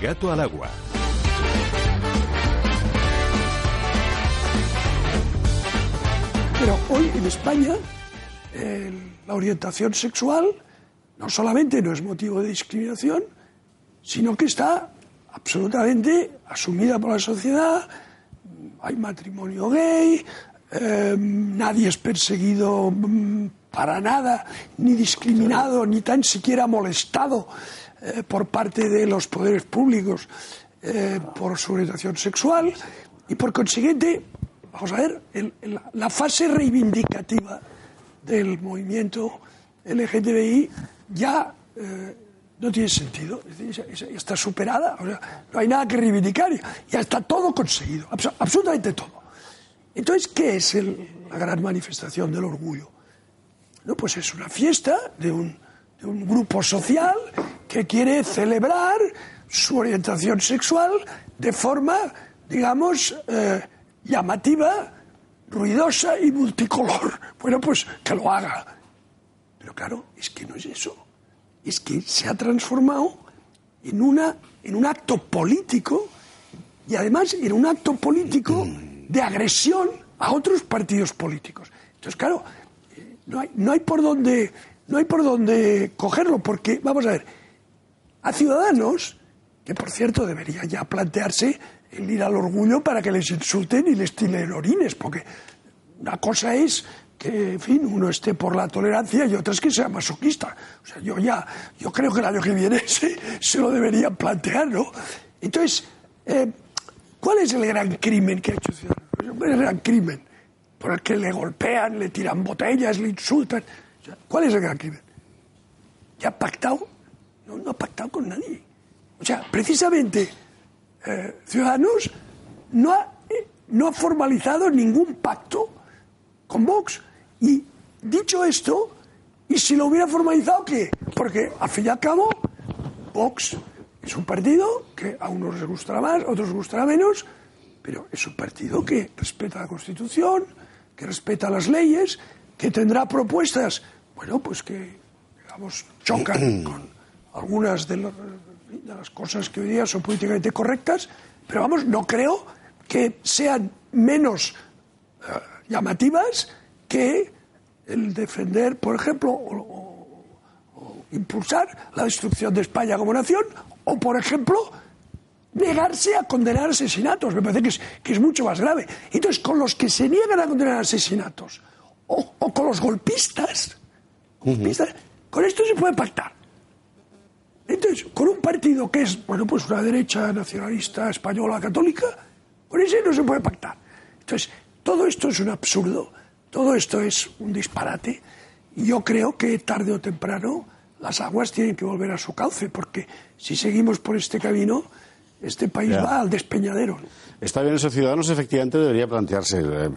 Gato al agua. Pero hoy en España el- la orientación sexual no solamente no es motivo de discriminación, sino que está absolutamente asumida por la sociedad. Hay matrimonio gay, eh, nadie es perseguido mm, para nada, ni discriminado, ni tan siquiera molestado eh, por parte de los poderes públicos eh, por su orientación sexual. Y por consiguiente, vamos a ver, el- el- la fase reivindicativa del movimiento LGTBI ya eh, no tiene sentido, está superada, o sea, no hay nada que reivindicar, ya está todo conseguido, abso- absolutamente todo. Entonces, ¿qué es el- la gran manifestación del orgullo? No, pues es una fiesta de un, de un grupo social que quiere celebrar su orientación sexual de forma, digamos, eh, llamativa, ruidosa y multicolor. Bueno, pues que lo haga. Pero claro, es que no es eso. Es que se ha transformado en, una, en un acto político y además en un acto político de agresión a otros partidos políticos. Entonces, claro, eh, no hay, no hay por dónde no hay por dónde cogerlo porque vamos a ver a ciudadanos que por cierto debería ya plantearse el ir al orgullo para que les insulten y les tiren orines porque una cosa es que en fin uno esté por la tolerancia y otra es que sea masoquista o sea yo ya yo creo que el año que viene se, se lo deberían plantear no entonces eh, ¿cuál es el gran crimen que ha hecho Ciudadanos? ¿Cuál es el gran crimen? por el que le golpean, le tiran botellas, le insultan. ¿Cuál es el gran crimen? ¿Ya ha pactado? No, no ha pactado con nadie. O sea, precisamente eh, Ciudadanos no ha, eh, no ha formalizado ningún pacto con Vox. Y dicho esto, ¿y si lo hubiera formalizado qué? Porque al fin y al cabo, Vox es un partido que a unos les gustará más, a otros les gustará menos, pero es un partido que respeta la Constitución, que respeta las leyes, que tendrá propuestas, bueno, pues que, digamos, chocan con algunas de, los- de las cosas que hoy día son políticamente correctas, pero vamos, no creo que sean menos eh, llamativas que el defender, por ejemplo, o- o- o impulsar la destrucción de España como nación, o, por ejemplo, negarse a condenar asesinatos. Me parece que es, que es mucho más grave. Entonces, con los que se niegan a condenar asesinatos, o, o con los golpistas, con esto se puede pactar. Entonces, con un partido que es, bueno, pues una derecha nacionalista española católica, con ese no se puede pactar. Entonces, todo esto es un absurdo, todo esto es un disparate, y yo creo que tarde o temprano las aguas tienen que volver a su cauce, porque si seguimos por este camino, este país va al despeñadero. Está bien, esos ciudadanos efectivamente debería plantearse. eh,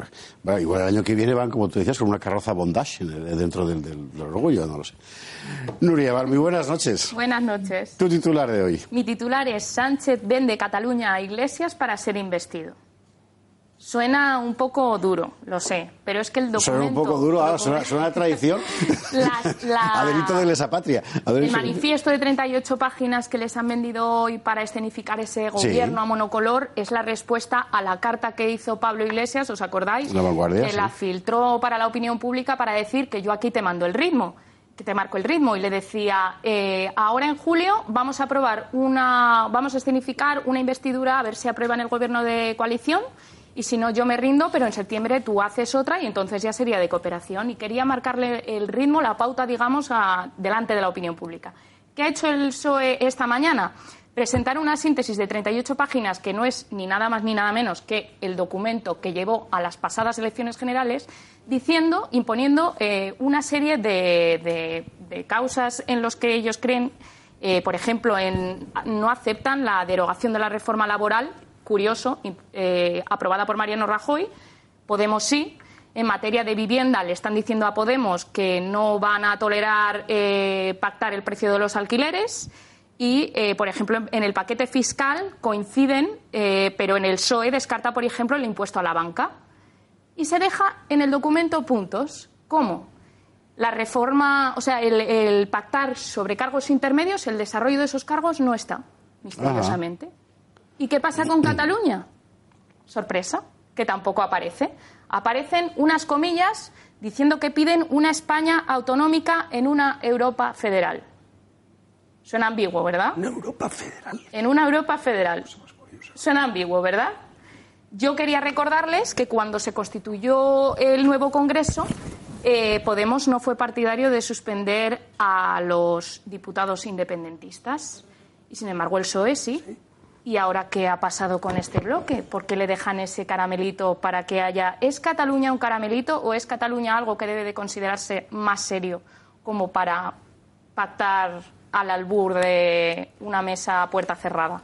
bueno, igual el año que viene van, como tú decías, con una carroza bondage dentro del, del- del orgullo, no lo sé. Nuria Bar, muy buenas noches. Buenas noches. Tu titular de hoy. Mi titular es Sánchez vende Cataluña a Iglesias para ser investido. Suena un poco duro, lo sé, pero es que el documento... Suena un poco duro, ahora suena, suena a traición. Las- la- a delito de lesa patria. Ver, El eso- manifiesto de 38 páginas que les han vendido hoy para escenificar ese gobierno a monocolor es la respuesta a la carta que hizo Pablo Iglesias, ¿os acordáis? La Vanguardia, Que sí. la filtró para la opinión pública para decir que yo aquí te mando el ritmo, que te marco el ritmo. Y le decía, eh, ahora en julio vamos a aprobar una, vamos a escenificar una investidura a ver si aprueban el gobierno de coalición. Y si no, yo me rindo, pero en septiembre tú haces otra y entonces ya sería de cooperación. Y quería marcarle el ritmo, la pauta, digamos, a- delante de la opinión pública. ¿Qué ha hecho el PSOE esta mañana? Presentar una síntesis de 38 páginas que no es ni nada más ni nada menos que el documento que llevó a las pasadas elecciones generales, diciendo, imponiendo eh, una serie de causas en los que ellos creen, eh, por ejemplo, en, no aceptan la derogación de la reforma laboral, curioso, eh, aprobada por Mariano Rajoy, Podemos sí. En materia de vivienda le están diciendo a Podemos que no van a tolerar eh, pactar el precio de los alquileres y, eh, por ejemplo, en- el paquete fiscal coinciden, eh, pero en el PSOE descarta, por ejemplo, el impuesto a la banca. Y se deja en el documento puntos. ¿Cómo? La reforma, o sea, el, el pactar sobre cargos intermedios, el desarrollo de esos cargos no está. misteriosamente. ¿Y qué pasa con Cataluña? Sorpresa, que tampoco aparece. Aparecen unas comillas diciendo que piden una España autonómica en una Europa federal. Suena ambiguo, ¿verdad? Una Europa federal. En una Europa federal. Suena ambiguo, ¿verdad? Yo quería recordarles que cuando se constituyó el nuevo Congreso, eh, Podemos no fue partidario de suspender a los diputados independentistas. Y sin embargo, el PSOE sí. ¿Y ahora qué ha pasado con este bloque? ¿Por qué le dejan ese caramelito para que haya... ¿Es Cataluña un caramelito o es Cataluña algo que debe de considerarse más serio como para pactar al albur de una mesa a puerta cerrada?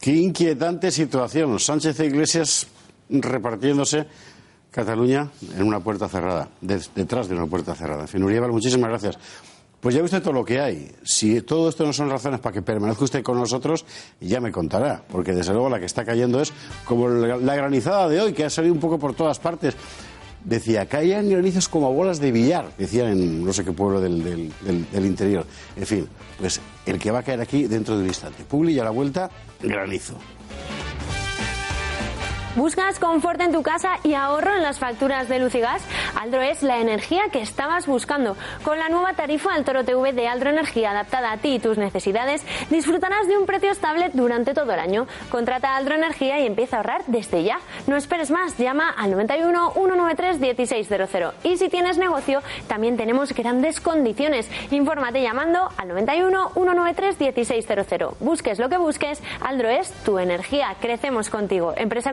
Qué inquietante situación. Sánchez e Iglesias repartiéndose Cataluña en una puerta cerrada, detrás de una puerta cerrada. En muchísimas gracias. Pues ya usted todo lo que hay. Si todo esto no son razones para que permanezca usted con nosotros, ya me contará. Porque desde luego la que está cayendo es como la granizada de hoy, que ha salido un poco por todas partes. Decía, caían granizos como bolas de billar, decían en no sé qué pueblo del, del interior. En fin, pues el que va a caer aquí dentro de un instante. Publi y a la vuelta, granizo. ¿Buscas confort en tu casa y ahorro en las facturas de luz y gas? Aldro es la energía que estabas buscando. Con la nueva tarifa Altoro TV de Aldro Energía adaptada a ti y tus necesidades, disfrutarás de un precio estable durante todo el año. Contrata Aldro Energía y empieza a ahorrar desde ya. No esperes más, llama al 91 193 1600. Y si tienes negocio, también tenemos grandes condiciones. Infórmate llamando al 91 193 1600. Busques lo que busques, Aldro es tu energía. Crecemos contigo. Empresa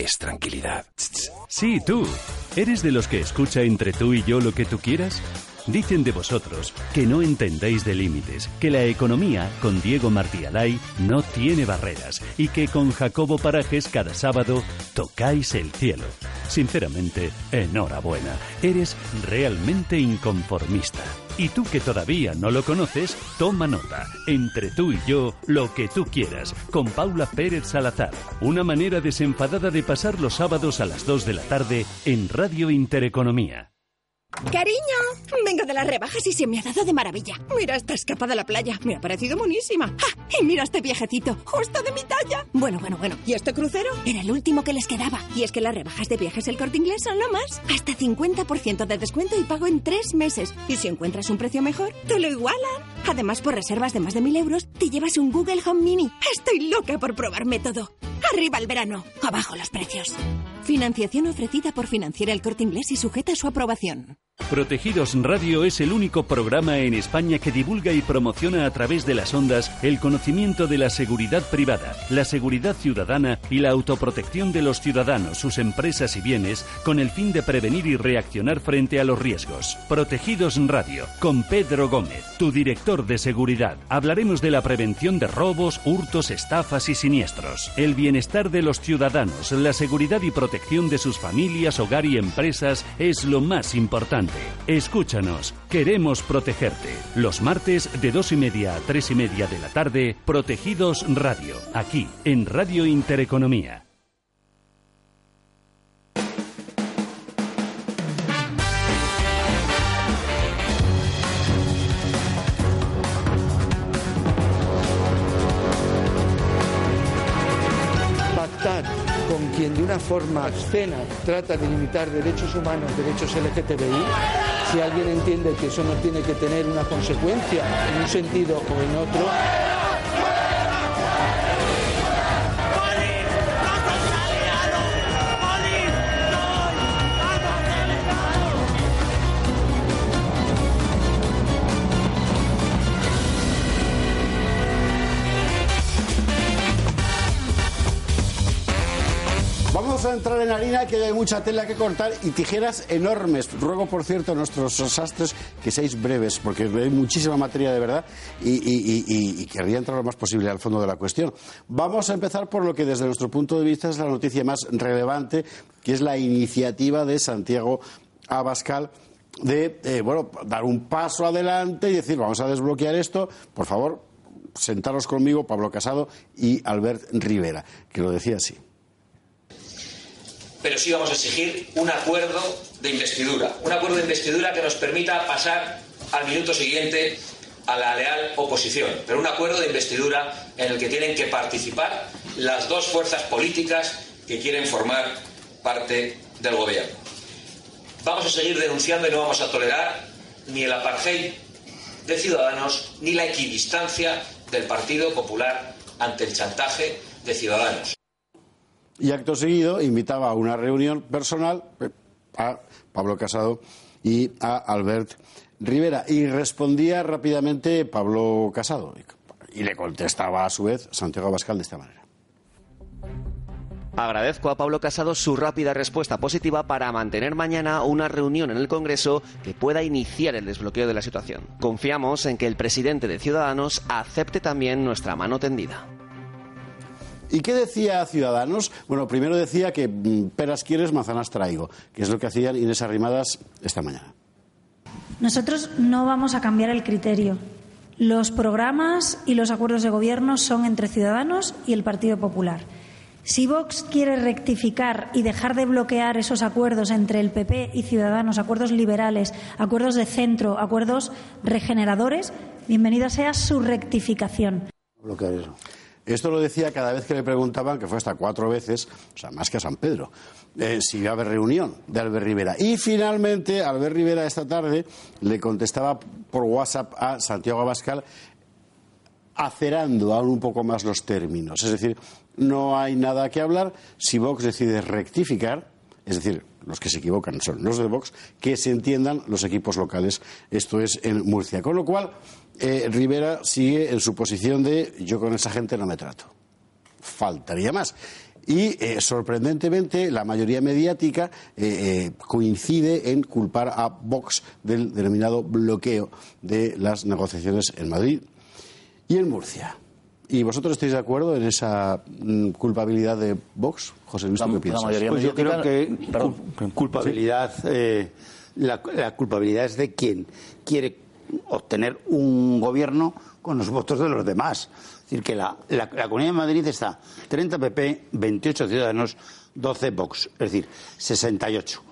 es tranquilidad. Sí, tú. ¿Eres de los que escucha entre tú y yo lo que tú quieras? Dicen de vosotros que no entendéis de límites, que la economía con Diego Martí Alay no tiene barreras y que con Jacobo Parajes cada sábado tocáis el cielo. Sinceramente, enhorabuena. Eres realmente inconformista. Y tú que todavía no lo conoces, toma nota. Entre tú y yo, lo que tú quieras, con Paula Pérez Salazar. Una manera desenfadada de pasar los sábados a las 2 de la tarde en Radio Intereconomía. Cariño, vengo de las rebajas y se me ha dado de maravilla. Mira esta escapada a la playa, me ha parecido monísima. ¡Ah! Y mira este viajecito, justo de mi talla. Bueno, bueno, bueno. ¿Y este crucero? Era el último que les quedaba. Y es que las rebajas de viajes el corte inglés son lo más. Hasta 50% de descuento y pago en tres meses. Y si encuentras un precio mejor, te lo igualan. Además, por reservas de más de mil euros, te llevas un Google Home Mini. Estoy loca por probarme todo. Arriba el verano, abajo los precios. Financiación ofrecida por Financiera el Corte Inglés y sujeta a su aprobación. Protegidos Radio es el único programa en España que divulga y promociona a través de las ondas el conocimiento de la seguridad privada, la seguridad ciudadana y la autoprotección de los ciudadanos, sus empresas y bienes con el fin de prevenir y reaccionar frente a los riesgos. Protegidos Radio, con Pedro Gómez, tu director de seguridad. Hablaremos de la prevención de robos, hurtos, estafas y siniestros, el bienestar de los ciudadanos, la seguridad y protección de sus familias, hogar y empresas es lo más importante. Escúchanos, queremos protegerte. Los martes de dos y media a tres y media de la tarde, Protegidos Radio, aquí en Radio Intereconomía. Quien de una forma obscena trata de limitar derechos humanos, derechos LGTBI, si alguien entiende que eso no tiene que tener una consecuencia en un sentido o en otro, a entrar en harina, que hay mucha tela que cortar y tijeras enormes. Ruego, por cierto, a nuestros sastres que seáis breves, porque hay muchísima materia de verdad y, y, querría entrar lo más posible al fondo de la cuestión. Vamos a empezar por lo que desde nuestro punto de vista es la noticia más relevante, que es la iniciativa de Santiago Abascal de eh, bueno, dar un paso adelante y decir, vamos a desbloquear esto, por favor, sentaros conmigo, Pablo Casado y Albert Rivera, que lo decía así. Pero sí vamos a exigir un acuerdo de investidura, un acuerdo de investidura que nos permita pasar al minuto siguiente a la leal oposición, pero un acuerdo de investidura en el que tienen que participar las dos fuerzas políticas que quieren formar parte del gobierno. Vamos a seguir denunciando y no vamos a tolerar ni el apartheid de Ciudadanos ni la equidistancia del Partido Popular ante el chantaje de Ciudadanos. Y acto seguido invitaba a una reunión personal eh, a Pablo Casado y a Albert Rivera. Y respondía rápidamente Pablo Casado. Y le contestaba a su vez Santiago Abascal de esta manera. Agradezco a Pablo Casado su rápida respuesta positiva para mantener mañana una reunión en el Congreso que pueda iniciar el desbloqueo de la situación. Confiamos en que el presidente de Ciudadanos acepte también nuestra mano tendida. ¿Y qué decía Ciudadanos? Bueno, primero decía que mm, peras quieres, manzanas traigo, que es lo que hacían Inés Arrimadas esta mañana. Nosotros no vamos a cambiar el criterio. Los programas y los acuerdos de gobierno son entre Ciudadanos y el Partido Popular. Si Vox quiere rectificar y dejar de bloquear esos acuerdos entre el PP y Ciudadanos, acuerdos liberales, acuerdos de centro, acuerdos regeneradores, bienvenida sea su rectificación. Esto lo decía cada vez que le preguntaban, que fue hasta cuatro veces, o sea, más que a San Pedro, eh, si iba a haber reunión de Albert Rivera. Y finalmente, Albert Rivera esta tarde le contestaba por WhatsApp a Santiago Abascal acerando aún un poco más los términos. Es decir, no hay nada que hablar. Si Vox decide rectificar, es decir, los que se equivocan son los de Vox, que se entiendan los equipos locales. Esto es en Murcia. Con lo cual, eh, Rivera sigue en su posición de yo con esa gente no me trato. Faltaría más. Y eh, sorprendentemente la mayoría mediática eh, coincide en culpar a Vox del denominado bloqueo de las negociaciones en Madrid y en Murcia. ¿Y vosotros estáis de acuerdo en esa mm, culpabilidad de Vox? José Luis, ¿qué piensas? pues yo creo que culpabilidad, eh, la, culpabilidad es de quien quiere obtener un gobierno con los votos de los demás. Es decir, que la, la, la Comunidad de Madrid está 30 PP, 28 Ciudadanos, 12 Vox, es decir, 68.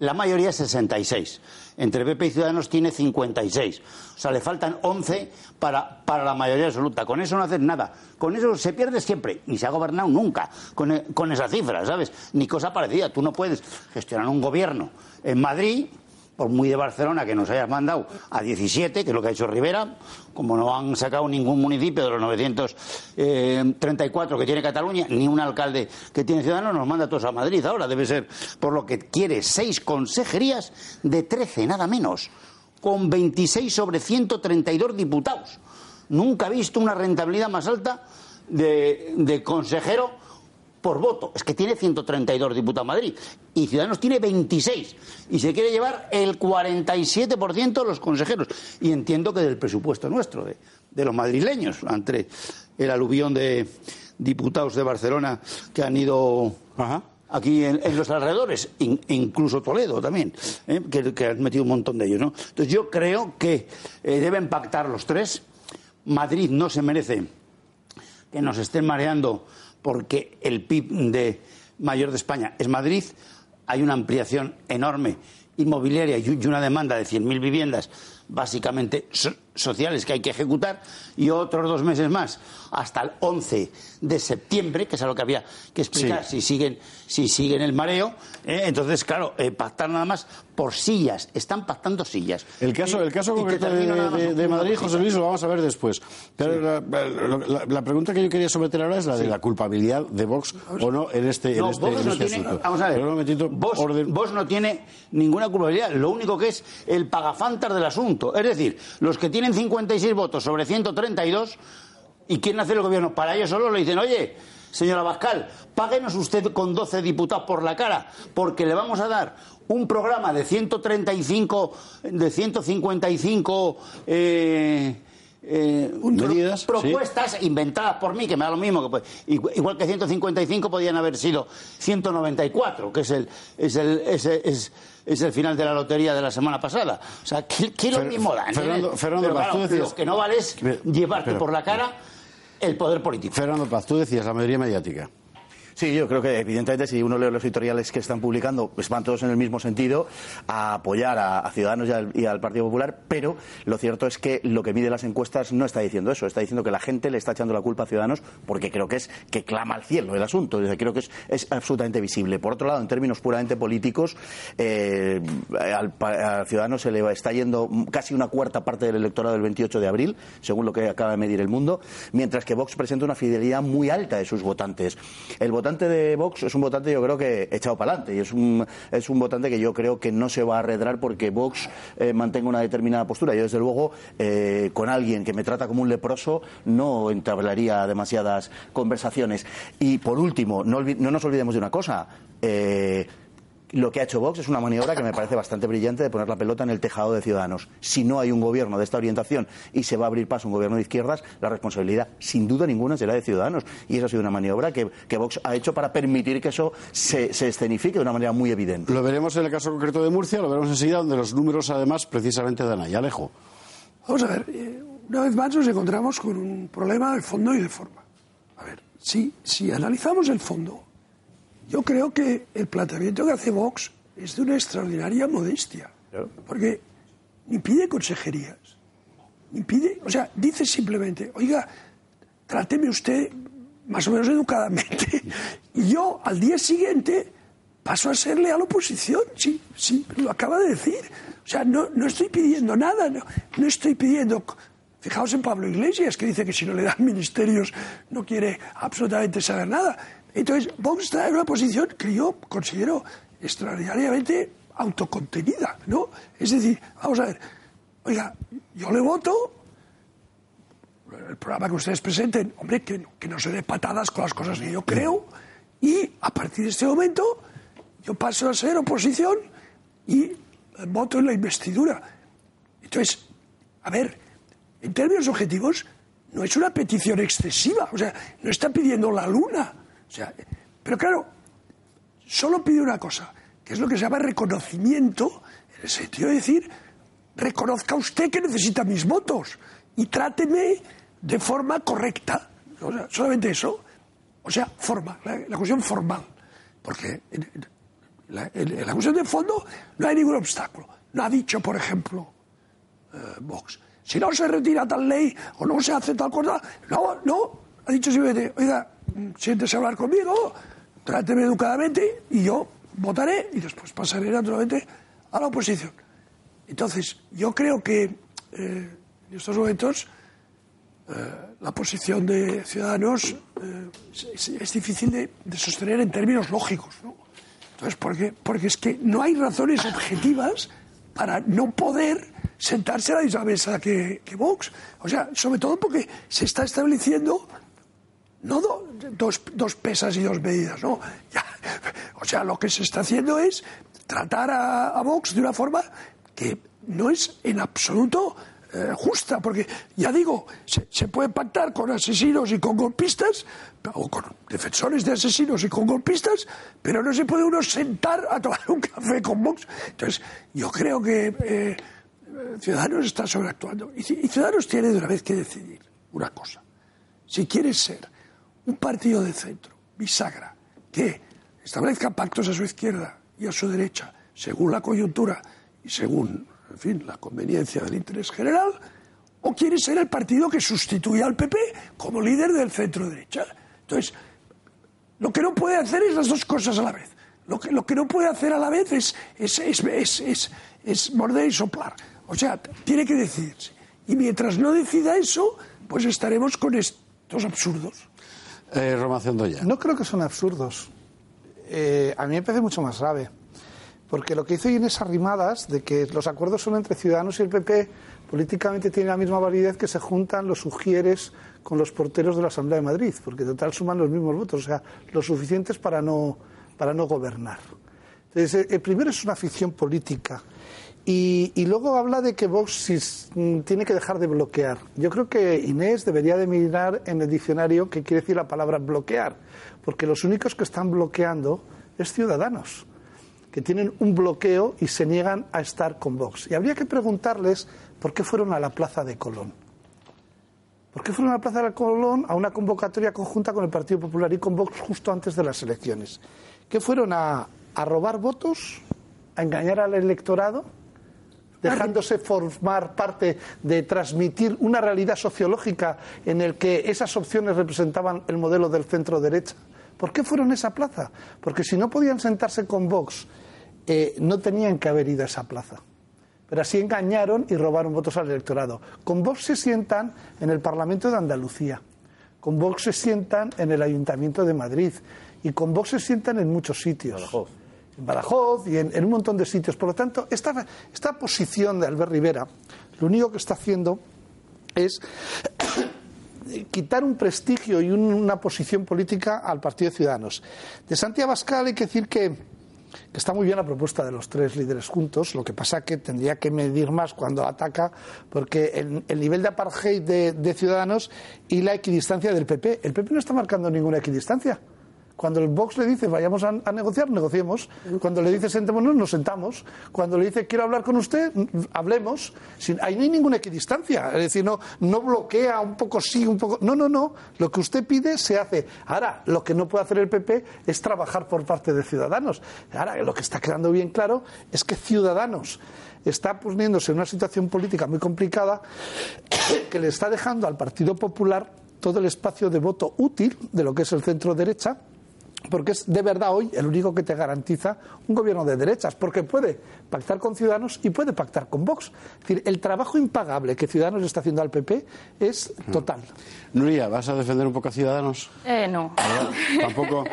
La mayoría es 66 entre PP y Ciudadanos tiene 56. O sea, le faltan 11 para, para la mayoría absoluta. Con eso no haces nada. Con eso se pierde siempre. Ni se ha gobernado nunca con, e, con esa cifra, ¿sabes? Ni cosa parecida. Tú no puedes gestionar un gobierno en Madrid por muy de Barcelona que nos hayas mandado a 17, que es lo que ha hecho Rivera, como no han sacado ningún municipio de los 934 que tiene Cataluña, ni un alcalde que tiene Ciudadanos, nos manda todos a Madrid ahora. Debe ser por lo que quiere seis consejerías de 13, nada menos, con 26 sobre 132 diputados. Nunca he visto una rentabilidad más alta de, de consejero por voto. Es que tiene 132 diputados Madrid y Ciudadanos tiene 26 y se quiere llevar el 47% de los consejeros. Y entiendo que del presupuesto nuestro, de, los madrileños, entre el aluvión de diputados de Barcelona que han ido aquí en, los alrededores, incluso Toledo también, ¿eh? que, han metido un montón de ellos. ¿no? Entonces yo creo que eh, deben pactar los tres. Madrid no se merece que nos estén mareando porque el PIB de mayor de España es Madrid, hay una ampliación enorme inmobiliaria y una demanda de 100.000 viviendas básicamente sociales que hay que ejecutar y otros dos meses más hasta el 11 de septiembre, que es a lo que había que explicar si siguen si siguen el mareo. ¿eh? entonces, claro, eh, pactar nada más por sillas. Están pactando sillas. El caso, el caso concreto de, Madrid, José Luis, lo vamos a ver después. Pero la, pregunta que yo quería someter ahora es la de la culpabilidad de Vox o no en este, en este, no tiene, Vamos a ver. Vox, no tiene ninguna culpabilidad. Lo único que es el pagafantas del asunto. Es decir, los que tienen 56 votos sobre 132 y quieren hacer el gobierno para ellos solo le dicen, oye, señora Bascal, páguenos usted con 12 diputados por la cara, porque le vamos a dar un programa de 135, de 155 eh, eh, Medidas, propuestas inventadas por mí, que me da lo mismo. Que, pues, igual que 155 podían haber sido 194, que es el, es el, es, es- es el final de la lotería de la semana pasada. O sea, que, que lo mismo dan. Fernando-. Fernando Paz, claro, tú decías- lo que no vale es llevarte pero- por la cara el poder político. Fernando Paz, tú decías la mayoría mediática. Sí, yo creo que evidentemente si uno lee los editoriales que están publicando, pues van todos en el mismo sentido, a apoyar a, Ciudadanos y al, Partido Popular, pero lo cierto es que lo que mide las encuestas no está diciendo eso, está diciendo que la gente le está echando la culpa a Ciudadanos porque creo que es que clama al cielo el asunto, creo que es, es absolutamente visible. Por otro lado, en términos puramente políticos, eh, al, a Ciudadanos se le está yendo casi una cuarta parte del electorado del 28 de abril, según lo que acaba de medir el mundo, mientras que Vox presenta una fidelidad muy alta de sus votantes. El votante de Vox es un votante, yo creo que echado para adelante, y es un, es un votante que yo creo que no se va a arredrar porque Vox eh, mantenga una determinada postura. Yo, desde luego, eh, con alguien que me trata como un leproso, no entablaría demasiadas conversaciones. Y por último, no, no nos olvidemos de una cosa. eh, lo que ha hecho Vox es una maniobra que me parece bastante brillante de poner la pelota en el tejado de Ciudadanos. Si no hay un gobierno de esta orientación y se va a abrir paso un gobierno de izquierdas, la responsabilidad, sin duda ninguna, será de Ciudadanos. Y esa ha sido una maniobra que, que Vox ha hecho para permitir que eso se, se escenifique de una manera muy evidente. Lo veremos en el caso concreto de Murcia, lo veremos enseguida, donde los números además precisamente dan ahí. Alejo. Vamos a ver, eh, una vez más nos encontramos con un problema de fondo y de forma. A ver, si, si analizamos el fondo, yo creo que el planteamiento que hace Vox es de una extraordinaria modestia. Porque ni pide consejerías, ni pide, o sea, dice simplemente, oiga, tráteme usted más o menos educadamente. Y yo al día siguiente paso a serle a la oposición. Sí, sí, lo acaba de decir. O sea, no, no estoy pidiendo nada, no, no estoy pidiendo. Fijaos en Pablo Iglesias, que dice que si no le dan ministerios no quiere absolutamente saber nada. Entonces, Vox en una posición que yo considero extraordinariamente autocontenida, ¿no? Es decir, vamos a ver, oiga, yo le voto, el programa que ustedes presenten, hombre, que, no- se dé patadas con las cosas que yo creo, y a partir de este momento yo paso a ser oposición y voto en la investidura. Entonces, a ver, en términos objetivos, no es una petición excesiva, o sea, no está pidiendo la luna. O sea, pero claro, solo pide una cosa, que es lo que se llama reconocimiento, en el sentido de decir, reconozca usted que necesita mis votos y tráteme de forma correcta. O sea, solamente eso. O sea, forma, la, cuestión formal. Porque en la cuestión de fondo no hay ningún obstáculo. No ha dicho, por ejemplo, eh, Vox, si no se retira tal ley o no se hace tal cosa, no, no. Ha dicho simplemente, oiga, siéntese a hablar conmigo, tráteme educadamente y yo votaré y después pasaré naturalmente a la oposición. Entonces, yo creo que eh, en estos momentos eh, la posición de Ciudadanos eh, es, difícil de, sostener en términos lógicos. ¿no? Entonces, ¿por qué? Porque es que no hay razones objetivas para no poder sentarse a la misma mesa que Vox. O sea, sobre todo porque se está estableciendo no do- dos, dos pesas y dos medidas, ¿no? O sea, lo que se está haciendo es tratar a, Vox de una forma que no es en absoluto eh, justa, porque ya digo, se, puede pactar con asesinos y con golpistas, o con defensores de asesinos y con golpistas, pero no se puede uno sentar a tomar un café con Vox. Entonces, yo creo que eh, Ciudadanos está sobreactuando. Y, y Ciudadanos tiene de una vez que decidir una cosa. Si quiere ser un partido de centro, bisagra, que establezca pactos a su izquierda y a su derecha, según la coyuntura y según, en fin, la conveniencia del interés general, o quiere ser el partido que sustituya al PP como líder del centro derecha. Entonces, lo que no puede hacer es las dos cosas a la vez. Lo que, lo que no puede hacer a la vez es, es, es, es, es- morder y soplar. O sea, tiene que decidirse. Y mientras no decida eso, pues estaremos con estos absurdos. Eh. No creo que son absurdos. Eh, a mí me parece mucho más grave. porque lo que hizo Inés Arrimadas, de que los acuerdos son entre Ciudadanos y el PP, políticamente tiene la misma validez que se juntan los sugieres con los porteros de la Asamblea de Madrid, porque total suman los mismos votos, o sea, lo suficientes para no, para no gobernar. Entonces, eh, el primero es una ficción política. Y, luego habla de que Vox mm, tiene que dejar de bloquear. Yo creo que Inés debería de mirar en el diccionario qué quiere decir la palabra bloquear, porque los únicos que están bloqueando es Ciudadanos, que tienen un bloqueo y se niegan a estar con Vox. Y habría que preguntarles por qué fueron a la Plaza de Colón. ¿Por qué fueron a la Plaza de Colón a una convocatoria conjunta con el Partido Popular y con Vox justo antes de las elecciones? ¿Qué fueron a, a robar votos? ¿A engañar al electorado? Dejándose formar parte de transmitir una realidad sociológica en el que esas opciones representaban el modelo del centro derecha. ¿Por qué fueron a esa plaza? Porque si no podían sentarse con Vox, eh, no tenían que haber ido a esa plaza. Pero así engañaron y robaron votos al electorado. Con Vox se sientan en el Parlamento de Andalucía, con Vox se sientan en el Ayuntamiento de Madrid y con Vox se sientan en muchos sitios. En Badajoz y en, un montón de sitios. Por lo tanto, esta, esta posición de Albert Rivera lo único que está haciendo es quitar un prestigio y una posición política al Partido de Ciudadanos. De Santiago Abascal hay que decir que, está muy bien la propuesta de los tres líderes juntos, lo que pasa que tendría que medir más cuando ataca, porque el, el nivel de apartheid de Ciudadanos y la equidistancia del PP, el PP no está marcando ninguna equidistancia. Cuando el Vox le dice vayamos a, a, negociar, negociemos. Cuando le dice sentémonos, nos sentamos. Cuando le dice quiero hablar con usted, hablemos. Sin, ahí no hay ninguna equidistancia. Es decir, no, no bloquea un poco sí, un poco. No, no, no. Lo que usted pide se hace. Ahora, lo que no puede hacer el PP es trabajar por parte de Ciudadanos. Ahora, lo que está quedando bien claro es que Ciudadanos está poniéndose en una situación política muy complicada que le está dejando al Partido Popular todo el espacio de voto útil de lo que es el centro derecha porque es de verdad hoy el único que te garantiza un gobierno de derechas, porque puede pactar con Ciudadanos y puede pactar con Vox. Es decir, el trabajo impagable que Ciudadanos está haciendo al PP es total. Nuria, ¿vas a defender un poco a Ciudadanos? Eh, no. Tampoco.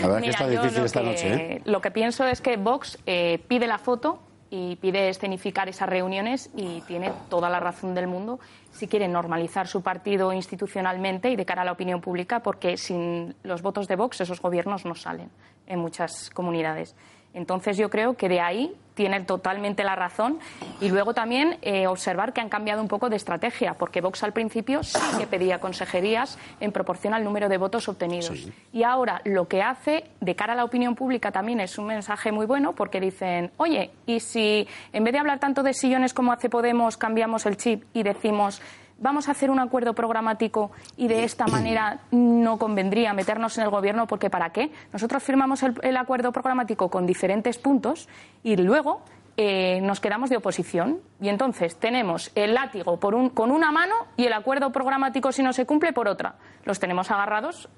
La verdad Mira, que está difícil esta que, noche. ¿eh? Lo que pienso es que Vox eh, pide la foto y pide escenificar esas reuniones y tiene toda la razón del mundo si quiere normalizar su partido institucionalmente y de cara a la opinión pública, porque sin los votos de Vox esos gobiernos no salen en muchas comunidades. Entonces yo creo que de ahí tiene totalmente la razón y luego también eh, observar que han cambiado un poco de estrategia, porque Vox al principio sí que pedía consejerías en proporción al número de votos obtenidos. Sí. Y ahora lo que hace de cara a la opinión pública también es un mensaje muy bueno porque dicen, oye, ¿y si en vez de hablar tanto de sillones como hace Podemos cambiamos el chip y decimos vamos a hacer un acuerdo programático y de esta manera no convendría meternos en el gobierno porque ¿para qué? Nosotros firmamos el, acuerdo programático con diferentes puntos y luego eh, nos quedamos de oposición y entonces tenemos el látigo con una mano y el acuerdo programático si no se cumple por otra. Los tenemos agarrados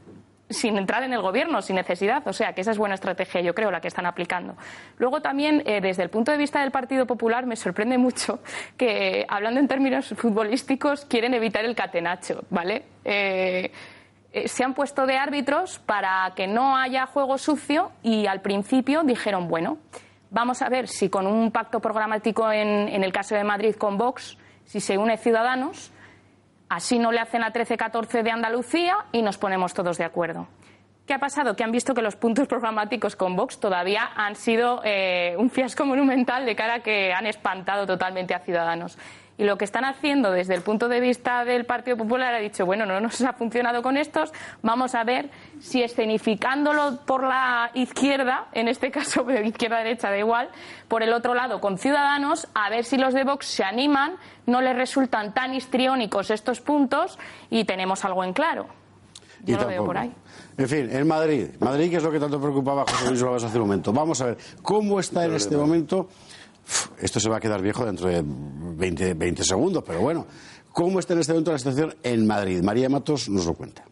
sin entrar en el gobierno, sin necesidad. O sea, que esa es buena estrategia, yo creo, la que están aplicando. Luego también, eh, desde el punto de vista del Partido Popular, me sorprende mucho que, hablando en términos futbolísticos, quieren evitar el catenacho, ¿vale? Eh, eh, se han puesto de árbitros para que no haya juego sucio y al principio dijeron, bueno, vamos a ver si con un pacto programático en, en el caso de Madrid con Vox, si se une Ciudadanos, Así no le hacen a 13-14 de Andalucía y nos ponemos todos de acuerdo. ¿Qué ha pasado? Que han visto que los puntos programáticos con Vox todavía han sido eh, un fiasco monumental de cara a que han espantado totalmente a Ciudadanos. Y lo que están haciendo desde el punto de vista del Partido Popular ha dicho, bueno, no nos ha funcionado con estos, vamos a ver si escenificándolo por la izquierda, en este caso de izquierda-derecha da igual, por el otro lado con Ciudadanos, a ver si los de Vox se animan, no les resultan tan histriónicos estos puntos y tenemos algo en claro. Yo Y lo tampoco. veo por ahí. En fin, en Madrid. Madrid, que es lo que tanto preocupaba a José Luis Olivas hace un momento. Vamos a ver, ¿cómo está en este momento? Esto se va a quedar viejo dentro de 20, 20 segundos, pero bueno. ¿Cómo está en este momento la situación en Madrid? María Matos nos lo cuenta.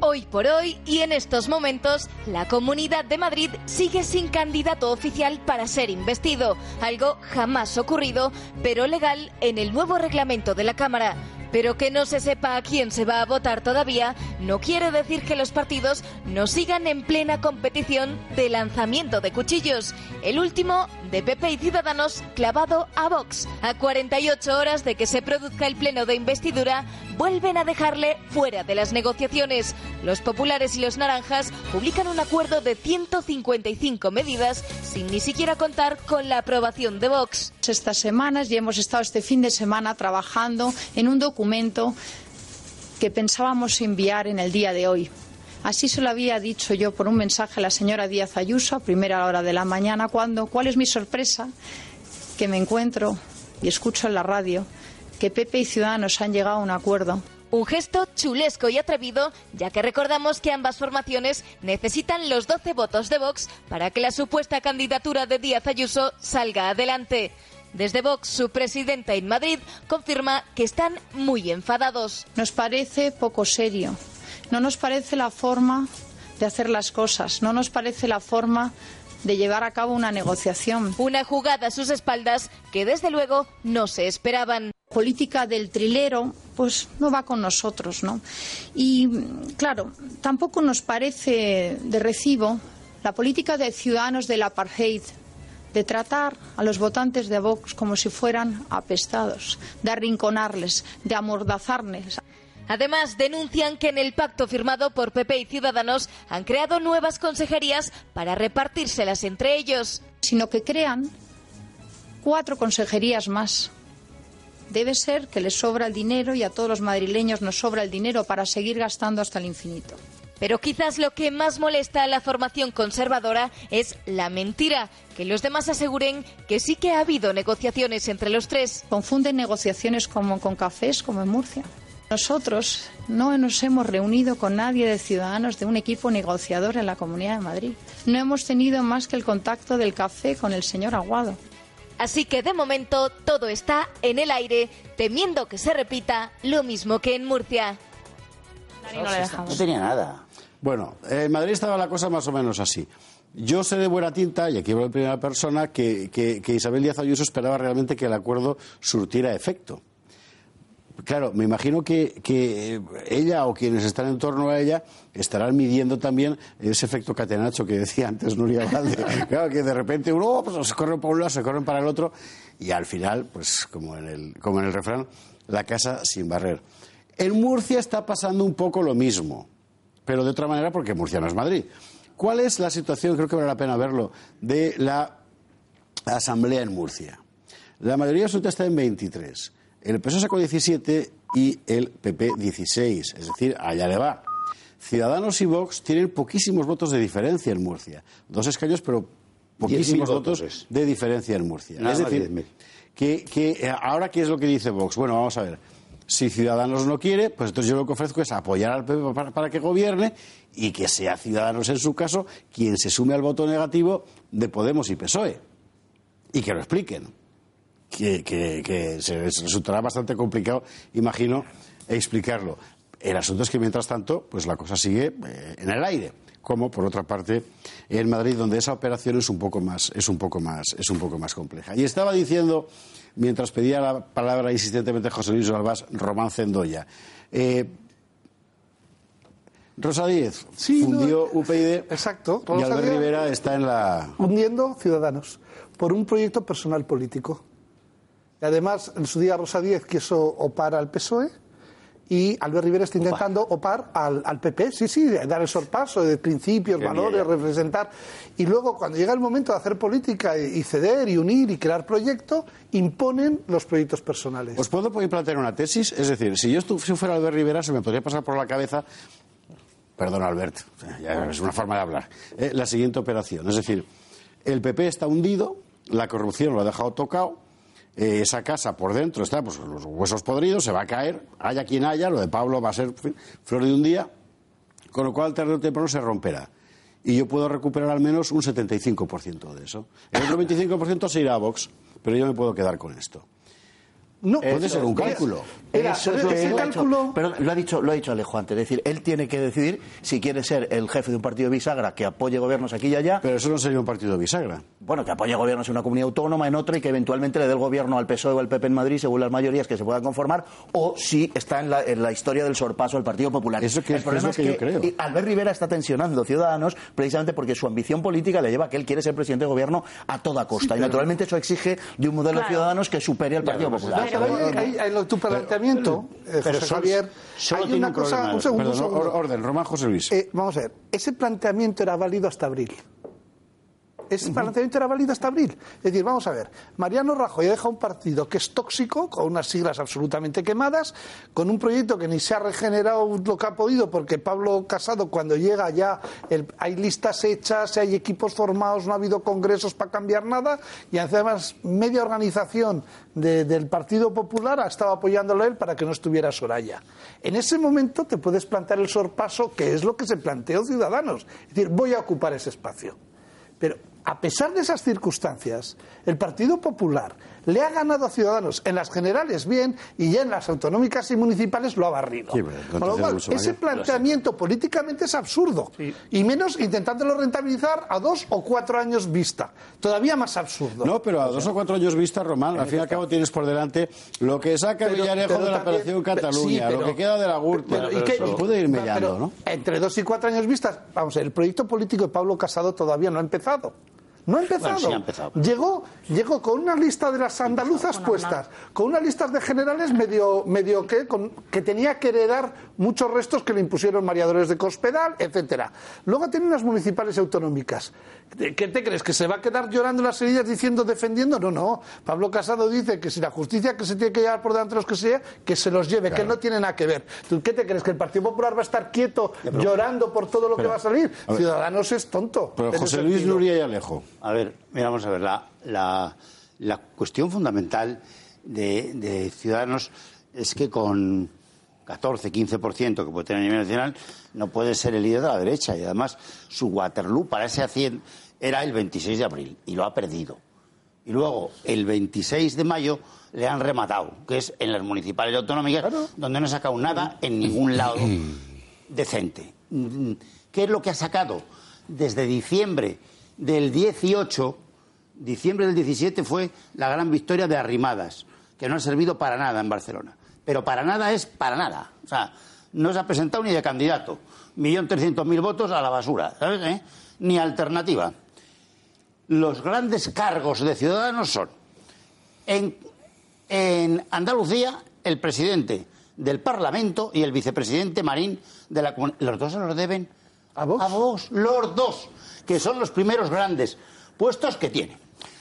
Hoy por hoy y en estos momentos, la Comunidad de Madrid sigue sin candidato oficial para ser investido, algo jamás ocurrido, pero legal en el nuevo reglamento de la Cámara. Pero que no se sepa a quién se va a votar todavía no quiere decir que los partidos no sigan en plena competición de lanzamiento de cuchillos. El último de PP y Ciudadanos clavado a Vox. A 48 horas de que se produzca el pleno de investidura, vuelven a dejarle fuera de las negociaciones. Los populares y los naranjas publican un acuerdo de 155 medidas sin ni siquiera contar con la aprobación de Vox. Estas semanas y hemos estado este fin de semana trabajando en un documento que pensábamos enviar en el día de hoy. Así se lo había dicho yo por un mensaje a la señora Díaz Ayuso a primera hora de la mañana, cuando, ¿cuál es mi sorpresa? Que me encuentro y escucho en la radio que Pepe y Ciudadanos han llegado a un acuerdo. Un gesto chulesco y atrevido, ya que recordamos que ambas formaciones necesitan los 12 votos de Vox para que la supuesta candidatura de Díaz Ayuso salga adelante. Desde Vox, su presidenta en Madrid confirma que están muy enfadados. Nos parece poco serio. No nos parece la forma de hacer las cosas. No nos parece la forma de llevar a cabo una negociación. Una jugada a sus espaldas que desde luego no se esperaban. Política del trilero, pues no va con nosotros, ¿no? Y claro, tampoco nos parece de recibo la política de ciudadanos del apartheid de tratar a los votantes de Vox como si fueran apestados, de arrinconarles, de amordazarles. Además, denuncian que en el pacto firmado por PP y Ciudadanos han creado nuevas consejerías para repartírselas entre ellos. Sino que crean cuatro consejerías más. Debe ser que les sobra el dinero y a todos los madrileños nos sobra el dinero para seguir gastando hasta el infinito. Pero quizás lo que más molesta a la formación conservadora es la mentira, que los demás aseguren que sí que ha habido negociaciones entre los tres. Confunden negociaciones como con cafés, como en Murcia. Nosotros no nos hemos reunido con nadie de ciudadanos de un equipo negociador en la Comunidad de Madrid. No hemos tenido más que el contacto del café con el señor Aguado. Así que de momento todo está en el aire, temiendo que se repita lo mismo que en Murcia. No tenía nada. Bueno, en Madrid estaba la cosa más o menos así. Yo sé de buena tinta, y aquí hablo en primera persona, que, que, que Isabel Díaz Ayuso esperaba realmente que el acuerdo surtiera efecto. Claro, me imagino que, que, ella o quienes están en torno a ella estarán midiendo también ese efecto catenacho que decía antes Nuria Valde. Claro, que de repente uno oh, pues, se corre para un lado, se corren para el otro, y al final, pues como en el, como en el refrán, la casa sin barrer. En Murcia está pasando un poco lo mismo pero de otra manera porque Murcia no es Madrid. ¿Cuál es la situación, creo que vale la pena verlo, de la Asamblea en Murcia? La mayoría absoluta está en 23. El PSOE sacó 17 y el PP 16. Es decir, allá le va. Ciudadanos y Vox tienen poquísimos votos de diferencia en Murcia. Dos escaños, pero poquísimos votos, de diferencia en Murcia. es decir, que, que, eh, ahora, ¿qué es lo que dice Vox? Bueno, vamos a ver. Si Ciudadanos no quiere, pues entonces yo lo que ofrezco es apoyar al PP para, que gobierne y que sea Ciudadanos en su caso quien se sume al voto negativo de Podemos y PSOE. Y que lo expliquen. Que, se, resultará bastante complicado, imagino, explicarlo. El asunto es que, mientras tanto, pues la cosa sigue eh, en el aire como por otra parte en Madrid donde esa operación es un poco más es un poco más es un poco más compleja y estaba diciendo mientras pedía la palabra insistentemente José Luis Albás, Román Cendoya. Eh, Rosa Díez fundió UPyD. Exacto. y Albert Rivera está en la. Hundiendo Ciudadanos por un proyecto personal político. Y además, en su día Rosa Díez quiso opar al PSOE y Albert Rivera está intentando opar al, PP, sí, sí, dar el sorpaso de principios, valores, representar. Y luego, cuando llega el momento de hacer política y, ceder y unir y crear proyectos, imponen los proyectos personales. ¿Os puedo plantear una tesis? Es decir, si yo si fuera Albert Rivera, se me podría pasar por la cabeza. Perdón, Albert, ya es una forma de hablar. Eh, la siguiente operación. Es decir, el PP está hundido, la corrupción lo ha dejado tocado eh, esa casa por dentro está, pues los huesos podridos, se va a caer, haya quien haya, lo de Pablo va a ser flor de un día, con lo cual tarde o temprano se romperá. Y yo puedo recuperar al menos un 75% de eso. El otro 25% se irá a Vox, pero yo me puedo quedar con esto. No, puede ser un cálculo. Era, Eso pero es lo ese ha dicho- perdón, lo ha dicho, lo ha dicho Alejo antes. Es decir, él tiene que decidir si quiere ser el jefe de un partido bisagra que apoye gobiernos aquí y allá. Pero eso no sería un partido bisagra. Bueno, que apoye gobiernos en una comunidad autónoma, en otra, y que eventualmente le dé el gobierno al PSOE o al PP en Madrid, según las mayorías que se puedan conformar, o si está en la, en la historia del sorpaso al Partido Popular. Eso que el es- problema es lo que yo creo. y Albert Rivera está tensionando Ciudadanos precisamente porque su ambición política le lleva a que él quiere ser presidente de gobierno a toda costa. y pero- naturalmente eso exige de un modelo de. Ciudadanos que supere al Partido Popular. Pero ahí- ahí lo- tu planteamiento, eh, pero José solo- Javier, solo hay una un cosa, problema. un segundo, Perdón, un segundo. or- orden, Román José Luis. Eh, vamos a ver, ese planteamiento era válido hasta abril. Ese planteamiento era válido hasta abril. Es decir, vamos a ver, Mariano Rajoy deja un partido que es tóxico, con unas siglas absolutamente quemadas, con un proyecto que ni se ha regenerado lo que ha podido, porque Pablo Casado cuando llega ya el- hay listas hechas, hay equipos formados, no ha habido congresos para cambiar nada, y además media organización de- del Partido Popular ha estado apoyándolo a él para que no estuviera Soraya. En ese momento te puedes plantear el sorpaso, que es lo que se planteó Ciudadanos. Es decir, voy a ocupar ese espacio. Pero a pesar de esas circunstancias, el Partido Popular le ha ganado a Ciudadanos en las generales bien y ya en las autonómicas y municipales lo ha barrido. Sí, Con lo cual, ese mayor. planteamiento políticamente es absurdo. Y menos intentándolo rentabilizar a dos o cuatro años vista. Todavía más absurdo. No, pero a dos o cuatro años vista, Román, al fin y al cabo tienes por delante lo que saca Pero- Villarejo pero de la también- Operación Cataluña, sí, lo que queda de la Gürtel. Pero, ¿y qué- y puede ir pero- mellando, ¿no? Entre dos y cuatro años vistas, vamos, el proyecto político de Pablo Casado todavía no ha empezado. No ha empezado. Bueno, sí ha empezado. Llegó, llegó con una lista de las andaluzas puestas, con unas listas de generales medio, medio que, con- que tenía que heredar muchos restos que le impusieron Mariadores de Cospedal, etcétera. Luego tiene unas municipales autonómicas. ¿Qué te crees? ¿Que se va a quedar llorando en las heridas diciendo, defendiendo? No, no. Pablo Casado dice que si la justicia que se tiene que llevar por delante de los que sea, que se los lleve, que no tiene nada que ver. ¿Tú qué te crees? ¿Que el Partido Popular va a estar quieto llorando por todo lo que va a salir? A ver. Ciudadanos es tonto. Pero José Luis. Nuria y Alejo. A ver, mira, vamos a ver, la, la, la cuestión fundamental de, de Ciudadanos es que con 14, 15% que puede tener a nivel nacional, no puede ser el líder de la derecha. Y además, su Waterloo para ese 100 era el 26 de abril y lo ha perdido. Y luego, el 26 de mayo, le han rematado, que es en las municipales y autonómicas, donde no ha sacado nada en ningún lado decente. ¿Qué es lo que ha sacado? Desde diciembre del 18, diciembre del 17 fue la gran victoria de Arrimadas, que no ha servido para nada en Barcelona. Pero para nada es para nada. O sea, no se ha presentado ni de candidato. Millón trescientos mil votos a la basura, ¿sabes? eh? Ni alternativa. Los grandes cargos de Ciudadanos son en, en Andalucía el presidente del Parlamento y el vicepresidente Marín de la Los dos se los deben a vos. los dos, que son los primeros grandes puestos que tiene.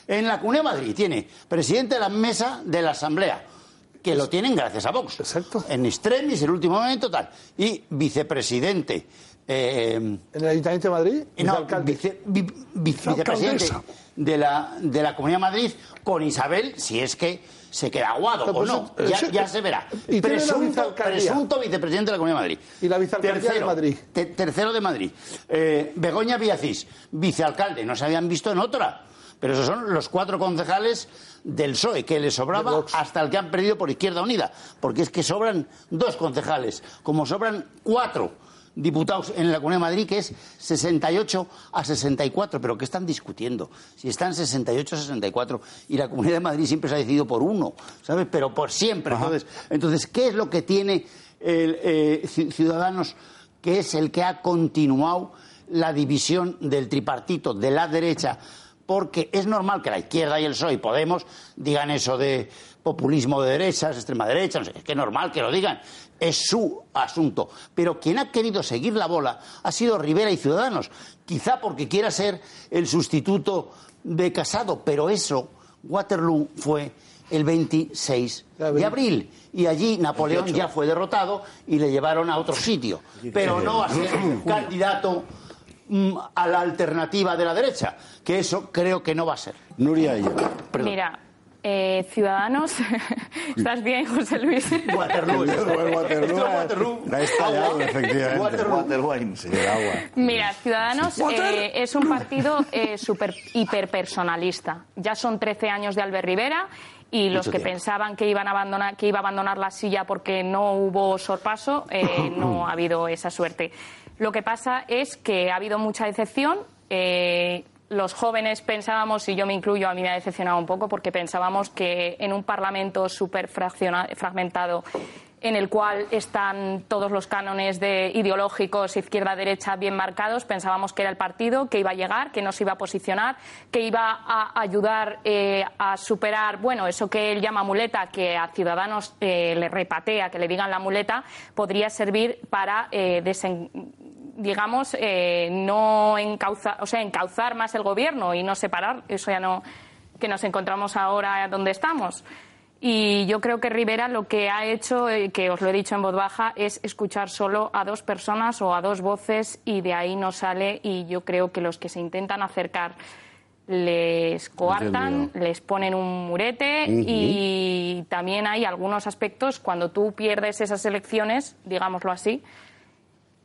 En la Comunidad de Madrid tiene presidente de la mesa de la Asamblea, que lo tienen gracias a Vox. Exacto. En extremis, el último momento, tal. Y vicepresidente. Eh, ¿En el Ayuntamiento de Madrid? no, vice- vi- vi- vicepresidente de la, de la Comunidad de Madrid con Isabel, si es que se queda aguado No, o pues, no. eh, Ya, se verá. y Presunto, vicepresidente de la Comunidad de Madrid. Y la vicealcaldía de Tercero, Madrid. te- tercero de Madrid. Eh, Begoña Villacís, vicealcalde. No se habían visto en otra. Pero esos son los cuatro concejales del PSOE, que les sobraba hasta el que han perdido por Izquierda Unida. Porque es que sobran dos concejales, como sobran cuatro diputados en la Comunidad de Madrid, que es 68 a 64. ¿Pero qué están discutiendo? Si están 68 a 64 y la Comunidad de Madrid siempre se ha decidido por uno, ¿sabes? Pero por siempre. Entonces, entonces, ¿qué es lo que tiene el, eh, Ci- Ciudadanos, que es el que ha continuado la división del tripartito de la derecha? Porque es normal que la izquierda y el PSOE y Podemos digan eso de populismo de derechas, extrema derecha, no sé, es que es normal que lo digan, es su asunto. Pero quien ha querido seguir la bola ha sido Rivera y Ciudadanos, quizá porque quiera ser el sustituto de Casado, pero eso, Waterloo fue el 26 de abril y allí Napoleón ya fue derrotado y le llevaron a otro sitio, pero no a ser candidato mm, a la alternativa de la derecha, que eso creo que no va a ser. Nuria. Mira, eh, Ciudadanos. ¿Estás bien, José Luis? Waterloo. La he estallado, efectivamente. Waterwine. Sí, el agua. Mira, Ciudadanos eh, es un partido eh, super hiperpersonalista. Ya son 13 años de Albert Rivera y los Mucho que tiempo. pensaban que iban a abandonar que iba a abandonar la silla porque no hubo sorpaso eh, no ha habido esa suerte lo que pasa es que ha habido mucha decepción eh, los jóvenes pensábamos, y yo me incluyo, a mí me ha decepcionado un poco, porque pensábamos que en un Parlamento súper fragmentado, en el cual están todos los cánones de ideológicos izquierda-derecha bien marcados, pensábamos que era el partido que iba a llegar, que nos iba a posicionar, que iba a ayudar eh, a superar, bueno, eso que él llama muleta, que a Ciudadanos eh, le repatea, que le digan la muleta, podría servir para eh, desen- digamos, eh, no encauzar, o sea, encauzar más el gobierno y no separar, eso ya no, que nos encontramos ahora donde estamos. Y yo creo que Rivera lo que ha hecho, eh, que os lo he dicho en voz baja, es escuchar solo a dos personas o a dos voces y de ahí no sale. Y yo creo que los que se intentan acercar les coartan, les ponen un murete y también hay algunos aspectos cuando tú pierdes esas elecciones, digámoslo así,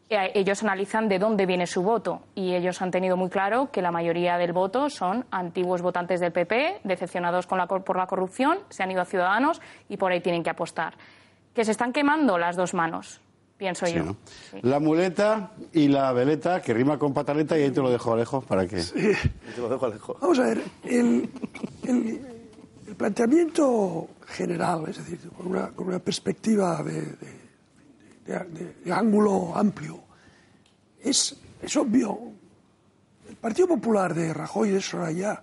ellos analizan de dónde viene su voto y ellos han tenido muy claro que la mayoría del voto son antiguos votantes del PP, decepcionados con la cor- por la corrupción, se han ido a Ciudadanos y por ahí tienen que apostar. Que se están quemando las dos manos, pienso Sí, yo. ¿no? La muleta y la veleta, que rima con pataleta, y ahí te lo dejo lejos para que... Te lo dejo lejos. Vamos a ver, el, el- el planteamiento general, es decir, con una, con una perspectiva de, de- de- de- de ángulo amplio, es, es obvio. El Partido Popular de Rajoy de Soraya,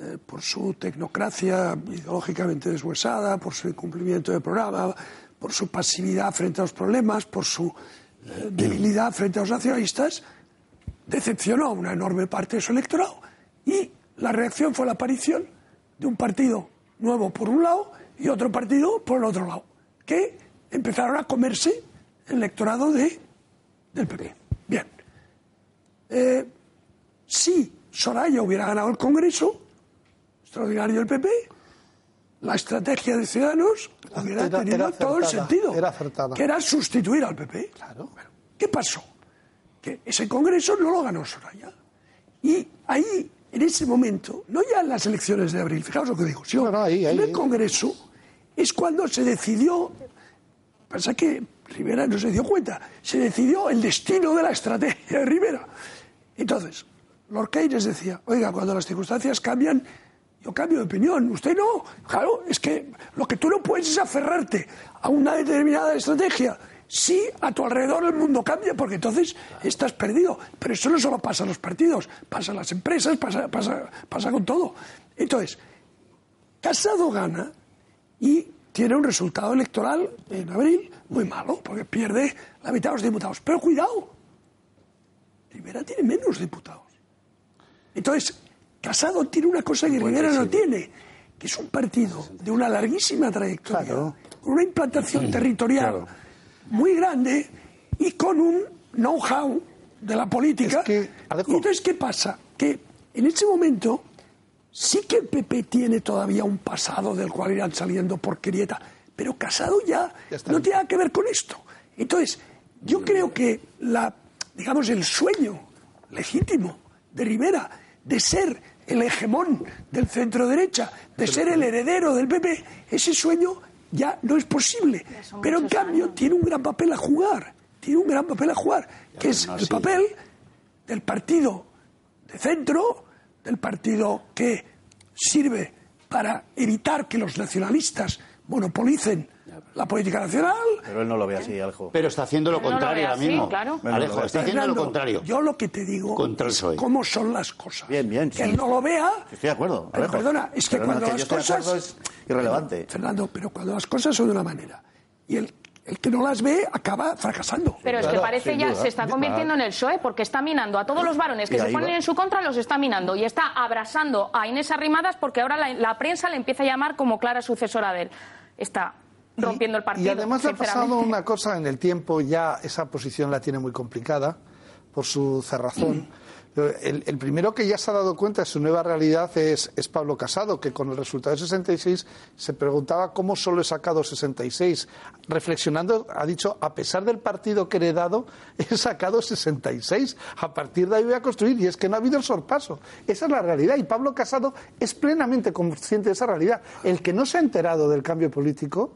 eh, por su tecnocracia ideológicamente deshuesada, por su incumplimiento de programa, por su pasividad frente a los problemas, por su eh, debilidad frente a los nacionalistas, decepcionó a una enorme parte de su electorado y la reacción fue la aparición de un partido nuevo por un lado y otro partido por el otro lado, que empezaron a comerse electorado de, del PP. Bien. Eh, si Soraya hubiera ganado el Congreso, extraordinario del PP, la estrategia de Ciudadanos hubiera Era- tenido era todo el sentido, era acertada. que era sustituir al PP. Claro. ¿Qué pasó? Que ese Congreso no lo ganó Soraya. Y ahí, en ese momento, no ya en las elecciones de abril, fijaos lo que digo, sino en el Congreso es cuando se decidió, pasa que Rivera no se dio cuenta, se decidió el destino de la estrategia de Rivera. Entonces, Lord Keynes decía, oiga, cuando las circunstancias cambian, yo cambio de opinión, usted no. Claro, es que lo que tú no puedes es aferrarte a una determinada estrategia. Sí, a tu alrededor el mundo cambia, porque entonces estás perdido. Pero eso no solo pasa en los partidos, pasa en las empresas, pasa, pasa, pasa con todo. Entonces, Casado gana y tiene un resultado electoral en abril muy malo, porque pierde la mitad de los diputados. Pero cuidado, Rivera tiene menos diputados. Entonces, Casado tiene una cosa que Rivera no tiene, que es un partido de una larguísima trayectoria, con una implantación territorial muy grande y con un know-how de la política. y entonces, ¿qué pasa? Que en ese momento sí que el PP tiene todavía un pasado del cual irán saliendo porquerieta, pero Casado ya, no tiene nada que ver con esto. Entonces, yo creo que la, digamos, el sueño legítimo de Rivera de ser el hegemón del centro derecha, de ser el heredero del PP, ese sueño ya no es posible. Pero en cambio tiene un gran papel a jugar, tiene un gran papel a jugar, que es el papel del partido de centro, del partido que sirve para evitar que los nacionalistas monopolicen la política nacional. Pero él no lo ve así, Alejo. Pero está haciendo lo Pero no lo contrario ahora así, mismo. claro. Alejo, está haciendo lo contrario. Yo lo que te digo Contra es cómo son las cosas. Bien, bien. Que él no lo vea. Estoy de acuerdo. Pero perdona, es que Pero no, cuando que las yo estoy de cosas. acuerdo es irrelevante. Fernando, pero cuando las cosas son de una manera y el, el que no las ve acaba fracasando. Pero es que parece ya, se está convirtiendo en el PSOE porque está minando a todos los varones que se ponen va. en su contra, los está minando y está abrasando a Inés Arrimadas porque ahora la, la prensa le empieza a llamar como clara sucesora de él. Está rompiendo el partido. Y además ha pasado una cosa en el tiempo, ya esa posición la tiene muy complicada por su cerrazón, El, primero que ya se ha dado cuenta de su nueva realidad es, es, Pablo Casado, que con el resultado de 66 se preguntaba cómo solo he sacado 66. Reflexionando, ha dicho, a pesar del partido que he heredado, he sacado 66. A partir de ahí voy a construir. Y es que no ha habido el sorpaso. Esa es la realidad. Y Pablo Casado es plenamente consciente de esa realidad. El que no se ha enterado del cambio político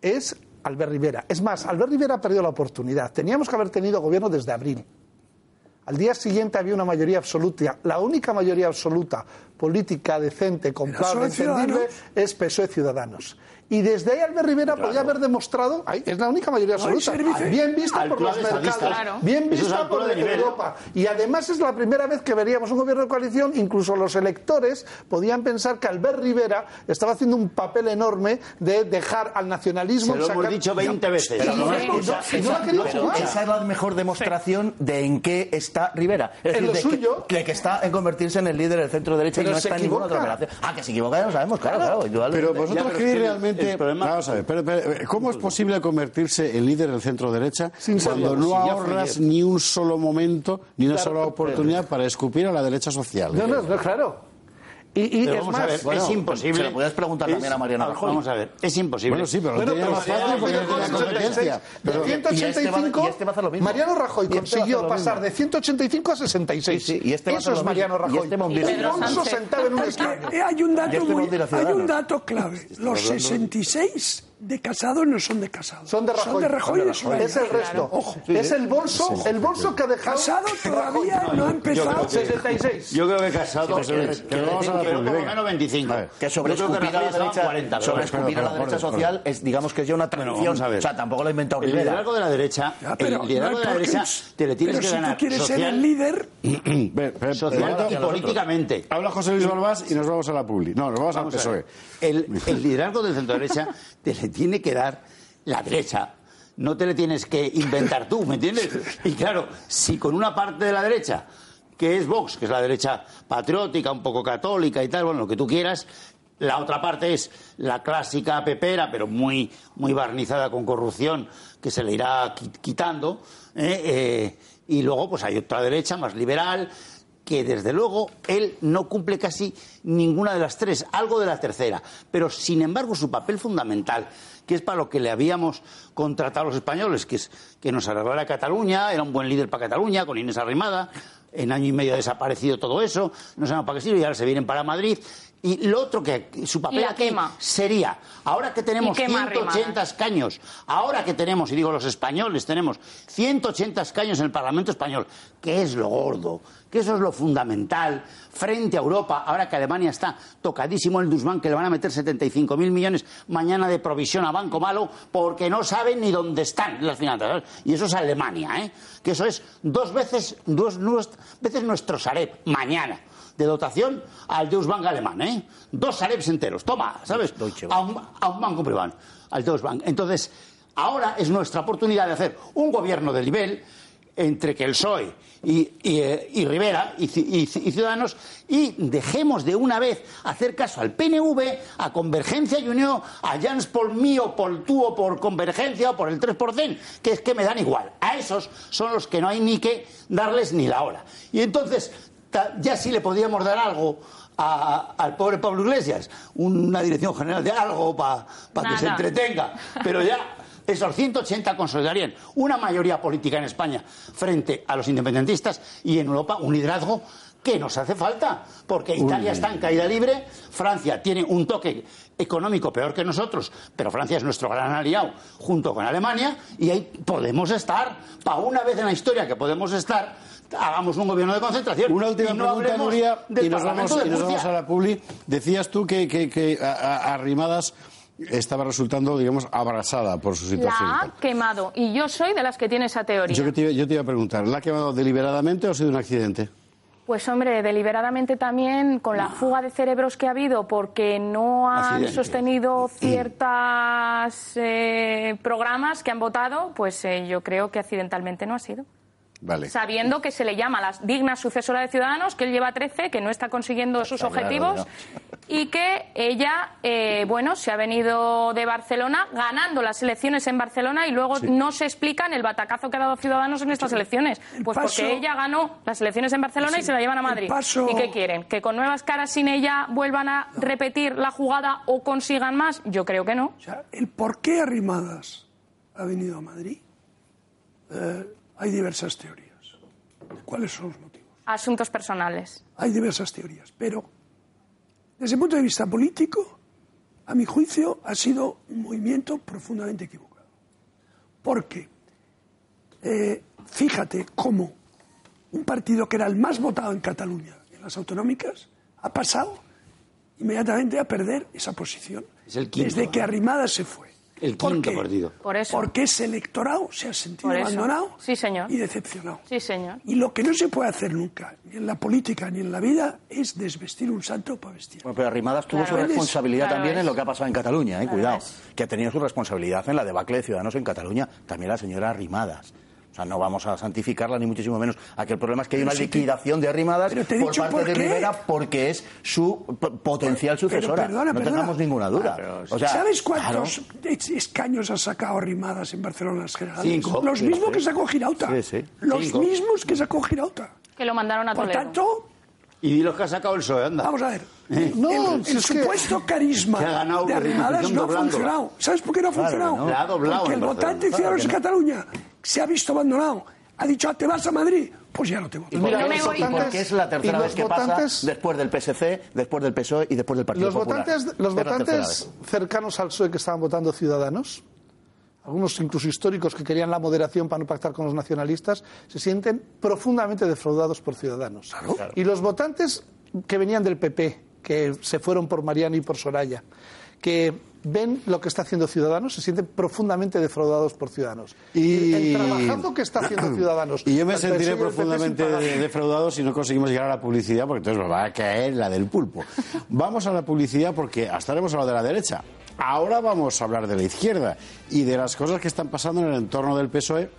es Albert Rivera. Es más, Albert Rivera ha perdido la oportunidad. Teníamos que haber tenido gobierno desde abril. Al día siguiente había una mayoría absoluta. La única mayoría absoluta política decente, comprable, entendible, es PSOE Ciudadanos. Y desde ahí Albert Rivera claro. podía haber demostrado, es la única mayoría absoluta, bien vista por los mercados, claro. bien vista por Europa. Y además es la primera vez que veríamos un gobierno de coalición, incluso los electores podían pensar que Albert Rivera estaba haciendo un papel enorme de dejar al nacionalismo... Se lo sacar... hemos dicho 20 veces. Pero no, esa, esa, pero esa es la mejor demostración de en qué está Rivera. Es en decir, lo de suyo. Que, de que está en convertirse en el líder del centro derecha y no está en ninguna otra operación. Ah, que se equivoca, ya lo sabemos, claro, claro. claro pero vosotros creéis realmente Vamos a ver, pero, pero, ¿cómo es posible convertirse en líder del centro derecha cuando no ahorras ni un solo momento, ni una Claro, sola oportunidad para escupir a la derecha social? No, no, no, claro. Y, y Pero es vamos a más, ver, bueno, es imposible. se lo puedes preguntar también a Mariano Rajoy. Vamos a ver, es imposible. Bueno, sí, pero lo Bueno, más fácil porque no tenía competencia. de Pero- 185, y este va a lo mismo. Mariano Rajoy este a consiguió pasar de 185 a 66. Sí, sí, y este a Eso es Mariano Rajoy. este a a bonzo sentado en un Es escaño. que eh, hay un dato este muy, no dirá hay Ciudadanos. un dato clave. Los 66 de Casado no son de Casado. Son de Rajoy. Son de Rajoy. Son de es una Rajoy. Es el resto. Ojo. Es el bolso, el bolso que ha dejado. Casado todavía no ha empezado. 66. Yo creo que Casado que lo vamos a dar pero por por lo venga. menos 25. A ver, Que sobre que escupir a la derecha, 40. sobre pero- escupir a la derecha pero- social es, digamos que es ya una tradición. O sea, tampoco lo ha inventado El liderazgo de la derecha, Ya, pero el liderazgo no de la derecha te le tienes pero que si tú quieres ser el líder, social y políticamente. Habla José Luis Balbás y nos vamos a la Publi. No, nos vamos, al a ver. PSOE. El, el liderazgo del centro derecha te le tiene que dar la derecha. No te le tienes que inventar tú, ¿me entiendes? Y claro, si con una parte de la derecha, que es Vox, que es la derecha patriótica, un poco católica y tal, bueno, lo que tú quieras, la otra parte es la clásica pepera, pero muy, muy barnizada con corrupción, que se le irá qui- quitando. ¿eh? Eh, y luego, pues hay otra derecha más liberal, que desde luego él no cumple casi ninguna de las tres, algo de la tercera. Pero sin embargo su papel fundamental, que es para lo que le habíamos contratado a los españoles, que es que nos arreglara Cataluña, era un buen líder para Cataluña, con Inés Arrimada, en año y medio ha desaparecido todo eso, no sabemos para qué sirve y ahora se vienen para Madrid. Y lo otro que su papel la aquí quema. sería, ahora que tenemos Y quema 180 escaños, ahora que tenemos, y digo los españoles, tenemos 180 escaños en el Parlamento español, que es lo gordo, que eso es lo fundamental, frente a Europa, ahora que Alemania está tocadísimo el Dusman, que le van a meter 75.000 millones mañana de provisión a Banco Malo, porque no saben ni dónde están las finanzas. ¿sabes? Y eso es Alemania, ¿eh? que eso es dos veces, dos veces nuestro Sareb, mañana de dotación al Deutsche Bank alemán, ¿eh? Dos Sarebs enteros, toma, ¿sabes? A un, a un banco privado, al Deutsche Bank. Entonces, ahora es nuestra oportunidad de hacer un gobierno de nivel entre que el PSOE y, y, eh, y Rivera y, y Ci- y Ciudadanos y dejemos de una vez hacer caso al PNV, a Convergencia y Unión, a Jans por mí o por tú o por Convergencia o por el 3%, que es que me dan igual. A esos son los que no hay ni que darles ni la hora. Y entonces, ya sí le podíamos dar algo a- al pobre Pablo Iglesias, una dirección general de algo para que se entretenga, pero ya esos 180 consolidarían una mayoría política en España frente a los independentistas y en Europa un liderazgo que nos hace falta, porque Italia está en caída libre, Francia tiene un toque económico peor que nosotros, pero Francia es nuestro gran aliado junto con Alemania y ahí podemos estar, para una vez en la historia que podemos estar, hagamos un gobierno de concentración. Una última y no pregunta, Nuria, y nos vamos, y nos vamos a la publi. Decías tú que, que, que a- a- Arrimadas estaba resultando, digamos, abrasada por su situación. La ha quemado. Y yo soy de las que tiene esa teoría. Yo, que te, iba- yo te iba a preguntar, ¿la ha quemado deliberadamente o ha sido un accidente? Pues hombre, deliberadamente también con la fuga de cerebros que ha habido porque no han Accidente. sostenido ciertos programas que han votado, pues eh, yo creo que accidentalmente no ha sido. Vale. Sabiendo que se le llama la digna sucesora de Ciudadanos, que él lleva 13, que no está consiguiendo sus Está claro, objetivos. y que ella, eh, bueno, se ha venido de Barcelona ganando las elecciones en Barcelona y luego no se explica en el batacazo que ha dado Ciudadanos en estas elecciones. Pues paso- porque ella ganó las elecciones en Barcelona y se la llevan a Madrid. paso- ¿Y qué quieren? ¿Que con nuevas caras sin ella vuelvan a repetir la jugada o consigan más? Yo creo que no. O sea, el por qué Arrimadas ha venido a Madrid, eh, hay diversas teorías. ¿Cuáles son los motivos? Asuntos personales. Hay diversas teorías, pero desde el punto de vista político, a mi juicio, ha sido un movimiento profundamente equivocado. Porque, eh, fíjate cómo un partido que era el más votado en Cataluña, en las autonómicas, ha pasado inmediatamente a perder esa posición. Es el quinto. Desde que Arrimadas se fue. El ¿Por quinto partido. Por eso. Porque ese electorado se ha sentido abandonado Sí, señor. y decepcionado. Sí, señor. Y lo que no se puede hacer nunca, ni en la política ni en la vida, es desvestir un santo para vestir. Bueno, pero Arrimadas tuvo Claro su es. responsabilidad Claro también es. en lo que ha pasado en Cataluña, eh, Claro cuidado. es. Que ha tenido su responsabilidad en la debacle de Ciudadanos en Cataluña, también la señora Arrimadas. Sea, no vamos a santificarla ni muchísimo menos. Aquí el problema es que hay Pero una si te- liquidación de he por parte por de. Rivera porque es su potencial Pero sucesora. perdona, no perdona. tengamos ninguna duda. O sea, ¿Sabes claro. cuántos es- escaños ha sacado Arrimadas en Barcelona las generales? Cinco. Los Sí, mismos sí. que sacó Girauta. Sí, sí. Los Cinco. mismos que sacó Girauta. Que lo mandaron a Por Toledo. tanto, Y di los que ha sacado el PSOE, anda. vamos a ver. Eh. el, el que- supuesto carisma Que ha ganado de Arrimadas no ha funcionado. ¿Sabes por qué no ha Claro, funcionado? ¿no? La ha doblado Porque el Barcelona. votante de Claro Ciudadanos que en no. Cataluña se ha visto abandonado. Ha dicho, "Ah, te vas a Madrid, pues ya no te voto. Y mira, no eso, voy. y porque es la Y tercera vez que votantes- pasa después del PSC, después del PSOE y después del Partido Los Popular. votantes, los Es votantes cercanos al PSOE que estaban votando Ciudadanos, algunos incluso históricos que querían la moderación para no pactar con los nacionalistas, se sienten profundamente defraudados por Ciudadanos. Y los votantes que venían del PP, que se fueron por Mariano y por Soraya, que ven lo que está haciendo Ciudadanos, se sienten profundamente defraudados por Ciudadanos. Y- El trabajazo que está haciendo Ciudadanos. Y yo me sentiré profundamente defraudado si no conseguimos llegar a la publicidad, porque entonces nos va a caer la del pulpo. Vamos a la publicidad porque hasta ahora hemos hablado de la derecha. Ahora vamos a hablar de la izquierda y de las cosas que están pasando en el entorno del PSOE,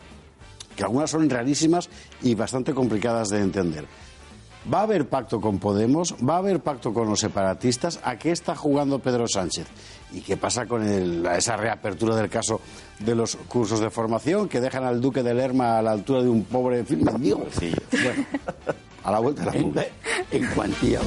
que algunas son rarísimas y bastante complicadas de entender. ¿Va a haber pacto con Podemos? ¿Va a haber pacto con los separatistas? ¿A qué está jugando Pedro Sánchez? ¿Y qué pasa con el- esa reapertura del caso de los cursos de formación que dejan al duque de Lerma a la altura de un pobre en fin, mendigo? Bueno, a la vuelta de la publi. En cuantía.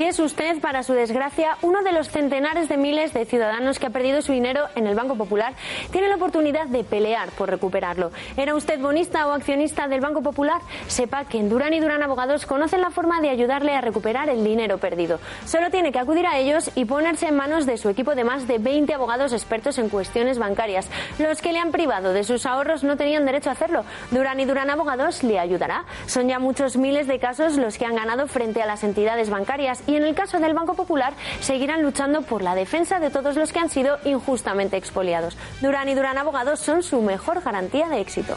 Si es usted, para su desgracia, uno de los centenares de miles de ciudadanos que ha perdido su dinero en el Banco Popular, tiene la oportunidad de pelear por recuperarlo. ¿Era usted bonista o accionista del Banco Popular? Sepa que en Durán y Durán Abogados conocen la forma de ayudarle a recuperar el dinero perdido. Solo tiene que acudir a ellos y ponerse en manos de su equipo de más de 20 abogados expertos en cuestiones bancarias. Los que le han privado de sus ahorros no tenían derecho a hacerlo. Durán y Durán Abogados le ayudará. Son ya muchos miles de casos los que han ganado frente a las entidades bancarias y en el caso del Banco Popular seguirán luchando por la defensa de todos los que han sido injustamente expoliados. Durán y Durán Abogados son su mejor garantía de éxito.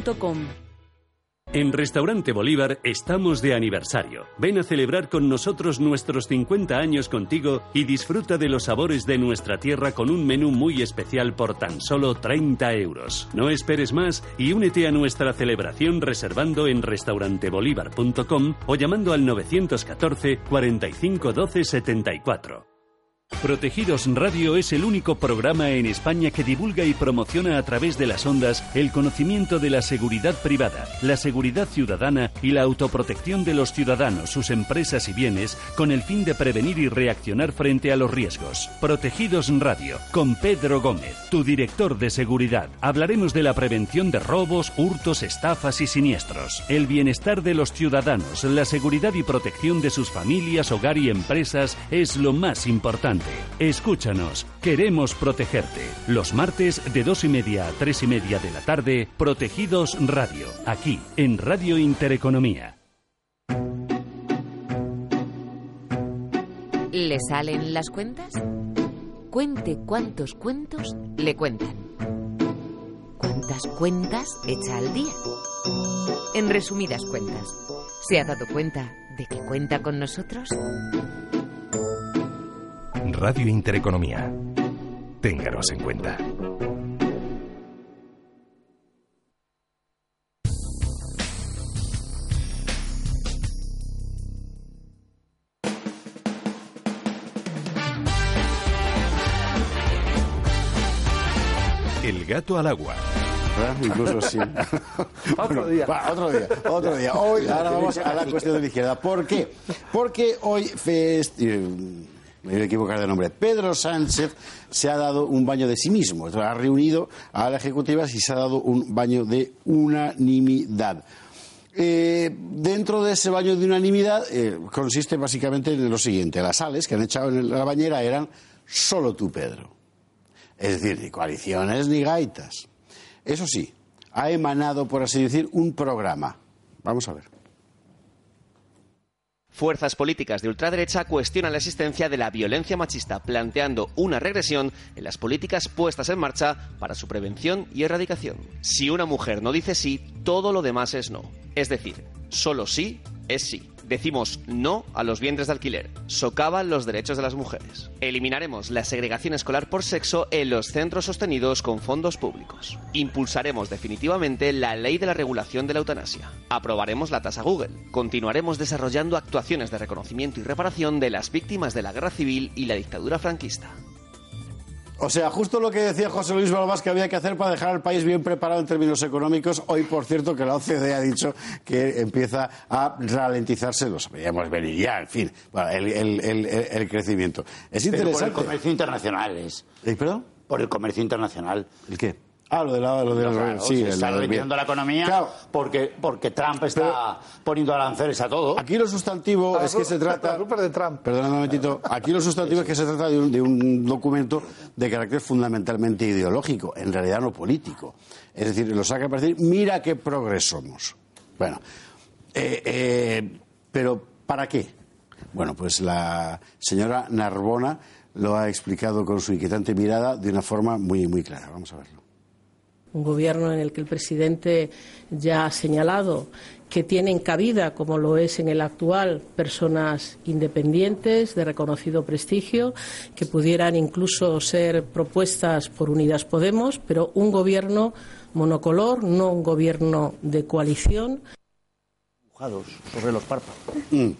En Restaurante Bolívar estamos de aniversario. Ven a celebrar con nosotros nuestros 50 años contigo y disfruta de los sabores de nuestra tierra con un menú muy especial por tan solo 30 euros. No esperes más y únete a nuestra celebración reservando en restaurantebolívar.com o llamando al 914 45 12 74. Protegidos Radio es el único programa en España que divulga y promociona a través de las ondas el conocimiento de la seguridad privada, la seguridad ciudadana y la autoprotección de los ciudadanos, sus empresas y bienes con el fin de prevenir y reaccionar frente a los riesgos. Protegidos Radio, con Pedro Gómez, tu director de seguridad. Hablaremos de la prevención de robos, hurtos, estafas y siniestros, el bienestar de los ciudadanos, la seguridad y protección de sus familias, hogar y empresas es lo más importante. Escúchanos, queremos protegerte. Los martes de dos y media a tres y media de la tarde, Protegidos Radio, aquí en Radio Intereconomía. ¿Le salen las cuentas? Cuente cuántos cuentos le cuentan. ¿Cuántas cuentas echa al día? En resumidas cuentas, ¿se ha dado cuenta de que cuenta con nosotros? Radio Intereconomía. Ténganos en cuenta. El gato al agua. Incluso sí. Otro día. va, otro día, otro día. Hoy, ahora vamos a la cuestión de la izquierda. ¿Por qué? Porque hoy, fest- me voy a equivocar de nombre, Pedro Sánchez se ha dado un baño de sí mismo. Ha reunido a la Ejecutiva y se ha dado un baño de unanimidad. Eh, dentro de ese baño de unanimidad eh, consiste básicamente en lo siguiente. Las sales que han echado en la bañera eran solo tú, Pedro. Es decir, ni coaliciones ni gaitas. Eso sí, ha emanado, por así decir, un programa. Vamos a ver. Fuerzas políticas de ultraderecha cuestionan la existencia de la violencia machista, planteando una regresión en las políticas puestas en marcha para su prevención y erradicación. Si una mujer no dice sí, todo lo demás es no. Es decir, solo sí es sí. Decimos no a los vientres de alquiler. Socavan los derechos de las mujeres. Eliminaremos la segregación escolar por sexo en los centros sostenidos con fondos públicos. Impulsaremos definitivamente la ley de la regulación de la eutanasia. Aprobaremos la tasa Google. Continuaremos desarrollando actuaciones de reconocimiento y reparación de las víctimas de la guerra civil y la dictadura franquista. O sea, justo lo que decía José Luis Balbás que había que hacer para dejar al país bien preparado en términos económicos. Hoy, por cierto, que la OCDE ha dicho que empieza a ralentizarse, lo sabíamos venir ya, en fin, el, el- el- el crecimiento. Es Pero por el interesante. comercio internacional es. ¿Eh, perdón? Por el comercio internacional. ¿El qué? Ah, lo de la, lo de la- Claro, sí, se está ralentizando la economía Claro. porque, porque Trump está poniendo aranceles a todo. Aquí lo sustantivo es que se trata. de Trump. Perdona un momentito. Aquí lo sustantivo es que se trata de un, de un documento de carácter fundamentalmente ideológico, en realidad no político. Es decir, lo saca para decir, mira qué progreso somos. Bueno, eh, eh, pero ¿para qué? Bueno, pues la señora Narbona lo ha explicado con su inquietante mirada de una forma muy, muy clara. Vamos a verlo. Un gobierno en el que el presidente ya ha señalado que tienen cabida, como lo es en el actual, personas independientes de reconocido prestigio, que pudieran incluso ser propuestas por Unidas Podemos, pero un gobierno monocolor, no un gobierno de coalición. Dibujados sobre los párpados. Mm.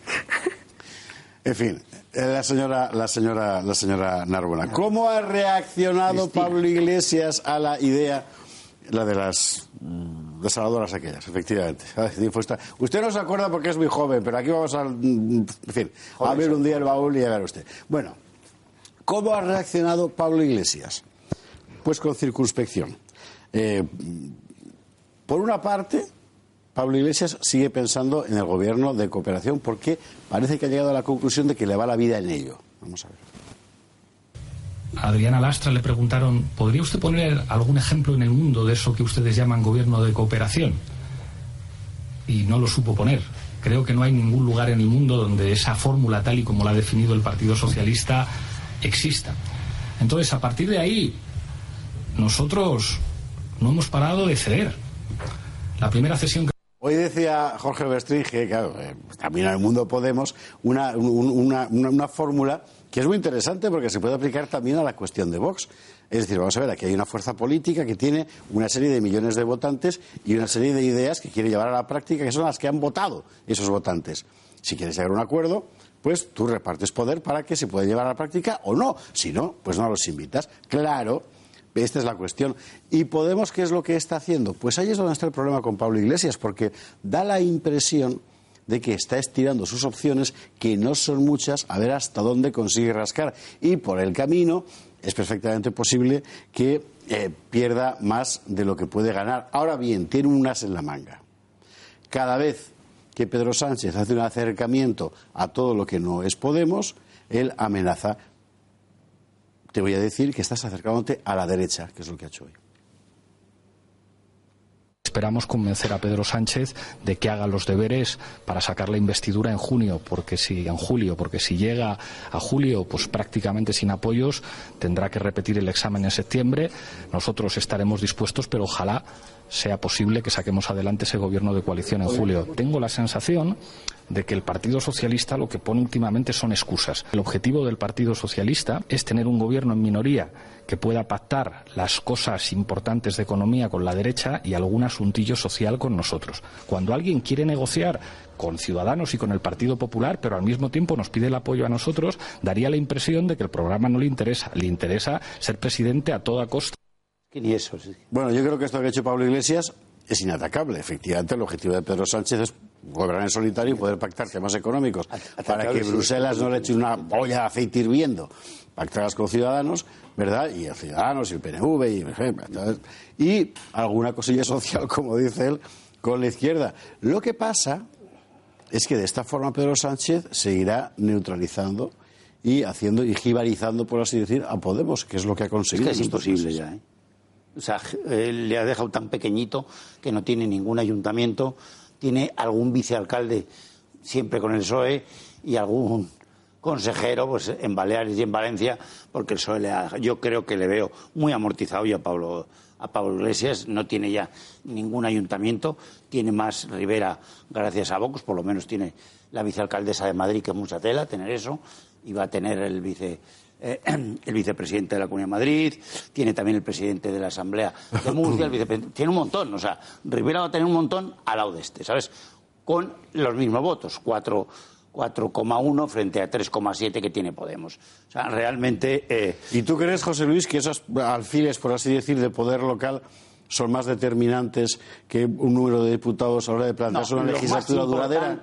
En fin, eh, la señora, la señora, la señora Narbona. ¿Cómo ha reaccionado Pablo Iglesias a la idea, la de las mm, desaladoras aquellas, efectivamente? Usted no se acuerda porque es muy joven, pero aquí vamos a, mm, en fin, a ver un día el baúl y a ver usted. Bueno, ¿cómo ha reaccionado Pablo Iglesias? Pues con circunspección. Eh, por una parte, Pablo Iglesias sigue pensando en el gobierno de cooperación porque parece que ha llegado a la conclusión de que le va la vida en ello. Vamos a ver. A Adriana Lastra le preguntaron, ¿podría usted poner algún ejemplo en el mundo de eso que ustedes llaman gobierno de cooperación? Y no lo supo poner. Creo que no hay ningún lugar en el mundo donde esa fórmula, tal y como la ha definido el Partido Socialista, exista. Entonces, a partir de ahí, nosotros no hemos parado de ceder. La primera cesión que Hoy decía Jorge Bestringe, claro, eh, también mundo Podemos, una, un- una, una- una fórmula que es muy interesante porque se puede aplicar también a la cuestión de Vox. Es decir, vamos a ver, aquí hay una fuerza política que tiene una serie de millones de votantes y una serie de ideas que quiere llevar a la práctica, que son las que han votado esos votantes. Si quieres llegar a un acuerdo, pues tú repartes poder para que se pueda llevar a la práctica o no. Si no, pues no los invitas. Claro, esta es la cuestión. ¿Y Podemos qué es lo que está haciendo? Pues ahí es donde está el problema con Pablo Iglesias, porque da la impresión de que está estirando sus opciones, que no son muchas, a ver hasta dónde consigue rascar. Y por el camino es perfectamente posible que eh, pierda más de lo que puede ganar. Ahora bien, tiene un as en la manga. Cada vez que Pedro Sánchez hace un acercamiento a todo lo que no es Podemos, él amenaza te voy a decir que estás acercándote a la derecha, que es lo que ha hecho hoy. Esperamos convencer a Pedro Sánchez de que haga los deberes para sacar la investidura en junio, porque si en julio, porque si llega a julio, pues prácticamente sin apoyos, tendrá que repetir el examen en septiembre. Nosotros estaremos dispuestos, pero ojalá sea posible que saquemos adelante ese gobierno de coalición en julio. Tengo la sensación de que el Partido Socialista lo que pone últimamente son excusas. El objetivo del Partido Socialista es tener un gobierno en minoría que pueda pactar las cosas importantes de economía con la derecha y algún asuntillo social con nosotros. Cuando alguien quiere negociar con Ciudadanos y con el Partido Popular, pero al mismo tiempo nos pide el apoyo a nosotros, daría la impresión de que el programa no le interesa. Le interesa ser presidente a toda costa. Ni eso, Bueno, yo creo que esto que ha hecho Pablo Iglesias es inatacable. Efectivamente, el objetivo de Pedro Sánchez es gobernar en solitario y poder pactar temas económicos para que Bruselas no le eche una olla de aceite hirviendo. Pactarlas con ciudadanos, ¿verdad? Y el Ciudadanos y el PNV y, y alguna cosilla social, como dice él, con la izquierda. Lo que pasa es que de esta forma Pedro Sánchez seguirá neutralizando y haciendo y jibarizando, por así decir, a Podemos, que es lo que ha conseguido. Es que es imposible ya, ¿eh? O sea, le ha dejado tan pequeñito que no tiene ningún ayuntamiento, tiene algún vicealcalde siempre con el PSOE y algún consejero pues en Baleares y en Valencia, porque el PSOE le ha, yo creo que le veo muy amortizado y a Pablo a Pablo Iglesias no tiene ya ningún ayuntamiento, tiene más Rivera gracias a Vox, por lo menos tiene la vicealcaldesa de Madrid, que es mucha tela tener eso, y va a tener el vice eh, el vicepresidente de la Comunidad de Madrid, tiene también el presidente de la Asamblea de Murcia, el tiene un montón, o sea, Rivera va a tener un montón al lado de este, ¿sabes? Con los mismos votos, 4,1 frente a 3,7 que tiene Podemos. O sea, realmente. Eh, ¿Y tú crees, José Luis, que esos alfiles, por así decir, de poder local son más determinantes que un número de diputados a la hora de plantearse una legislatura duradera?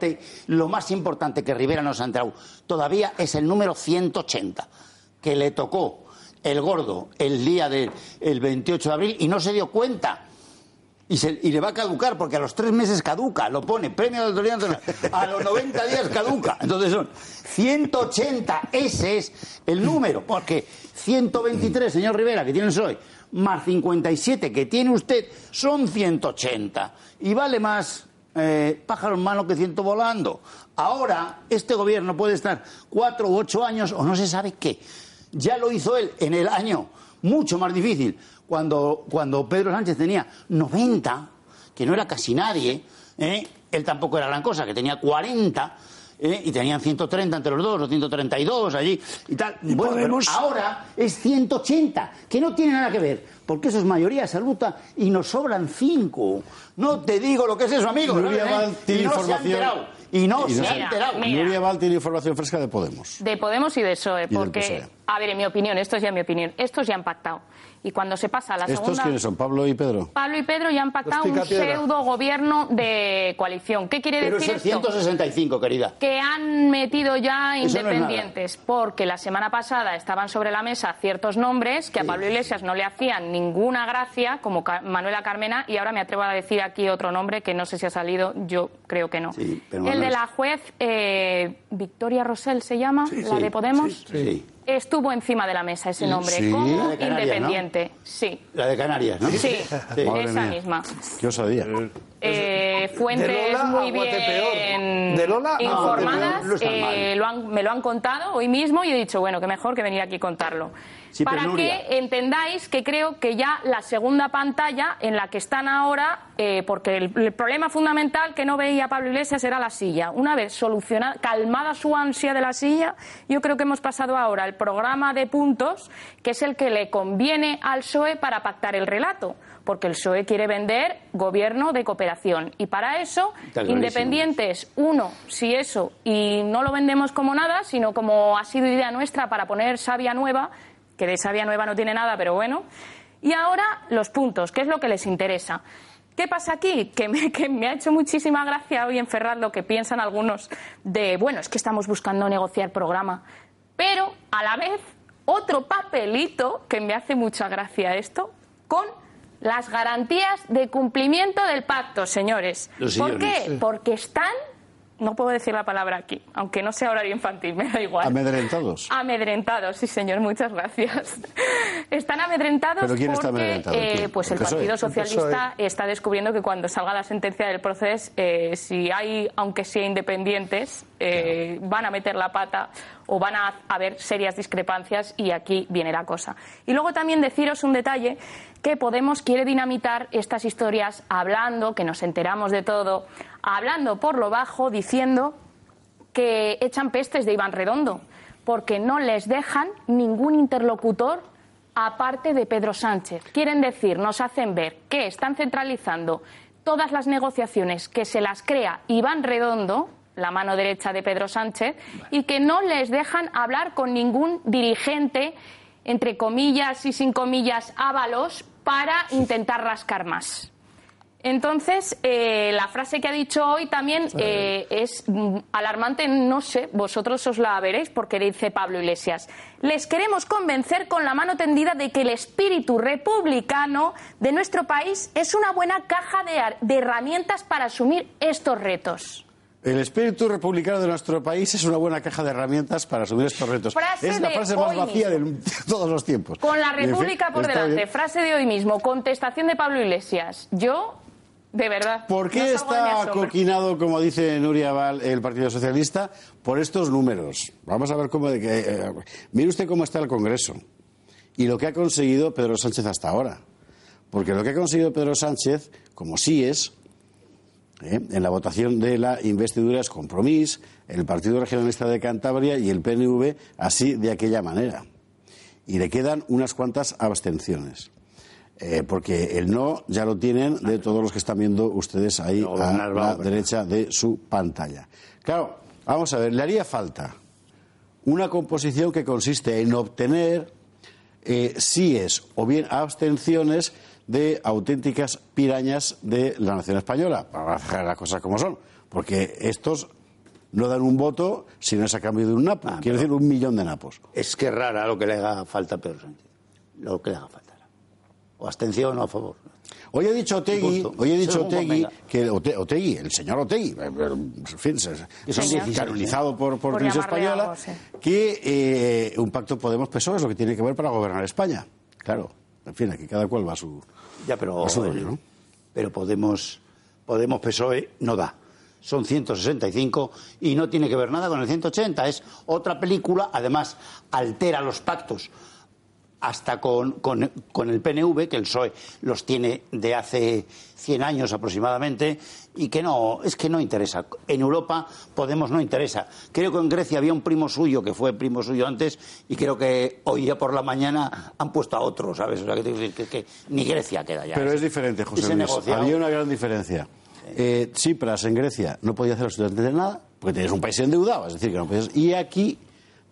Lo más importante que Rivera nos ha entrado todavía es el número 180 que le tocó el gordo el día del 28 de abril y no se dio cuenta. Y, le va a caducar porque a los tres meses caduca, lo pone, premio de autoridad a los 90 días caduca. Entonces son 180, ese es el número, porque 123, señor Rivera, que tiene hoy, más 57 que tiene usted, son 180. Y vale más eh, pájaro en mano que ciento volando. Ahora, este gobierno puede estar cuatro u ocho años o no se sabe qué ya lo hizo él en el año mucho más difícil, cuando, cuando Pedro Sánchez tenía 90, que no era casi nadie, ¿eh? él tampoco era gran cosa, que tenía 40, ¿eh? y tenían 130 entre los dos, o 132 allí y tal. bueno, ahora es 180, que no tiene nada que ver, porque eso es mayoría absoluta y nos sobran 5. No te digo lo que es eso, amigo. Nuria tiene información. Y no, se, ha enterado. Nuria Val tiene información fresca de Podemos. De Podemos y de PSOE, porque, a ver, en mi opinión, esto es ya mi opinión, estos ya han pactado. Y cuando se pasa a la ¿Estos segunda... quiénes son? ¿Pablo y Pedro? Pablo y Pedro ya han pactado un pseudo gobierno de coalición. ¿Qué quiere decir es 165, querida. Que han metido ya independientes, porque la semana pasada estaban sobre la mesa ciertos nombres que a Pablo Iglesias no le hacían ninguna gracia, como Manuela Carmena, y ahora me atrevo a decir aquí otro nombre que no sé si ha salido, yo creo que no. El de la juez eh, Victoria Rosell se llama, la de Podemos. sí estuvo encima de la mesa ese nombre como independiente. Sí. La de Canarias, ¿no? Sí, esa misma. Yo sabía. Eh, fuentes muy bien informadas eh, me lo han contado hoy mismo y he dicho, bueno, que mejor que venir aquí a contarlo. para que entendáis que creo que ya la segunda pantalla en la que están ahora, eh, porque el, problema fundamental que no veía Pablo Iglesias era la silla. Una vez solucionada, calmada su ansia de la silla, yo creo que hemos pasado ahora al programa de puntos, que es el que le conviene al PSOE para pactar el relato porque el PSOE quiere vender gobierno de cooperación. Y para eso, independientes, uno, si eso, y no lo vendemos como nada, sino como ha sido idea nuestra para poner savia nueva, que de savia nueva no tiene nada, pero bueno. Y ahora los puntos, ¿qué es lo que les interesa? ¿Qué pasa aquí? Que me, que me, ha hecho muchísima gracia hoy en Ferraz lo que piensan algunos de, bueno, es que estamos buscando negociar programa, pero a la vez otro papelito que me hace mucha gracia esto, con las garantías de cumplimiento del pacto, señores. ¿Por qué? Porque están no puedo decir la palabra aquí, aunque no sea horario infantil, me da igual. Amedrentados. Amedrentados, sí señor, muchas gracias. Están amedrentados ¿Pero quién está porque amedrentado? eh, pues ¿El el PSOE? Partido El Socialista está descubriendo que cuando salga la sentencia del proceso, eh, si hay, aunque sea independientes, eh, van a meter la pata o van a haber serias discrepancias y aquí viene la cosa. Y luego también deciros un detalle que Podemos quiere dinamitar estas historias hablando, que nos enteramos de todo, hablando por lo bajo, diciendo que echan pestes de Iván Redondo, porque no les dejan ningún interlocutor aparte de Pedro Sánchez. Quieren decir, nos hacen ver que están centralizando todas las negociaciones que se las crea Iván Redondo, la mano derecha de Pedro Sánchez, y que no les dejan hablar con ningún dirigente, entre comillas y sin comillas, ávalos, para intentar rascar más. Entonces, eh, la frase que ha dicho hoy también eh, es mm, alarmante, no sé, vosotros os la veréis porque dice Pablo Iglesias. Les queremos convencer con la mano tendida de que el espíritu republicano de nuestro país es una buena caja de, herramientas para asumir estos retos. El espíritu republicano de nuestro país es una buena caja de herramientas para asumir estos retos. Frase es la frase más vacía de todos los tiempos. Con la República por delante, bien. frase de hoy mismo, contestación de Pablo Iglesias. Yo, de verdad. ¿Por qué está coquinado, como dice Nuria Val, el Partido Socialista? Por estos números. Vamos a ver cómo de que. eh, mire usted cómo está el Congreso y lo que ha conseguido Pedro Sánchez hasta ahora. Porque lo que ha conseguido Pedro Sánchez, como sí es, ¿eh? en la votación de la investidura es Compromís, el Partido Regionalista de Cantabria y el PNV, así de aquella manera. Y le quedan unas cuantas abstenciones. Eh, porque el no ya lo tienen de todos los que están viendo ustedes ahí a la derecha de su pantalla. Claro, vamos a ver, le haría falta una composición que consiste en obtener eh, síes o bien abstenciones de auténticas pirañas de la nación española, para dejar las cosas como son, porque estos no dan un voto si no es a cambio de un napo, quiero decir un millón de napos. Es que rara lo que le haga falta a Pedro Sánchez. Lo que le haga falta. O abstención o a favor. Hoy he dicho Otegui, hoy he dicho Otegui, que Ote- Otegui, el señor Otegui, eh, eh, en fin, se- Que son es 16, canonizado por, por, Por Española, algo, sí. que eh, un pacto Podemos-PSOE es lo que tiene que ver para gobernar España. Claro, en fin, aquí cada cual va a su, Ya, pero, a su rollo, ¿no? pero Podemos, Podemos PSOE E no da. Son 165 y no tiene que ver nada con el 180. Es otra película, además altera los pactos hasta con, con- con el PNV, que el PSOE los tiene de hace 100 años aproximadamente, y que no, es que no interesa. En Europa Podemos no interesa. Creo que en Grecia había un primo suyo que fue primo suyo antes, y creo que hoy ya por la mañana han puesto a otro, ¿sabes? O sea, que, que- que ni Grecia queda ya. Pero es diferente, José Luis. Había una gran diferencia. Eh, Tsipras en Grecia no podía hacer absolutamente nada, porque tienes un país endeudado, es decir, que no podías... Y aquí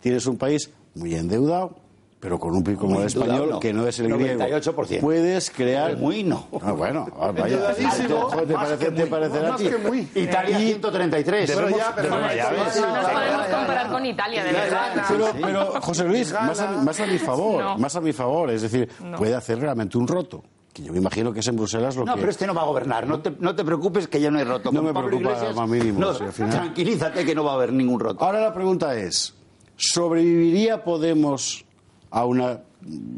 tienes un país muy endeudado, pero con un PIB como el español, no. que no es el griego. 98%. Puedes crear... Muy no. Ah, bueno, ah, vaya. ¿Te más parece, que te muy, parecerá a más ti? que muy. Italia 133. Pero ya, pero Bueno, ya ves. No nos podemos comparar con Italia, de verdad. Pero, pero, José Luis, más a, más a mi favor, No. más a mi favor, es decir, puede hacer realmente un roto. Que yo me imagino que es en Bruselas lo No, que... pero este no va a gobernar. No te, no te preocupes que ya no hay roto. No Con me Pablo preocupa Iglesias, más mínimo, no, si al final- Tranquilízate que no va a haber ningún roto. Ahora la pregunta es, ¿sobreviviría Podemos a un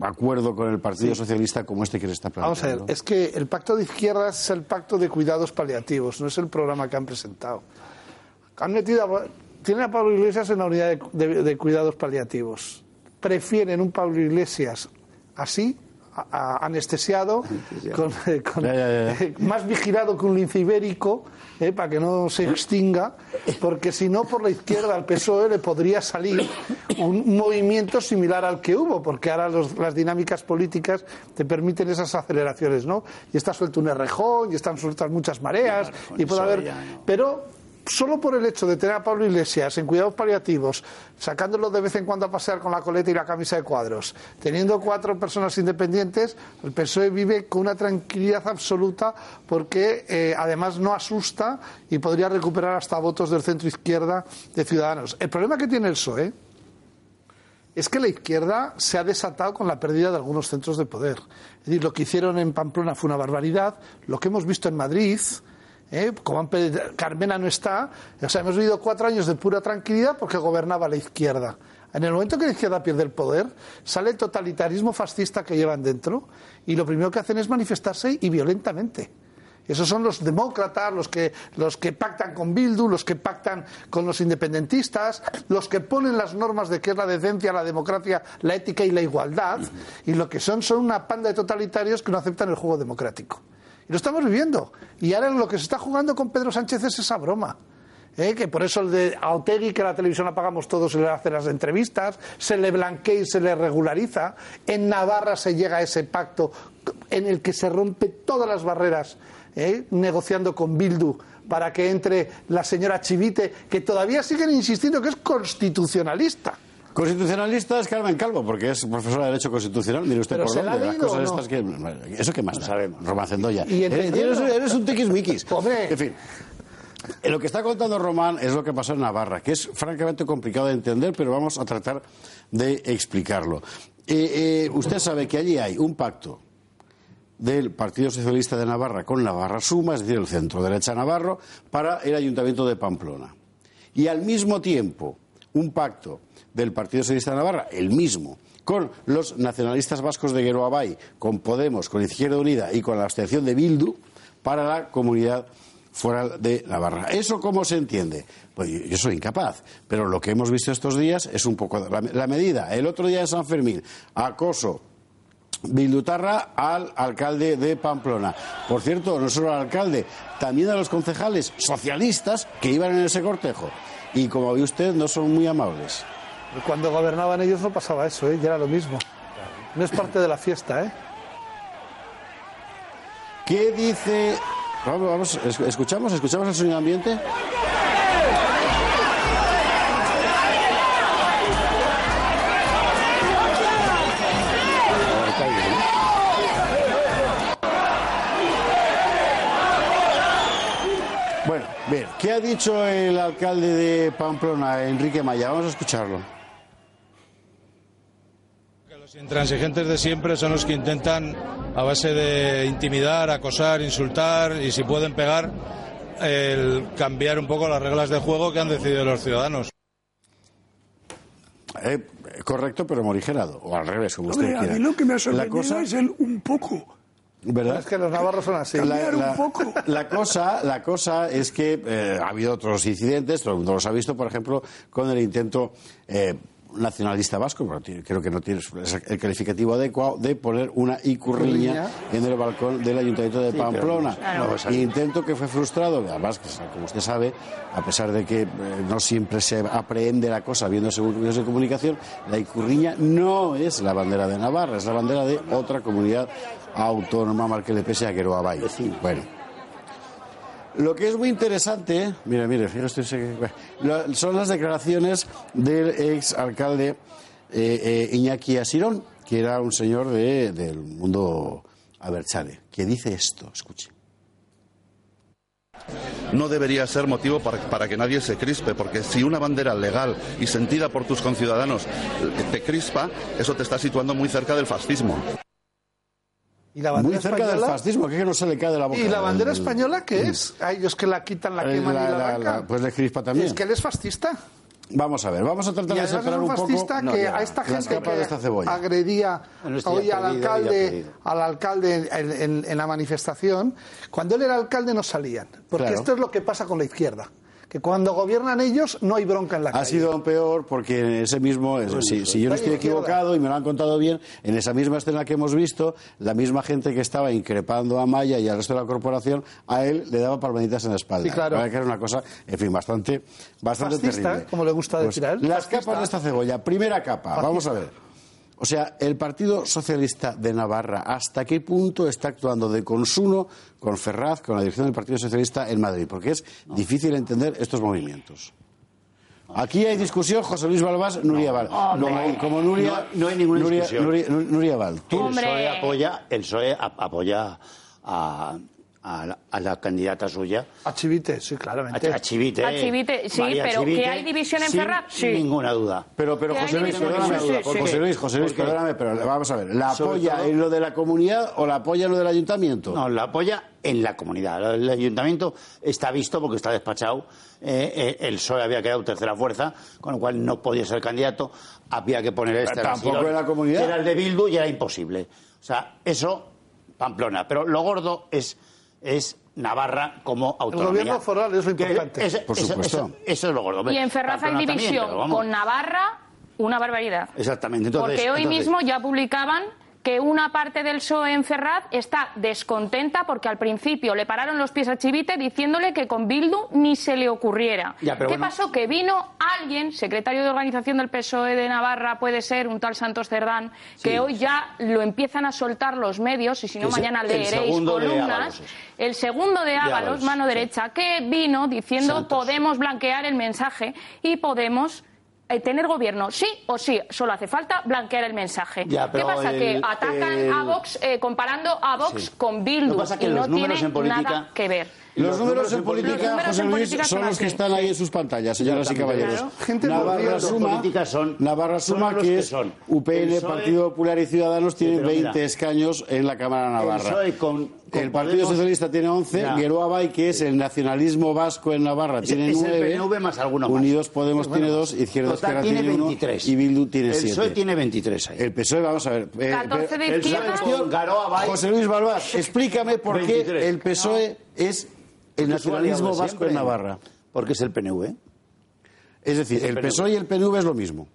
acuerdo con el Partido Socialista como este que está Vamos a planteando? ver, es que el pacto de izquierdas es el pacto de cuidados paliativos, no es el programa que han presentado. Han metido a- tienen a Pablo Iglesias en la unidad de, de- de cuidados paliativos. Prefieren un Pablo Iglesias así, anestesiado, con- eh, con- Ya, ya, ya. eh, más vigilado que un lince ibérico, eh, para que no se extinga, porque si no, por la izquierda al PSOE le podría salir un movimiento similar al que hubo, porque ahora los- las dinámicas políticas te permiten esas aceleraciones, ¿no? Y está suelto un errejón, y están sueltas muchas mareas, y puede haber... no. Pero solo por el hecho de tener a Pablo Iglesias en cuidados paliativos, sacándolo de vez en cuando a pasear con la coleta y la camisa de cuadros, teniendo cuatro personas independientes, el PSOE vive con una tranquilidad absoluta porque eh, además no asusta y podría recuperar hasta votos del centro izquierda de Ciudadanos. El problema que tiene el PSOE es que la izquierda se ha desatado con la pérdida de algunos centros de poder. Es decir, lo que hicieron en Pamplona fue una barbaridad, lo que hemos visto en Madrid ¿eh? Como Carmena no está. O sea, hemos vivido cuatro años de pura tranquilidad porque gobernaba la izquierda. En el momento que la izquierda pierde el poder, sale el totalitarismo fascista que llevan dentro y lo primero que hacen es manifestarse y violentamente. Esos son los demócratas, los que, los que pactan con Bildu, los que pactan con los independentistas, los que ponen las normas de qué es la decencia, la democracia, la ética y la igualdad, y lo que son son una panda de totalitarios que no aceptan el juego democrático. Y lo estamos viviendo. Y ahora lo que se está jugando con Pedro Sánchez es esa broma. ¿eh? que por eso el de a Otegi, que la televisión apagamos todos, se le hace las entrevistas, se le blanquea y se le regulariza. En Navarra se llega a ese pacto en el que se rompe todas las barreras, ¿eh? negociando con Bildu para que entre la señora Chivite, que todavía siguen insistiendo que es constitucionalista. Constitucionalista es Carmen Calvo, porque es profesora de Derecho Constitucional. Mire usted ¿Pero por la dónde. Las cosas no? estas que. Eso que más sabemos. Román Cendoya. Y Eres, eres- eres un tiquismiquis. En fin. eh, Lo que está contando Román es lo que pasó en Navarra, que es francamente complicado de entender, pero vamos a tratar de explicarlo. Eh, eh, usted sabe que allí hay un pacto del Partido Socialista de Navarra con Navarra Suma, es decir, el centro derecha navarro, para el Ayuntamiento de Pamplona. Y al mismo tiempo, un pacto del Partido Socialista de Navarra, el mismo, con los nacionalistas vascos de Gueroabay, con Podemos, con Izquierda Unida y con la abstención de Bildu, para la comunidad foral de Navarra. ¿Eso cómo se entiende? Pues yo, soy incapaz, pero lo que hemos visto estos días es un poco la, la medida. El otro día en San Fermín, acoso Bildutarra al alcalde de Pamplona. Por cierto, no solo al alcalde, también a los concejales socialistas que iban en ese cortejo. Y como ve usted, no son muy amables. Cuando gobernaban ellos no pasaba eso, ¿eh? ya era lo mismo. No es parte de la fiesta, ¿eh? ¿Qué dice? Vamos, vamos, es- escuchamos, escuchamos el sonido ambiente. Bueno, bien, ¿qué ha dicho el alcalde de Pamplona, Enrique Maya? Vamos a escucharlo. Los intransigentes de siempre son los que intentan, a base de intimidar, acosar, insultar y si pueden pegar, el cambiar un poco las reglas de juego que han decidido los ciudadanos. Eh, correcto, pero morigerado, o al revés, como usted Hombre, a quiera. mí lo que me ha La sorprendido cosa- es el un poco. ¿Verdad? Es que los navarros son así. La, Cambiar un la- poco. la cosa, la cosa es que eh, ha habido otros incidentes, todo el mundo los ha visto, por ejemplo, con el intento eh, nacionalista vasco, pero tiene- creo que no tiene el calificativo adecuado, de poner una icurriña en el balcón del Ayuntamiento de Sí, Pamplona. no, no. Intento que fue frustrado, además, que, como usted sabe, a pesar de que eh, no siempre se aprehende la cosa viendo según medios de comunicación, la icurriña no es la bandera de Navarra, es la bandera de otra comunidad autónoma, mal que le pese a Queroabay. Bueno. Lo que es muy interesante, mire, mire, son las declaraciones del ex alcalde eh, eh, Iñaki Asirón, que era un señor de- del mundo Abertzale, que dice esto, escuche. no debería ser motivo para, que nadie se crispe, porque si una bandera legal y sentida por tus conciudadanos te crispa, eso te está situando muy cerca del fascismo. ¿Y la Muy bandera cerca del española? fascismo, que es que no se le cae de la boca. ¿Y la bandera El- española qué es? A ellos que la quitan, la Eh, queman la- y la, la- pues le crispa también. Es que él es fascista. Vamos a ver, vamos a Y tratar de separar un un poco fascista que ya, a esta gente capas de esta que agredía hoy al alcalde, al alcalde en, en- en la manifestación, cuando él era alcalde no salían. Porque Claro. esto es lo que pasa con la izquierda. Que cuando gobiernan ellos no hay bronca en la Ha calle. sido aún peor porque en ese mismo, es- si, si yo no estoy equivocado y me lo han contado bien, en esa misma escena que hemos visto, la misma gente que estaba increpando a Maya y al resto de la corporación, a él le daba palmaditas en la espalda. Sí, claro. Que era una cosa, en fin, bastante, bastante Fascista, terrible. como le gusta Pues, decir a él. Las Fascista. capas de esta cebolla. Primera capa, vamos a ver. O sea, el Partido Socialista de Navarra, ¿hasta qué punto está actuando de consuno con Ferraz, con la dirección del Partido Socialista en Madrid? Porque es difícil entender estos movimientos. Aquí hay discusión, José Luis Balbás, Nuria Val. no como, Nuria, no- no hay ninguna Nuria, discusión. Nuria- Nuria Val. Tú- El PSOE apoya, el PSOE ap- apoya a, a la, a la candidata suya. A Chivite, sí, claramente. A, a Chivite. A Chivite, sí, María pero Chivite, ¿que hay división en sin Ferraz? Sí. ninguna duda. Pero, pero José Luis, perdóname, sí, sí, sí. José Luis, José Luis, perdóname, pero vamos a ver, ¿la apoya todo- en lo de la comunidad o la apoya en lo del ayuntamiento? No, la apoya en la comunidad. El ayuntamiento está visto porque está despachado. Eh, eh, el PSOE había quedado tercera fuerza, con lo cual no podía ser candidato. Había que poner este. Tampoco en la comunidad. que Era el de Bildu y era imposible. O sea, eso, Pamplona. Pero lo gordo es, es Navarra como autonomía. gobierno foral es lo Que importante. ese- Por supuesto. Eso, eso es lo gordo. Y en Ferraz hay división con Navarra, una barbaridad. Exactamente. Entonces, Porque hoy entonces- mismo ya publicaban que una parte del PSOE en Ferraz está descontenta porque al principio le pararon los pies a Chivite diciéndole que con Bildu ni se le ocurriera. Ya, ¿Qué bueno. pasó? Que vino alguien, secretario de organización del PSOE de Navarra, puede ser un tal Santos Cerdán, que Sí. hoy ya lo empiezan a soltar los medios y si no mañana leeréis columnas. El segundo de Ábalos, mano derecha, que vino diciendo Santos. podemos blanquear el mensaje y podemos eh, tener gobierno, sí o sí, solo hace falta blanquear el mensaje. Ya, ¿Qué pasa? que atacan el- a Vox eh, comparando a Vox Sí. con Bildu que pasa es que y no los tiene en política- nada que ver. Los, números en política, Los números José en Luis, política son los que están ahí en sus pantallas, señoras y caballeros. Claro. Gente Navarra suma, son- Navarra son suma los que que es son. UPN, El PSOE Partido Popular y Ciudadanos tienen pero mira, 20 escaños en la Cámara de Navarra. El PSOE con, con el Partido Podemos- Socialista tiene 11, Mira. Geroa Bay, que es el nacionalismo vasco en Navarra, Es- tiene es el 9. PNV más alguno más. Unidos Podemos Bueno, tiene 2, Izquierda Esquerra tiene tiene 1 23. y Bildu tiene El 7. PSOE tiene 23 ahí. El PSOE, vamos a ver. eh, 14 de el- izquierda. José Luis Balbás, explícame por 23. qué el PSOE es el nacionalismo vasco en Navarra. Porque es el PNV. Es decir, el PSOE y el PNV es lo mismo.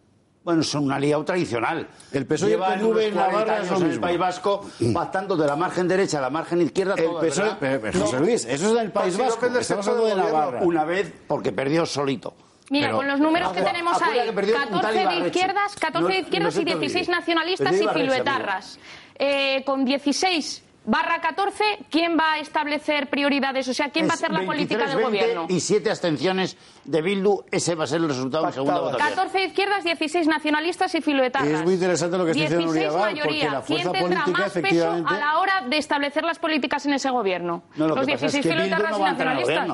Bueno, son un aliado tradicional. El PSOE y el PNV en 40 Navarra es lo en el mismo. País Vasco, pactando de la margen derecha a la margen izquierda. El todo, PSOE, ¿verdad? pero- pero, José Luis, eso es del País Vasco. Estamos hablando de. Navarra. Una vez porque perdió solito. Mira, Pero- con los números que tenemos ahí, que perdió un tal 14 de izquierdas, 14 No- de no izquierdas y te olvide. 16 nacionalistas y filuetarras. Eh, con 16 barra 14, ¿quién va a establecer prioridades? O sea, ¿quién va a hacer la política del 23-20 gobierno? Y siete abstenciones de Bildu, ese va a ser el resultado en segunda Pactadas. votación. 14 de izquierdas, 16 nacionalistas y filuetarras. Es muy interesante lo que está diciendo 16 Nuria Val, porque mayoría. la fuerza ¿Quién tendrá política, más peso a la hora de establecer las políticas en ese gobierno? No, lo Los que pasa es 16 que Bildu filuetarras no y nacionalistas.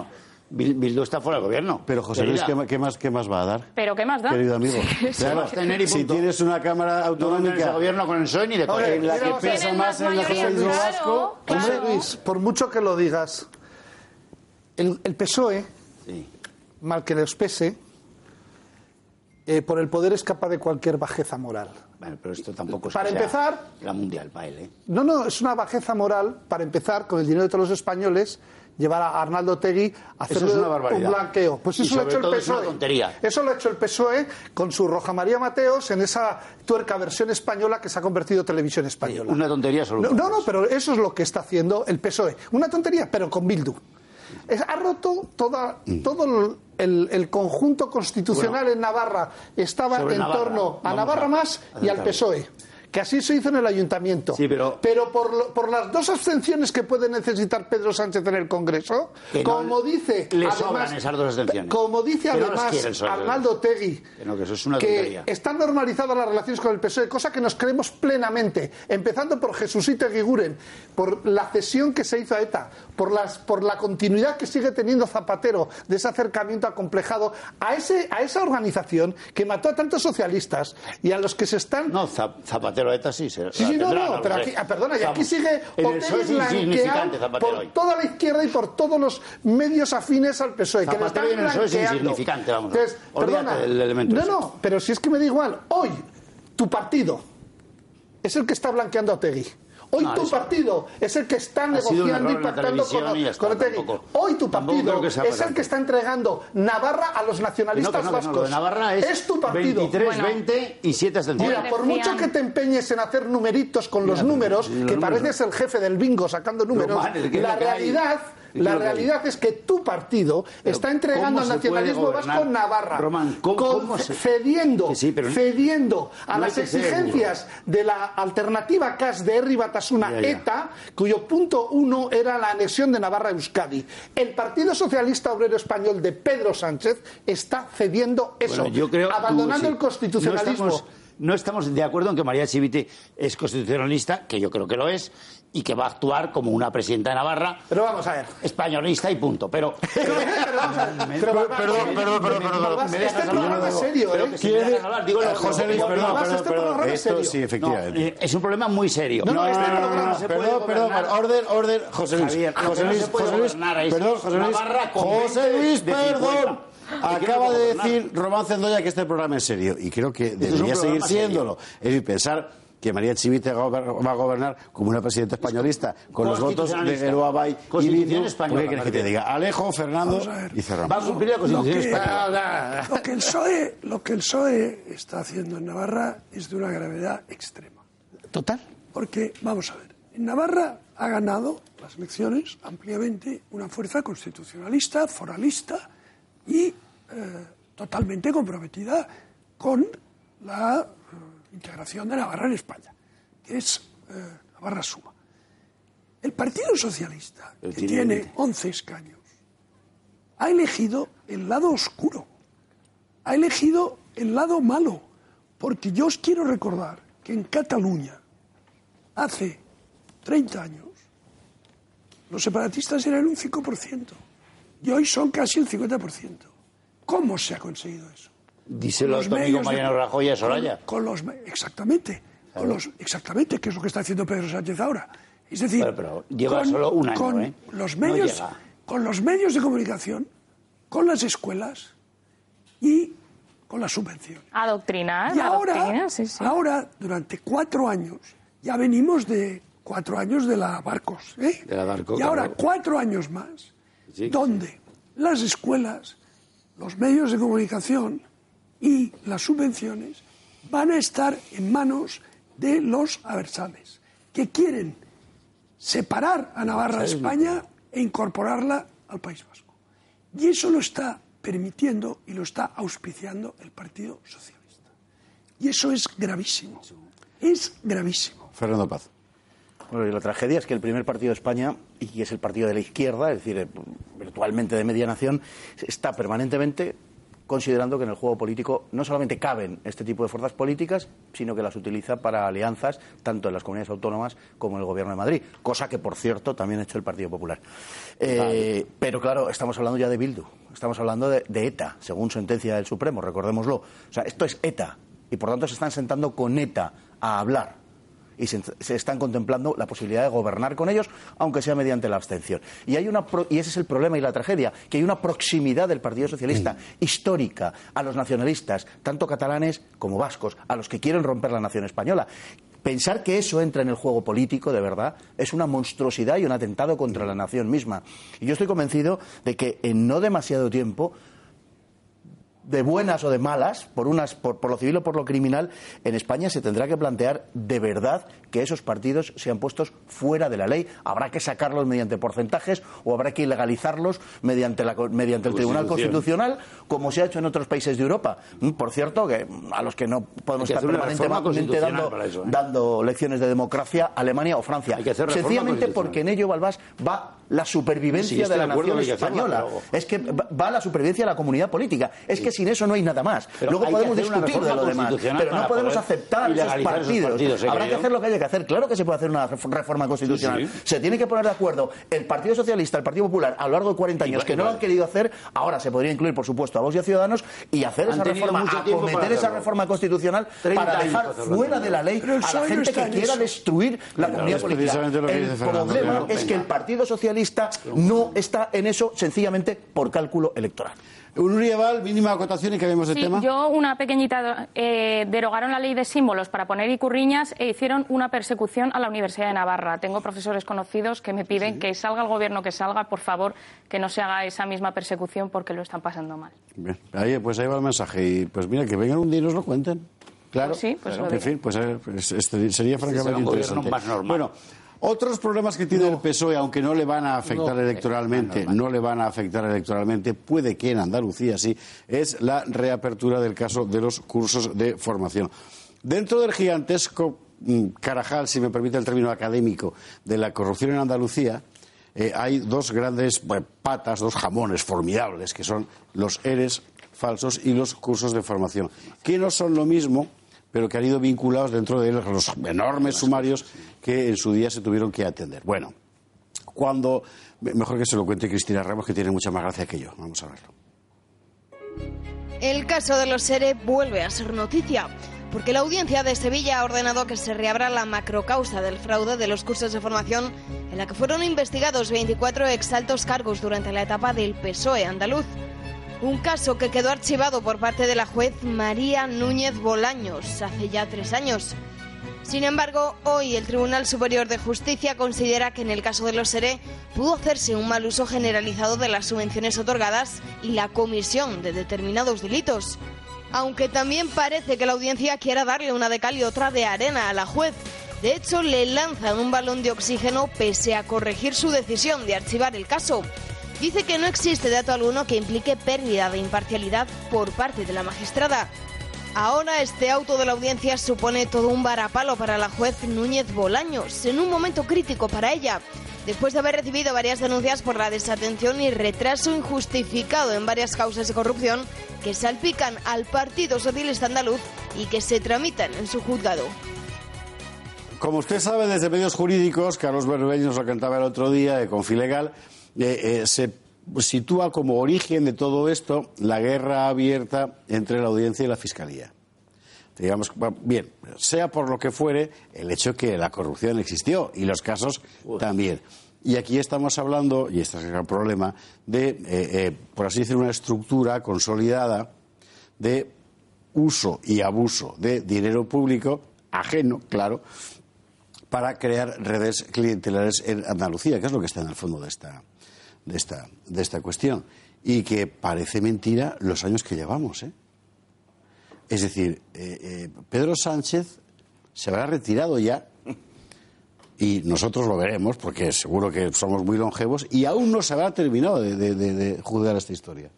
Bildu está fuera del gobierno. Pero José Luis. ¿qué, qué más, ¿qué más va a dar? Pero ¿qué más da? Querido amigo, claro, si tienes una Cámara No autonómica ese gobierno con el PSOE ni de Ahora, en la que pesa más el mayoría, nacionalismo claro, vasco. José Luis, por mucho que lo digas, el, el PSOE, Sí. mal que les pese, eh, por el poder es capaz de cualquier bajeza moral. Bueno, pero esto tampoco es Para que sea empezar- la mundial para él, ¿eh? No, no, es una bajeza moral para empezar con el dinero de todos los españoles llevar a Arnaldo Tegui a hacer es un blanqueo. Pues Y eso lo ha hecho el PSOE. Eso lo ha hecho el PSOE con su Roja María Mateos en esa tuerca versión española que se ha convertido en televisión española. Una tontería absoluta. No, no, no, pero eso es lo que está haciendo el PSOE. Una tontería, pero con Bildu. Es- ha roto toda, Mm. todo el, el- conjunto constitucional en Navarra. Estaba en Navarra. torno a Navarra a más y al. PSOE. Que así se hizo en el ayuntamiento. Sí, pero- por, lo- por las dos abstenciones que puede necesitar Pedro Sánchez en el Congreso, Que no como dice. le además- sobran esas dos abstenciones. Como dice además. Arnaldo Tegui, Que no, que eso es una que tontería. están normalizadas las relaciones con el PSOE, cosa que nos creemos plenamente, empezando por Jesucito Eguiguren, por la cesión que se hizo a ETA, por, las, por la continuidad que sigue teniendo Zapatero de ese acercamiento acomplejado a, ese, a esa organización que mató a tantos socialistas y a los que se están... No, Zap- Zapatero ETA sí. Se, Sí, sí, no, no, pero aquí, ah, perdona, y aquí sigue En el Otegi PSOE es blanqueado insignificante Zapatero por hoy. toda la izquierda y por todos los medios afines al PSOE. que lo Zapatero están el PSOE es insignificante, vamos. Entonces, perdona, del elemento No, ese. no, pero si es que me da igual. Hoy, tu partido es el que está blanqueando a Otegui. Hoy No, tu eso- partido es el que está Ha negociando y pactando con, y está, con tampoco- Hoy tu partido es el que está entregando Navarra a los nacionalistas no, no, vascos. Lo de Navarra es, tu partido. 23, Bueno. 20 y 7 abstenciones. Mira, por mucho que te empeñes en hacer numeritos con los números, los que números. pareces el jefe del bingo sacando números, la hay. La realidad es que tu partido está entregando ¿cómo al nacionalismo vasco? Navarra, Román, ¿cómo- con- cómo se- cediendo, Que sí, pero- cediendo a No las exigencias de la alternativa CAS de Herri Batasuna Ya, ya. ETA, cuyo punto uno era la anexión de Navarra a Euskadi. El Partido Socialista Obrero Español de Pedro Sánchez está cediendo eso, Bueno, yo creo- abandonando tú, sí. el constitucionalismo. No estamos- no estamos de acuerdo en que María Chivite es constitucionalista, que yo creo que lo es, y que va a actuar como una presidenta de Navarra. Pero vamos a ver. Españolista y punto. Pero. Pero vamos a ver. Pero, Perdón, perdón, perdón, Este programa es serio, ¿eh? dejas hablar, digo José Luis, perdón, este Esto serio. sí, efectivamente. Eh, es un problema muy serio. No, no, este programa se puede Perdón, perdón, orden, orden, José Luis. José Luis, José Luis, gobernar es perdón, José Luis. José 20 Luis, perdón. 50. Acaba ¿De decir Román Zendoya que este programa es serio y creo que un debería seguir siéndolo. Es decir, pensar que María Chivite va a gobernar como una presidenta españolista con los votos de Constitucionalista. Geroabay y española, ¿Qué quieres que te diga? Alejo, Fernando Vamos a ver. y cerramos. Va a cumplir la Lo que, española. lo que el PSOE, lo que el PSOE está haciendo en Navarra es de una gravedad extrema. Total. Porque, vamos a ver, en Navarra ha ganado las elecciones ampliamente una fuerza constitucionalista, foralista y eh, totalmente comprometida con la integración de Navarra en España, que es eh, Navarra Suma. El Partido Socialista, que tiene tiene 11 escaños, ha elegido el lado oscuro, ha elegido el lado malo, porque yo os quiero recordar que en Cataluña, hace 30 años, los separatistas eran un 5% y hoy son casi el 50%. ¿Cómo se ha conseguido eso? Díselo Con a tu amigo medios de- Mariano Rajoy a Soraya. Con, con los, me- exactamente, con los, exactamente, que es lo que está haciendo Pedro Sánchez ahora. Es decir, Pero- pero lleva solo un año, con ¿eh? los No medios, llega. con los medios de comunicación, con las escuelas y con las subvenciones. Adoctrinar, Y ahora, adoctrinar, sí, sí. ahora, durante cuatro años, ya venimos de cuatro años de la Barcos, ¿eh? De la Barco, y ahora claro. cuatro años más, Sí, donde las escuelas, los medios de comunicación y las subvenciones van a estar en manos de los aversales, que quieren separar a Navarra de. España e incorporarla al País Vasco. Y eso lo está permitiendo y lo está auspiciando el Partido Socialista. Y eso es gravísimo. Es gravísimo. Fernando Paz. Bueno, y la tragedia es que el primer partido de España, y que es el partido de la izquierda, es decir, eh, virtualmente de media nación, está permanentemente considerando que en el juego político no solamente caben este tipo de fuerzas políticas, sino que las utiliza para alianzas tanto en las comunidades autónomas como en el Gobierno de Madrid, cosa que, por cierto, también ha hecho el Partido Popular. Eh, Pero claro, estamos hablando ya de Bildu, estamos hablando de, de ETA, según sentencia del Supremo, recordémoslo. O sea, esto es ETA, y por tanto se están sentando con ETA a hablar y se, se están contemplando la posibilidad de gobernar con ellos, aunque sea mediante la abstención. Y, hay una pro- y ese es el problema y la tragedia, que hay una proximidad del Partido Socialista histórica a los nacionalistas, tanto catalanes como vascos, a los que quieren romper la nación española. Pensar que eso entra en el juego político, de verdad, es una monstruosidad y un atentado contra la nación misma. Y yo estoy convencido de que en no demasiado tiempo de buenas o de malas, por, unas, por, por lo civil o por lo criminal, en España se tendrá que plantear de verdad que esos partidos sean puestos fuera de la ley. Habrá que sacarlos mediante porcentajes o habrá que ilegalizarlos mediante, la, mediante el Tribunal. Constitucional, como se ha hecho en otros países de Europa. Mm, Por cierto, que a los que no podemos que estar permanentemente dando, eso, ¿eh? dando lecciones de democracia, Alemania o Francia. Sencillamente porque en ello, Balbás, va la supervivencia Sí, de la nación que española. Es que va la supervivencia de la comunidad política. Es que sin eso no hay nada más. Pero Luego podemos discutir de lo demás, pero no podemos aceptar esos partidos. partidos, ¿eh, Habrá que hacer lo que haya que hacer. Claro que se puede hacer una ref- reforma constitucional. Sí, sí. Se tiene que poner de acuerdo el Partido Socialista, el Partido Popular, a lo largo de 40 años, Igual, que no lo han querido hacer. Ahora se podría incluir, por supuesto, a Vox y a Ciudadanos y hacer Han esa reforma, acometer esa reforma constitucional 30 para dejar fuera de la ley a la gente que quiera eso. destruir la Claro, comunidad política. El Fernando, problema es que el Partido Socialista no está en eso sencillamente por cálculo electoral. Unrieval, mínima acotación y cambiemos de Sí, tema. yo una pequeñita. eh, derogaron la ley de símbolos para poner icurriñas e hicieron una persecución a la Universidad de Navarra. Tengo profesores conocidos que me piden que salga el gobierno que salga, por favor, que no se haga esa misma persecución porque lo están pasando mal. Bien, ahí, pues ahí va el mensaje. Y pues mira, que vengan un día y nos lo cuenten. Claro. Pues sí, pues lo En fin, pues, eh, pues, este sería francamente gobierno interesante. más normal. Bueno, otros problemas que tiene el PSOE, aunque no le van a afectar No, electoralmente, no le van a afectar electoralmente, puede que en Andalucía sí, es la reapertura del caso de los cursos de formación. Dentro del gigantesco mm, carajal, si me permite el término académico, de la corrupción en Andalucía, eh, hay dos grandes bueno, patas, dos jamones formidables, que son los ERES falsos y los cursos de formación, que no son lo mismo, pero que han ido vinculados dentro de los enormes sumarios que en su día se tuvieron que atender. Bueno, cuando. Mejor que se lo cuente Cristina Ramos, que tiene mucha más gracia que yo. Vamos a verlo. El caso de los SERE vuelve a ser noticia, porque la audiencia de Sevilla ha ordenado que se reabra la macrocausa del fraude de los cursos de formación en la que fueron investigados 24 exaltos cargos durante la etapa del PSOE andaluz. Un caso que quedó archivado por parte de la juez María Núñez Bolaños hace ya tres años. Sin embargo, hoy el Tribunal Superior de Justicia considera que en el caso de los SERE pudo hacerse un mal uso generalizado de las subvenciones otorgadas y la comisión de determinados delitos. Aunque también parece que la audiencia quiera darle una de cal y otra de arena a la juez. De hecho, le lanzan un balón de oxígeno pese a corregir su decisión de archivar el caso. Dice que no existe dato alguno que implique pérdida de imparcialidad por parte de la magistrada. Ahora este auto de la audiencia supone todo un varapalo para la juez Núñez Bolaños, en un momento crítico para ella, después de haber recibido varias denuncias por la desatención y retraso injustificado en varias causas de corrupción que salpican al Partido Socialista Andaluz y que se tramitan en su juzgado. Como usted sabe desde medios jurídicos, Carlos Berbeño nos lo cantaba el otro día de Confilegal, eh, eh, se sitúa como origen de todo esto la guerra abierta entre la audiencia y la fiscalía. Digamos, bien, sea por lo que fuere, el hecho que la corrupción existió y los casos también. Y aquí estamos hablando, y este es el gran problema, de, eh, eh, por así decirlo, una estructura consolidada de uso y abuso de dinero público, ajeno, claro, para crear redes clientelares en Andalucía, que es lo que está en el fondo de esta, de esta, de esta cuestión. Y que parece mentira los años que llevamos. ¿eh? Es decir, eh, eh, Pedro Sánchez se habrá retirado ya y nosotros lo veremos porque seguro que somos muy longevos y aún no se habrá terminado de, juzgar esta historia.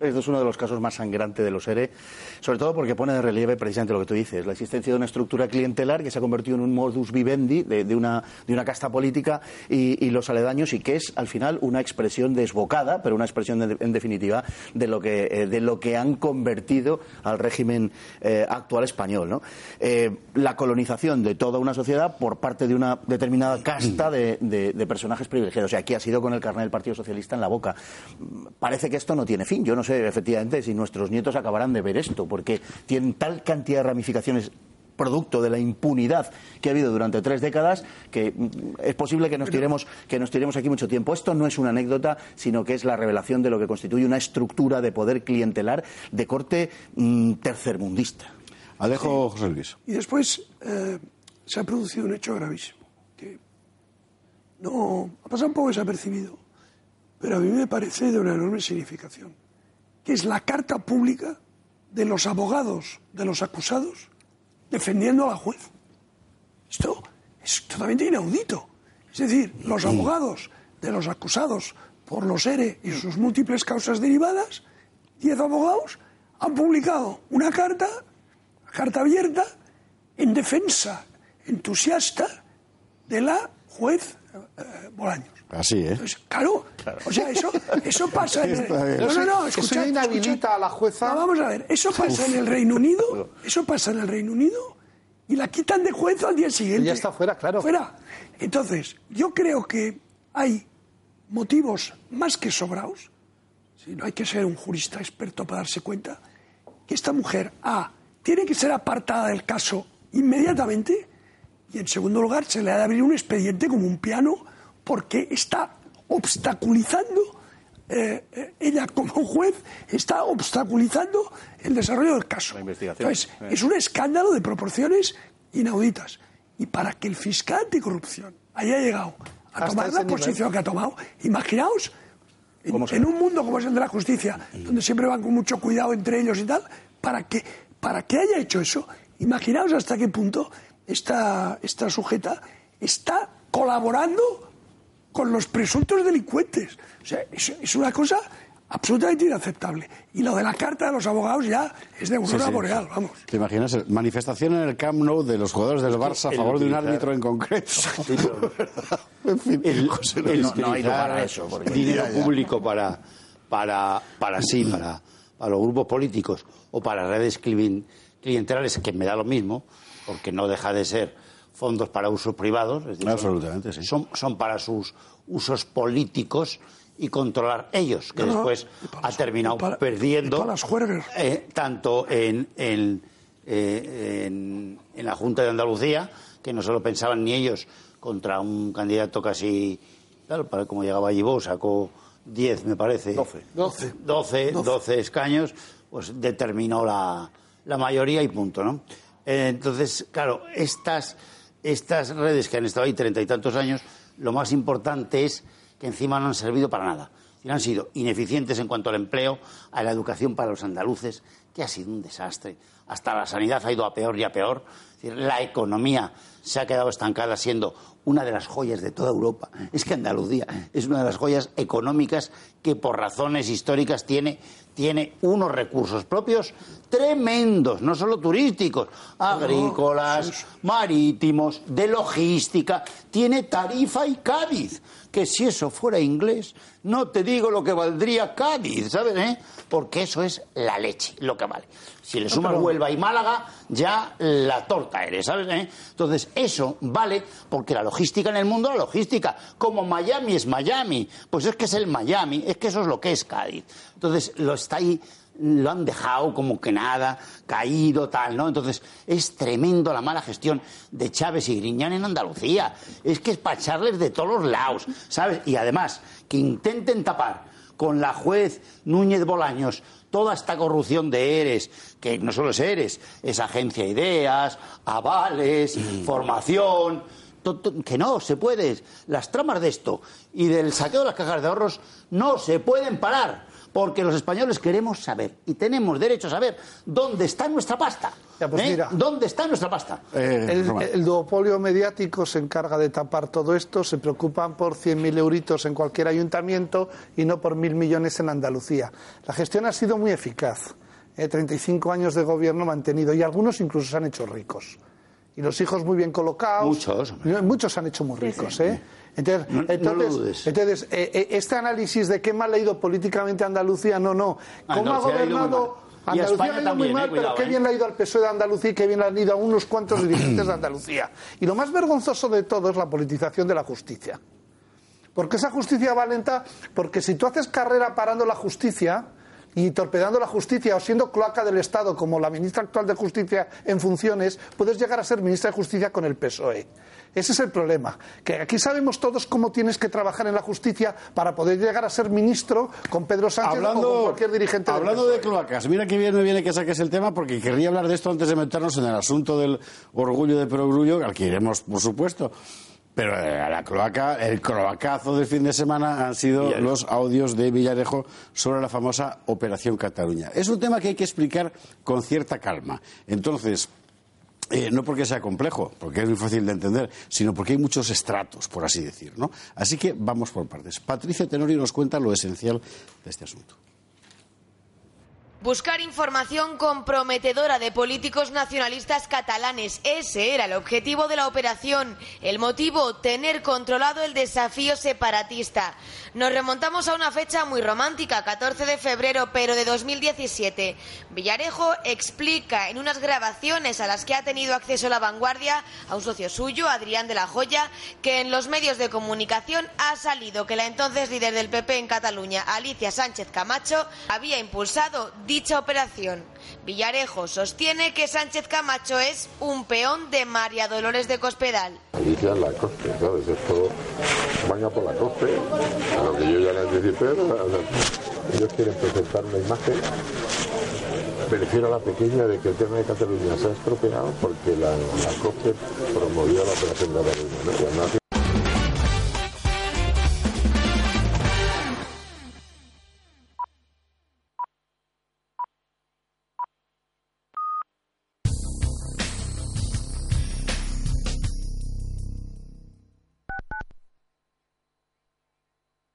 Esto es uno de los casos más sangrantes de los ERE, sobre todo porque pone de relieve precisamente lo que tú dices, la existencia de una estructura clientelar que se ha convertido en un modus vivendi de, una, de una, casta política y, los aledaños y que es al final una expresión desbocada, pero una expresión en definitiva de lo, que, eh, de lo que han convertido al régimen eh, actual español. ¿no? Eh, la colonización de toda una sociedad por parte de una determinada casta de, personajes privilegiados. Y aquí ha sido con el carnet del Partido Socialista en la boca. Parece que esto no tiene fin. Yo no efectivamente si nuestros nietos acabarán de ver esto, porque tienen tal cantidad de ramificaciones producto de la impunidad que ha habido durante tres décadas que mm, es posible que nos tiremos que nos tiremos aquí mucho tiempo. Esto no es una anécdota, sino que es la revelación de lo que constituye una estructura de poder clientelar de corte mm, tercermundista. Alejo José Luis. Y después eh, se ha producido un hecho gravísimo que no ha pasado un poco desapercibido, pero a mí me parece de una enorme significación es la carta pública de los abogados de los acusados defendiendo a la juez. Esto es totalmente inaudito. Es decir, los abogados de los acusados por los ERE y sus múltiples causas derivadas, diez abogados, han publicado una carta, carta abierta, en defensa entusiasta de la juez eh, Bolaños. Así, ¿eh? claro, o sea, eso, eso pasa en el... No, no, no, escucha, eso inhabilita a la jueza... vamos a ver, eso pasa en el Reino Unido, eso pasa en el Reino Unido y la quitan de juez al día siguiente. ya está fuera, claro. Fuera. Entonces, yo creo que hay motivos más que sobrados, si no hay que ser un jurista experto para darse cuenta, que esta mujer, A, tiene que ser apartada del caso inmediatamente y en segundo lugar se le ha de abrir un expediente como un piano porque está obstaculizando, eh, eh, ella como juez está obstaculizando el desarrollo del caso. Entonces, eh. es un escándalo de proporciones inauditas. Y para que el fiscal anticorrupción haya llegado a tomar la posición que ha tomado, imaginaos, en, un mundo como es el de la justicia, donde siempre van con mucho cuidado entre ellos y tal, para que, para que haya hecho eso, imaginaos hasta qué punto esta, esta sujeta está colaborando con los presuntos delincuentes. O sea, es, una cosa absolutamente inaceptable. Y lo de la carta de los abogados ya es de aurora boreal, vamos. ¿Te imaginas? Manifestación en el Camp Nou de los jugadores del Barça a favor de un árbitro en concreto. en fin, no, hay para eso. Dinero público para, para, para sí, para, para los grupos políticos o para redes clientelares, que me da lo mismo, porque no deja de ser fondos para usos privados. Es decir, Absolutamente, sí. Son, son para sus usos políticos y controlar ellos, que No, después ha terminado para- perdiendo y para las juergas. eh, tanto en, en, eh, en- en la Junta de Andalucía, que no se lo pensaban ni ellos, contra un candidato casi, claro, para como llegaba allí vos, sacó 10, me parece. 12. 12. 12, 12 escaños, pues determinó la, la mayoría y punto, ¿no? Eh, entonces, claro, estas, estas redes que han estado ahí treinta y tantos años, lo más importante es que encima no han servido para nada. Han sido ineficientes en cuanto al empleo, a la educación para los andaluces, que ha sido un desastre. Hasta la sanidad ha ido a peor y a peor. La economía se ha quedado estancada siendo una de las joyas de toda Europa. Es que Andalucía es una de las joyas económicas que por razones históricas tiene, tiene unos recursos propios tremendos, no solo turísticos, agrícolas, marítimos, de logística. Tiene Tarifa y Cádiz, que si eso fuera inglés, no te digo lo que valdría Cádiz, ¿sabes? eh? Porque eso es la leche, lo que vale. Si le sumas pero- Huelva y Málaga, ya la torta eres, ¿sabes? eh? Entonces, eso vale porque la logística en el mundo, la logística, como Miami es Miami, pues es que es el Miami, es que eso es lo que es Cádiz. Entonces, lo está ahí, lo han dejado como que nada, caído, tal, ¿no? Entonces, es tremendo la mala gestión de Chávez y Griñán en Andalucía. Es que es para echarles de todos los lados, ¿sabes? Y además, que intenten tapar con la juez Núñez Bolaños toda esta corrupción de ERES, que no solo es ERES, es agencia de ideas, avales, formación, to- to- que no se puede. Las tramas de esto y del saqueo de las cajas de ahorros no se pueden parar, porque los españoles queremos saber y tenemos derecho a saber dónde está nuestra pasta. pues ¿eh? mira. ¿Dónde está nuestra pasta? El, el duopolio mediático se encarga de tapar todo esto, se preocupan por 100.000 euritos en cualquier ayuntamiento y no por mil millones en Andalucía. La gestión ha sido muy eficaz. Eh, 35 años de gobierno mantenido y algunos incluso se han hecho ricos. Y los hijos muy bien colocados. Muchos. Muchos se han hecho muy ricos. sí. ¿eh? Entonces, No- no lo entonces, dudes. entonces, eh, eh, este análisis de qué mal ha ido políticamente Andalucía, no, no. ¿Cómo ha Andalucía ha ido muy gobernado? mal. Y a Andalucía ha ido muy mal, eh, pero qué eh. bien le ha ido al PSOE de Andalucía y qué bien le han ido a unos cuantos dirigentes de Andalucía. Y lo más vergonzoso de todo es la politización de la justicia. Porque esa justicia va lenta, porque si tú haces carrera parando la justicia y torpedando la justicia o siendo cloaca del Estado como la ministra actual de Justicia en funciones, puedes llegar a ser ministra de Justicia con el PSOE. Ese es el problema. Que aquí sabemos todos cómo tienes que trabajar en la justicia para poder llegar a ser ministro con Pedro Sánchez o con cualquier dirigente hablando de cloacas, mira que bien me viene que saques el tema porque querría hablar de esto antes de meternos en el asunto del orgullo de perogrullo, al que iremos, por supuesto. Pero eh, a la cloaca, el cloacazo del fin de semana han sido los audios de Villarejo sobre la famosa Operación Cataluña. Es un tema que hay que explicar con cierta calma. Entonces, eh, no porque sea complejo, porque es muy fácil de entender, sino porque hay muchos estratos, por así decir. ¿no? Así que vamos por partes. Patricia Tenorio nos cuenta lo esencial de este asunto. Buscar información comprometedora de políticos nacionalistas catalanes. Ese era el objetivo de la operación. El motivo, tener controlado el desafío separatista. Nos remontamos a una fecha muy romántica, 14 de febrero, pero de 2017. Villarejo explica en unas grabaciones a las que ha tenido acceso la vanguardia a un socio suyo, Adrián de la Joya, que en los medios de comunicación ha salido que la entonces líder del PP en Cataluña, Alicia Sánchez Camacho, había impulsado dicha operación. Villarejo sostiene que Sánchez Camacho es un peón de María Dolores de Cospedal. Alicia en la coste, ¿sabes? A por la coste, a lo que yo ya les anticipé, ellos quieren presentar una imagen, me refiero a la pequeña de que el tema de Cataluña se ha estropeado porque la, la promovió la operación de Cataluña, ¿no?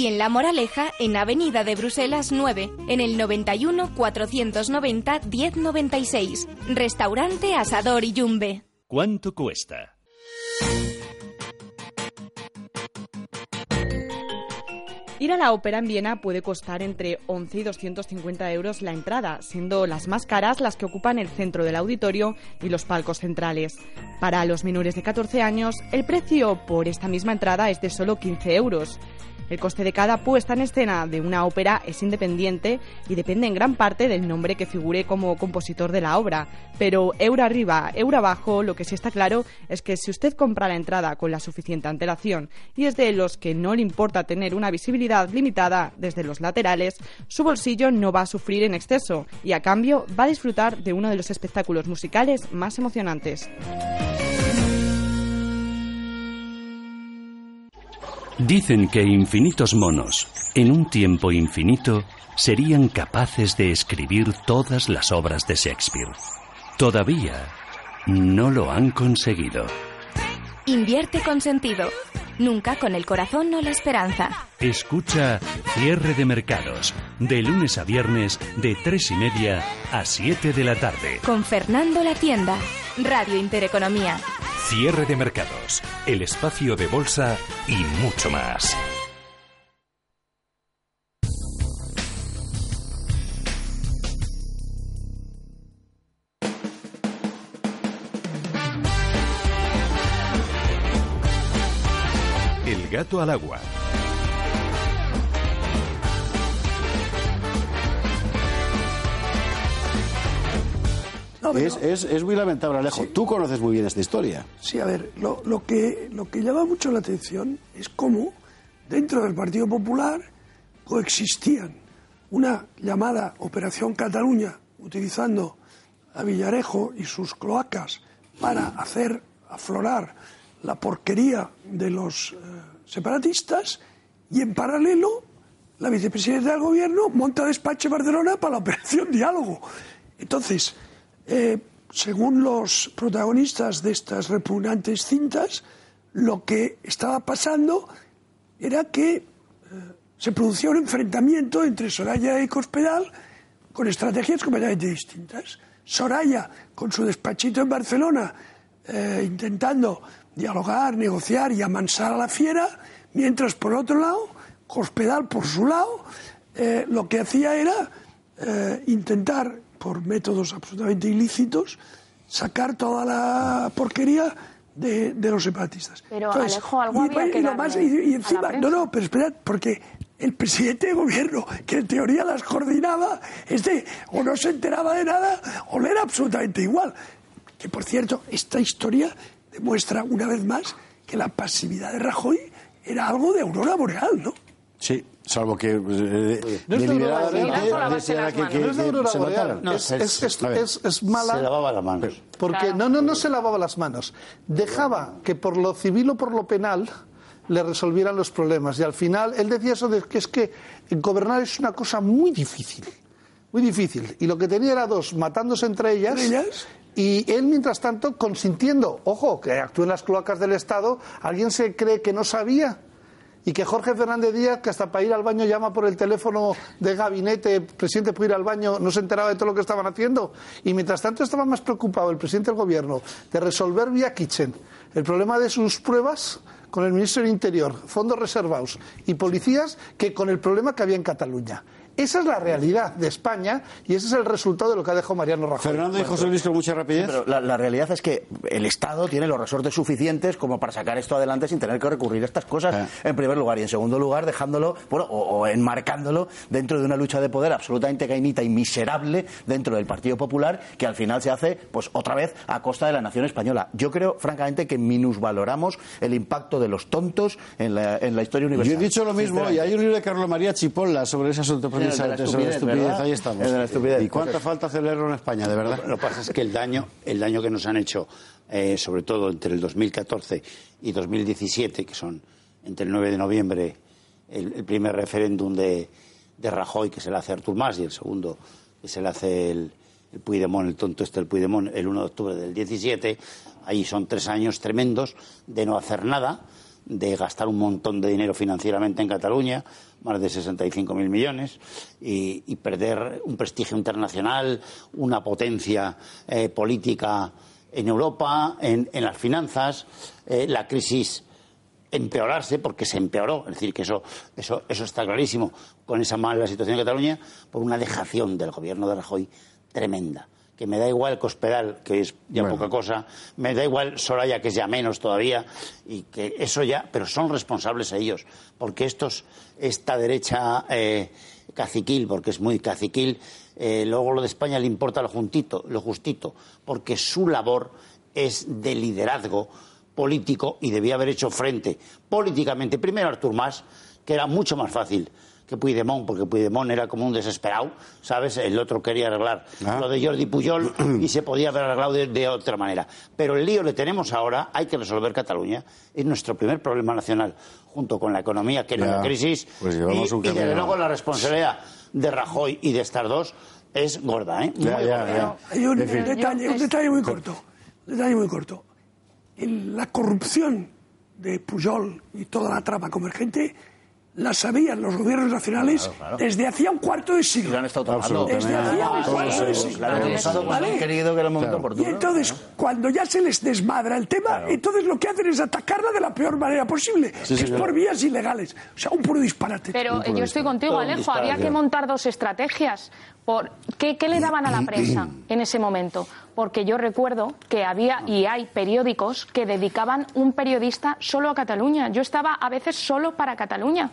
y en La Moraleja, en Avenida de Bruselas 9, en el 91 490 1096. Restaurante Asador Iyumbe. ¿Cuánto cuesta? Ir a la ópera en Viena puede costar entre 11 y 250 euros la entrada, siendo las más caras las que ocupan el centro del auditorio y los palcos centrales. Para los menores de 14 años, el precio por esta misma entrada es de solo 15 euros. El coste de cada puesta en escena de una ópera es independiente y depende en gran parte del nombre que figure como compositor de la obra. Pero euro arriba, euro abajo, lo que sí está claro es que si usted compra la entrada con la suficiente antelación y es de los que no le importa tener una visibilidad limitada desde los laterales, su bolsillo no va a sufrir en exceso y a cambio va a disfrutar de uno de los espectáculos musicales más emocionantes. Dicen que infinitos monos, en un tiempo infinito, serían capaces de escribir todas las obras de Shakespeare. Todavía no lo han conseguido. Invierte con sentido. Nunca con el corazón o la esperanza. Escucha Cierre de Mercados, de lunes a viernes, de tres y media a 7 de la tarde. Con Fernando La Tienda. Radio Intereconomía. Cierre de mercados, el espacio de bolsa y mucho más. Gato al agua. es, es, es muy lamentable, Alejo. Tú conoces muy bien esta historia. Sí, a ver, lo, lo, que, lo que llama mucho la atención es cómo dentro del Partido Popular coexistían una llamada Operación Cataluña, utilizando a Villarejo y sus cloacas para hacer aflorar la porquería de los eh, separatistas, y en paralelo la vicepresidenta del gobierno monta despacho en Barcelona para la Operación Diálogo. Entonces, eh, según los protagonistas de estas repugnantes cintas, lo que estaba pasando era que eh, se producía un enfrentamiento entre Soraya y Cospedal con estrategias completamente distintas. Soraya, con su despachito en Barcelona, eh, intentando dialogar, negociar y amansar a la fiera, mientras por otro lado, Cospedal por su lado, eh, lo que hacía era eh, intentar por métodos absolutamente ilícitos, sacar toda la porquería de, de los separatistas. Pero Entonces, Alejo, algo y, había y que lo más- y- y encima, no, no, pero esperad, porque el presidente de gobierno, que en teoría las coordinaba, este o no se enteraba de nada o le era absolutamente igual. Que por cierto, esta historia demuestra una vez más que la pasividad de Rajoy era algo de aurora boreal, ¿no? Sí, salvo que eh, No es mala. Se lavaba las manos. Porque no, no, no se lavaba las manos. Dejaba que por lo civil o por lo penal le resolvieran los problemas. Y al final él decía eso de que es que gobernar es una cosa muy difícil. Muy difícil. Y lo que tenía era dos matándose entre ellas. Y él, mientras tanto, consintiendo, ojo, que actúen las cloacas del Estado, alguien se cree que no sabía. Y que Jorge Fernández Díaz, que hasta para ir al baño llama por el teléfono de gabinete, presidente, puede ir al baño, no se enteraba de todo lo que estaban haciendo. Y mientras tanto estaba más preocupado el presidente del gobierno de resolver vía Kitchen el problema de sus pruebas con el ministro del Interior, fondos reservados y policías que con el problema que había en Cataluña. Esa es la realidad de España y ese es el resultado de lo que ha dejado Mariano Rajoy. Fernando y José Luis con mucha rapidez. Pero la, la realidad es que el Estado tiene los resortes suficientes como para sacar esto adelante sin tener que recurrir a estas cosas, en primer lugar. Y en segundo lugar, dejándolo, bueno, o, o enmarcándolo dentro de una lucha de poder absolutamente caimita y miserable dentro del Partido Popular, que al final se hace, pues otra vez, a costa de la nación española. Yo creo, francamente, que minusvaloramos el impacto de los tontos en la, en la historia Yo universal. he dicho lo mismo y hay un libro de Carlos María Chipolla sobre ese asunto. El de la estupidez, ¿verdad? ahí estamos. El de la estupidez. ¿Y cuánta falta celebrarlo en España, de verdad? Lo que pasa es que el daño, el daño que nos han hecho, eh, sobre todo entre el 2014 y 2017, que son entre el 9 de noviembre el, el primer referéndum de, de Rajoy que se le hace Artur Mas y el segundo que se le hace el, el Puigdemont, el tonto este, el Puigdemont, el 1 de octubre del 17. Ahí son tres años tremendos de no hacer nada, de gastar un montón de dinero financieramente en Cataluña, más de 65.000 millones, y, perder un prestigio internacional, una potencia eh, política en Europa, en, en las finanzas, eh, la crisis empeorarse, porque se empeoró, es decir, que eso, eso, eso está clarísimo, con esa mala situación de Cataluña, por una dejación del gobierno de Rajoy tremenda. Que me da igual Cospedal, que es ya Bueno. poca cosa, me da igual Soraya, que es ya menos todavía, y que eso ya, pero son responsables ellos, porque estos, esta derecha eh, caciquil, porque es muy caciquil, eh, luego lo de España le importa lo juntito, lo justito, porque su labor es de liderazgo político y debía haber hecho frente políticamente, primero a Artur Mas, que era mucho más fácil que Puigdemont, porque Puigdemont era como un desesperado, ¿sabes? El otro quería arreglar lo de Jordi Pujol y se podía haber arreglado de, de otra manera. Pero el lío le tenemos ahora, hay que resolver Cataluña, es nuestro primer problema nacional, junto con la economía, que Ya, la crisis, pues y, y desde luego la responsabilidad de Rajoy y de estas dos es gorda, ¿eh? Ya, Muy ya, gorda. ya. Hay un, detalle, un detalle muy corto. Un detalle muy corto. La corrupción de Pujol y toda la trama convergente la sabían los gobiernos nacionales Claro, claro. desde hacía un cuarto de siglo. Y lo han estado tomando. Desde hacía un cuarto de siglo. han querido que era el momento Y oportuno. entonces, cuando ya se les desmadra el tema, entonces lo que hacen es atacarla de la peor manera posible, Sí, que es por vías ilegales. O sea, un puro disparate. Pero yo estoy contigo, Alejo. Había que montar dos estrategias. Por, ¿qué, qué le daban a la prensa en ese momento? Porque yo recuerdo que había y hay periódicos que dedicaban un periodista solo a Cataluña. Yo estaba a veces solo para Cataluña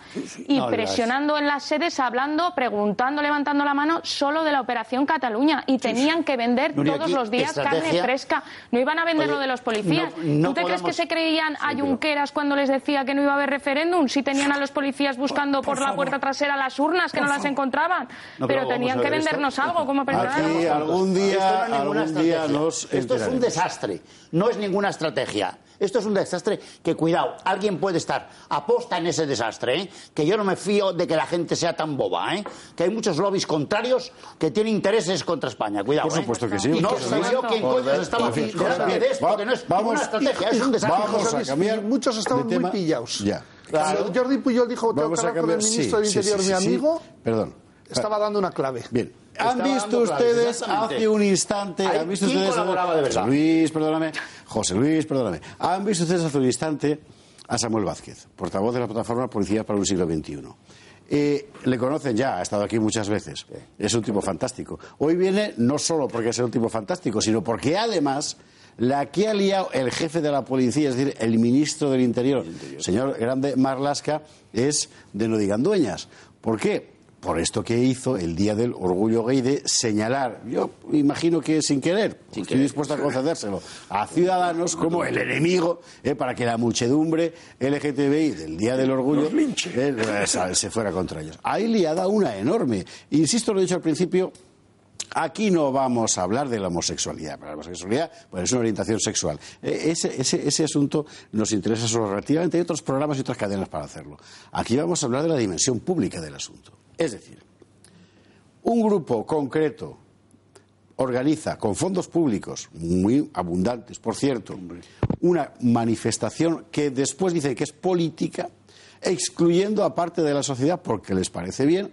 y No, las- presionando en las sedes, hablando, preguntando, levantando la mano solo de la operación Cataluña. Y tenían que vender Nuria, todos los días carne fresca. No iban a vender lo de los policías. no- no ¿Tú te crees que se creían a Junqueras cuando les decía que no iba a haber referéndum? Si tenían a los policías buscando por, la favor. puerta trasera las urnas que Por no las encontraban. No, pero tenían que esto- vendernos algo como. Aquí algún día, algún día estrategia. nos Esto es un desastre. No es ninguna estrategia. Esto es un desastre que, cuidado, alguien puede estar aposta en ese desastre, ¿eh? que yo no me fío de que la gente sea tan boba, ¿eh? que hay muchos lobbies contrarios que tienen intereses contra España. Cuidado, Por supuesto ¿eh? que sí. Y no sé yo supuesto. quién coño estaba delante de esto, que no es vamos- ninguna estrategia, es un desastre. Vamos a cambiar muchos estaban muy tema. pillados. Ya. Jordi Puyol dijo, tengo que a hablar con el ministro sí, del Interior, sí, mi sí. amigo, Perdón. estaba dando una clave. Bien. ¿Han visto ustedes hace un instante, han visto ¿quién ustedes de? José Luis, perdóname, José Luis, perdóname. Han visto ustedes hace un instante a Samuel Vázquez, portavoz de la plataforma Policía para un siglo XXI. Eh, le conocen ya, ha estado aquí muchas veces. Es un tipo fantástico. Hoy viene no solo porque es un tipo fantástico, sino porque además la que ha liado el jefe de la policía, es decir, el ministro del Interior, señor Grande Marlasca, es de no digan dueñas. ¿Por qué? Por esto que hizo el día del orgullo gay de señalar, yo imagino que sin querer, estoy dispuesto a concedérselo, a ciudadanos como el enemigo eh, para que la muchedumbre LGTBI del día del orgullo eh, se fuera contra ellos. Hay liada una enorme. Insisto, lo he dicho al principio, Aquí no vamos a hablar de la homosexualidad. Para la homosexualidad pues es una orientación sexual. Eh, Ese, ese- ese asunto nos interesa solo relativamente. Hay otros programas y otras cadenas para hacerlo. Aquí vamos a hablar de la dimensión pública del asunto. Es decir, un grupo concreto organiza con fondos públicos, muy abundantes, por cierto, una manifestación que después dice que es política, excluyendo a parte de la sociedad porque les parece bien,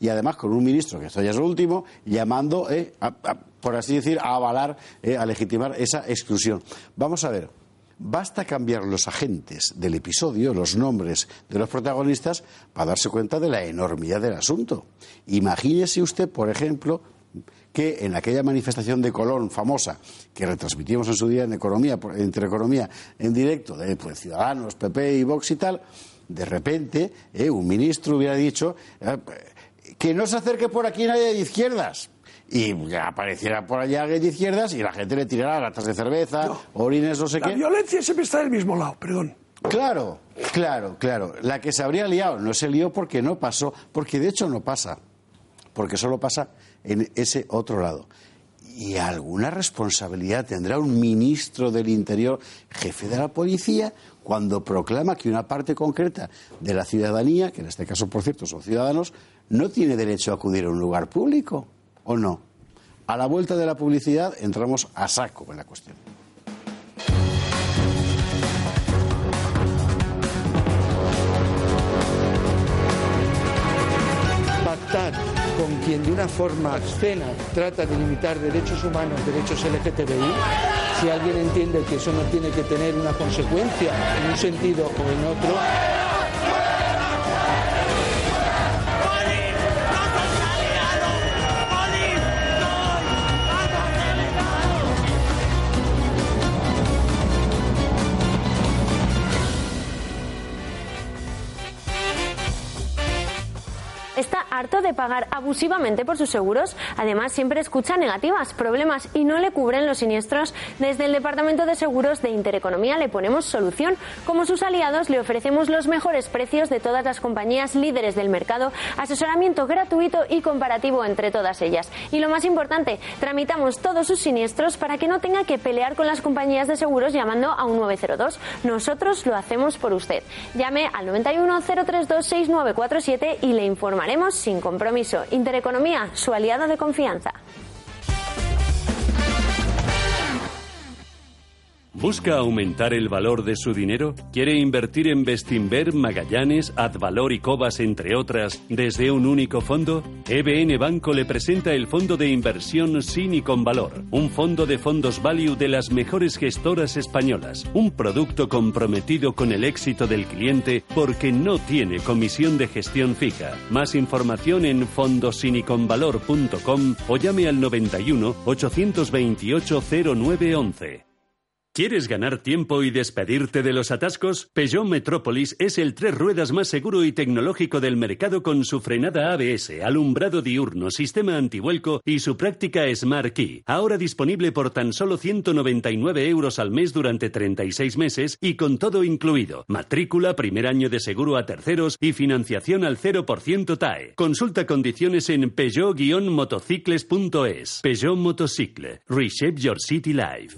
y además con un ministro, que esto ya es lo último, llamando, eh, a- a- por así decir, a avalar, eh, a legitimar esa exclusión. Vamos a ver. Basta cambiar los agentes del episodio, los nombres de los protagonistas, para darse cuenta de la enormidad del asunto. Imagínese usted, por ejemplo, que en aquella manifestación de Colón famosa que retransmitimos en su día en economía, entre economía en directo de pues, Ciudadanos, PP y Vox y tal, de repente eh, un ministro hubiera dicho eh, que no se acerque por aquí nadie de izquierdas. Y apareciera por allá de izquierdas y la gente le tirara latas de cerveza, orines, no sé La qué. violencia siempre está del mismo lado, perdón. Claro, claro, claro. La que se habría liado no se lió porque no pasó, porque de hecho no pasa. porque solo pasa en ese otro lado. ¿Y alguna responsabilidad tendrá un ministro del Interior, jefe de la policía, cuando proclama que una parte concreta de la ciudadanía, que en este caso, por cierto, son ciudadanos, no tiene derecho a acudir a un lugar público? ¿O no? A la vuelta de la publicidad entramos a saco en la cuestión. Pactar con quien de una forma obscena trata de limitar derechos humanos, derechos LGTBI, si alguien entiende que eso no tiene que tener una consecuencia en un sentido o en otro, está harto de pagar abusivamente por sus seguros. Además, siempre escucha negativas, problemas y no le cubren los siniestros. Desde el Departamento de Seguros de Intereconomía le ponemos solución. Como sus aliados, le ofrecemos los mejores precios de todas las compañías líderes del mercado, asesoramiento gratuito y comparativo entre todas ellas. Y lo más importante, tramitamos todos sus siniestros para que no tenga que pelear con las compañías de seguros llamando a un 902. Nosotros lo hacemos por usted. Llame al 91 032 6947 y le informaremos sin compromiso. Intereconomía, su aliado de confianza. ¿Busca aumentar el valor de su dinero? ¿Quiere invertir en Bestinver, Magallanes, Advalor y Cobas, entre otras, desde un único fondo? EBN Banco le presenta el fondo de inversión sin y con valor, un fondo de fondos value de las mejores gestoras españolas, un producto comprometido con el éxito del cliente porque no tiene comisión de gestión fija. Más información en fondosiniconvalor.com o llame al 91 828 0911. ¿Quieres ganar tiempo y despedirte de los atascos? Peugeot Metrópolis es el tres ruedas más seguro y tecnológico del mercado con su frenada ABS, alumbrado diurno, sistema antivuelco y su práctica Smart Key. Ahora disponible por tan solo 199 euros al mes durante 36 meses y con todo incluido. Matrícula, primer año de seguro a terceros y financiación al 0% TAE. Consulta condiciones en peugeot-motocicles.es. Peugeot Motocicle. Reshape your city life.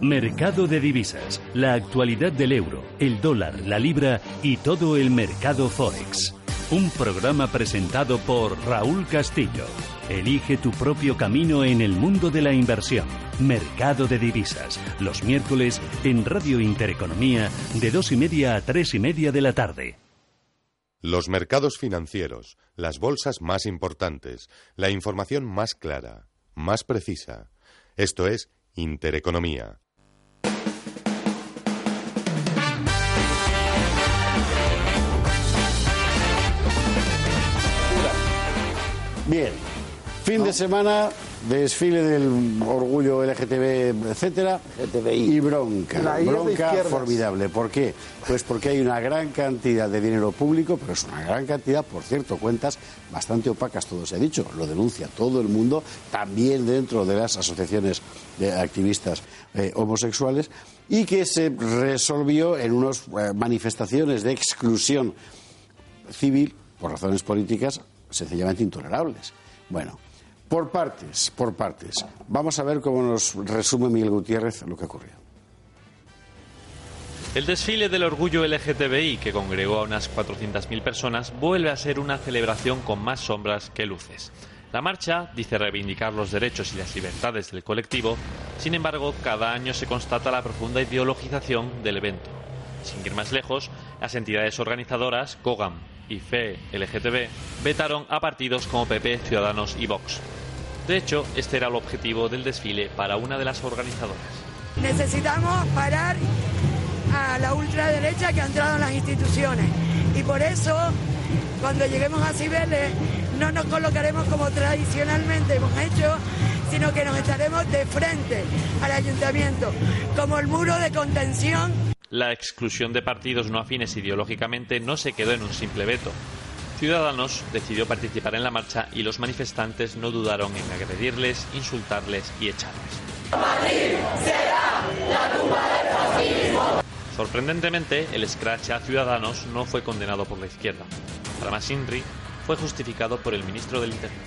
Mercado de divisas, la actualidad del euro, el dólar, la libra y todo el mercado forex. Un programa presentado por Raúl Castillo. Elige tu propio camino en el mundo de la inversión. Mercado de divisas, los miércoles en Radio Intereconomía de dos y media a tres y media de la tarde. Los mercados financieros, las bolsas más importantes, la información más clara, más precisa. Esto es Intereconomía. Bien, fin de semana, desfile del orgullo LGTB, etcétera, y bronca. La bronca formidable. ¿Por qué? Pues porque hay una gran cantidad de dinero público, pero es una gran cantidad, por cierto, cuentas bastante opacas, todo se ha dicho, lo denuncia todo el mundo, también dentro de las asociaciones de activistas eh, homosexuales, y que se resolvió en unas manifestaciones de exclusión civil, por razones políticas, sencillamente intolerables. Bueno, por partes, por partes. Vamos a ver cómo nos resume Miguel Gutiérrez lo que ocurrió. El desfile del orgullo LGTBI, que congregó a unas 400.000 personas, vuelve a ser una celebración con más sombras que luces. La marcha dice reivindicar los derechos y las libertades del colectivo, sin embargo, cada año se constata la profunda ideologización del evento. Sin ir más lejos, las entidades organizadoras, COGAM y FE LGTB, vetaron a partidos como PP, Ciudadanos y Vox. De hecho, este era el objetivo del desfile para una de las organizadoras. Necesitamos parar a la ultraderecha que ha entrado en las instituciones. Y por eso, cuando lleguemos a Cibeles, no nos colocaremos como tradicionalmente hemos hecho, sino que nos estaremos de frente al ayuntamiento, como el muro de contención La exclusión de partidos no afines ideológicamente no se quedó en un simple veto. Ciudadanos decidió participar en la marcha y los manifestantes no dudaron en agredirles, insultarles y echarles. Sorprendentemente, el scratch a Ciudadanos no fue condenado por la izquierda. Para fue justificado por el ministro del Interior.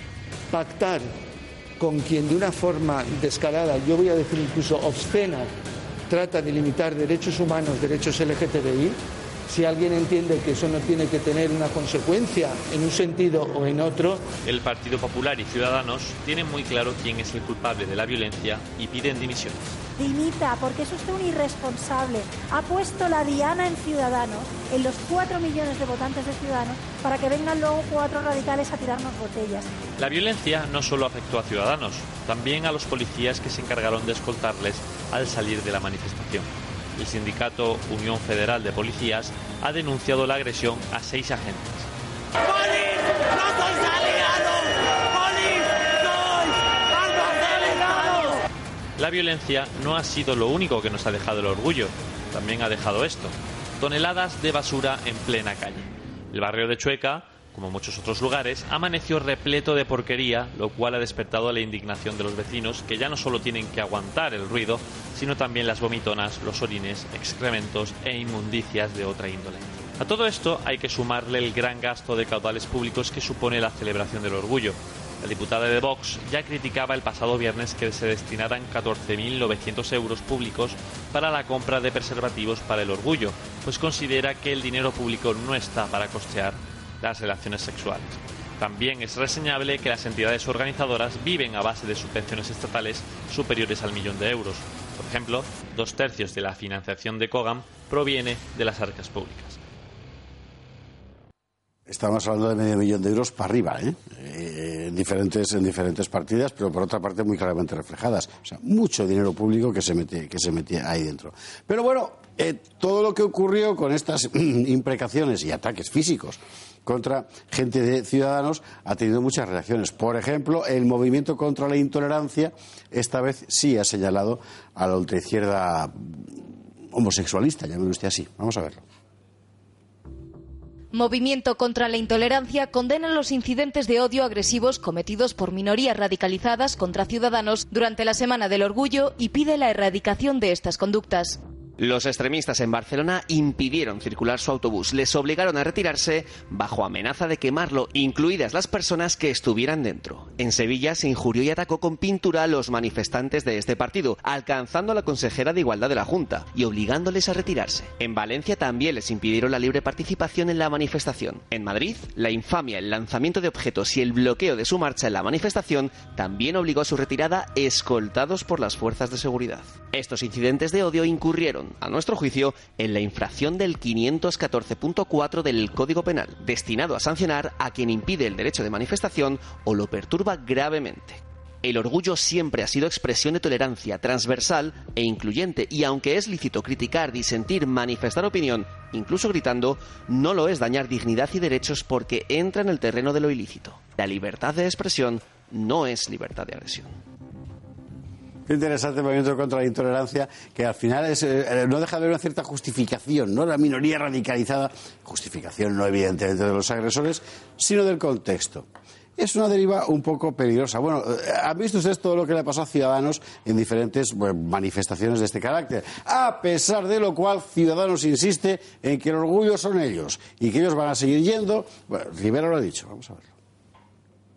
Pactar con quien de una forma descarada, yo voy a decir incluso obscena, trata de limitar derechos humanos, derechos LGTBI, si alguien entiende que eso no tiene que tener una consecuencia en un sentido o en otro. El Partido Popular y Ciudadanos tienen muy claro quién es el culpable de la violencia y piden dimisiones. Dimita, porque es usted un irresponsable. Ha puesto la diana en Ciudadanos, en los cuatro millones de votantes de Ciudadanos, para que vengan luego cuatro radicales a tirarnos botellas. La violencia no solo afectó a Ciudadanos, también a los policías que se encargaron de escoltarles al salir de la manifestación. El sindicato Unión Federal de Policías ha denunciado la agresión a seis agentes. La violencia no ha sido lo único que nos ha dejado el orgullo, también ha dejado esto, toneladas de basura en plena calle. El barrio de Chueca como muchos otros lugares, amaneció repleto de porquería, lo cual ha despertado la indignación de los vecinos, que ya no solo tienen que aguantar el ruido, sino también las vomitonas, los orines, excrementos e inmundicias de otra índole. A todo esto hay que sumarle el gran gasto de caudales públicos que supone la celebración del orgullo. La diputada de Vox ya criticaba el pasado viernes que se destinaran 14.900 euros públicos para la compra de preservativos para el orgullo, pues considera que el dinero público no está para costear las relaciones sexuales. También es reseñable que las entidades organizadoras viven a base de subvenciones estatales superiores al millón de euros. Por ejemplo, dos tercios de la financiación de COGAM proviene de las arcas públicas. Estamos hablando de medio millón de euros para arriba, ¿eh? ¿eh? en, diferentes, en diferentes partidas, pero por otra parte muy claramente reflejadas. O sea, mucho dinero público que se mete, que se mete ahí dentro. Pero bueno, eh, todo lo que ocurrió con estas imprecaciones y ataques físicos contra gente de Ciudadanos ha tenido muchas reacciones. Por ejemplo, el movimiento contra la intolerancia esta vez sí ha señalado a la ultraizquierda homosexualista, llamémoslo usted así. Vamos a verlo. Movimiento contra la Intolerancia condena los incidentes de odio agresivos cometidos por minorías radicalizadas contra ciudadanos durante la Semana del Orgullo y pide la erradicación de estas conductas. Los extremistas en Barcelona impidieron circular su autobús, les obligaron a retirarse bajo amenaza de quemarlo, incluidas las personas que estuvieran dentro. En Sevilla se injurió y atacó con pintura a los manifestantes de este partido, alcanzando a la consejera de Igualdad de la Junta y obligándoles a retirarse. En Valencia también les impidieron la libre participación en la manifestación. En Madrid, la infamia, el lanzamiento de objetos y el bloqueo de su marcha en la manifestación también obligó a su retirada escoltados por las fuerzas de seguridad. Estos incidentes de odio incurrieron a nuestro juicio, en la infracción del 514.4 del Código Penal, destinado a sancionar a quien impide el derecho de manifestación o lo perturba gravemente. El orgullo siempre ha sido expresión de tolerancia transversal e incluyente y aunque es lícito criticar, disentir, manifestar opinión, incluso gritando, no lo es dañar dignidad y derechos porque entra en el terreno de lo ilícito. La libertad de expresión no es libertad de agresión interesante movimiento contra la intolerancia, que al final es, eh, no deja de haber una cierta justificación, ¿no? La minoría radicalizada, justificación no evidentemente de los agresores, sino del contexto. Es una deriva un poco peligrosa. Bueno, eh, ¿han visto ustedes todo lo que le pasó a Ciudadanos en diferentes manifestaciones de este carácter? A pesar de lo cual, Ciudadanos insiste en que el orgullo son ellos y que ellos van a seguir yendo. Bueno, Rivera lo ha dicho, vamos a verlo.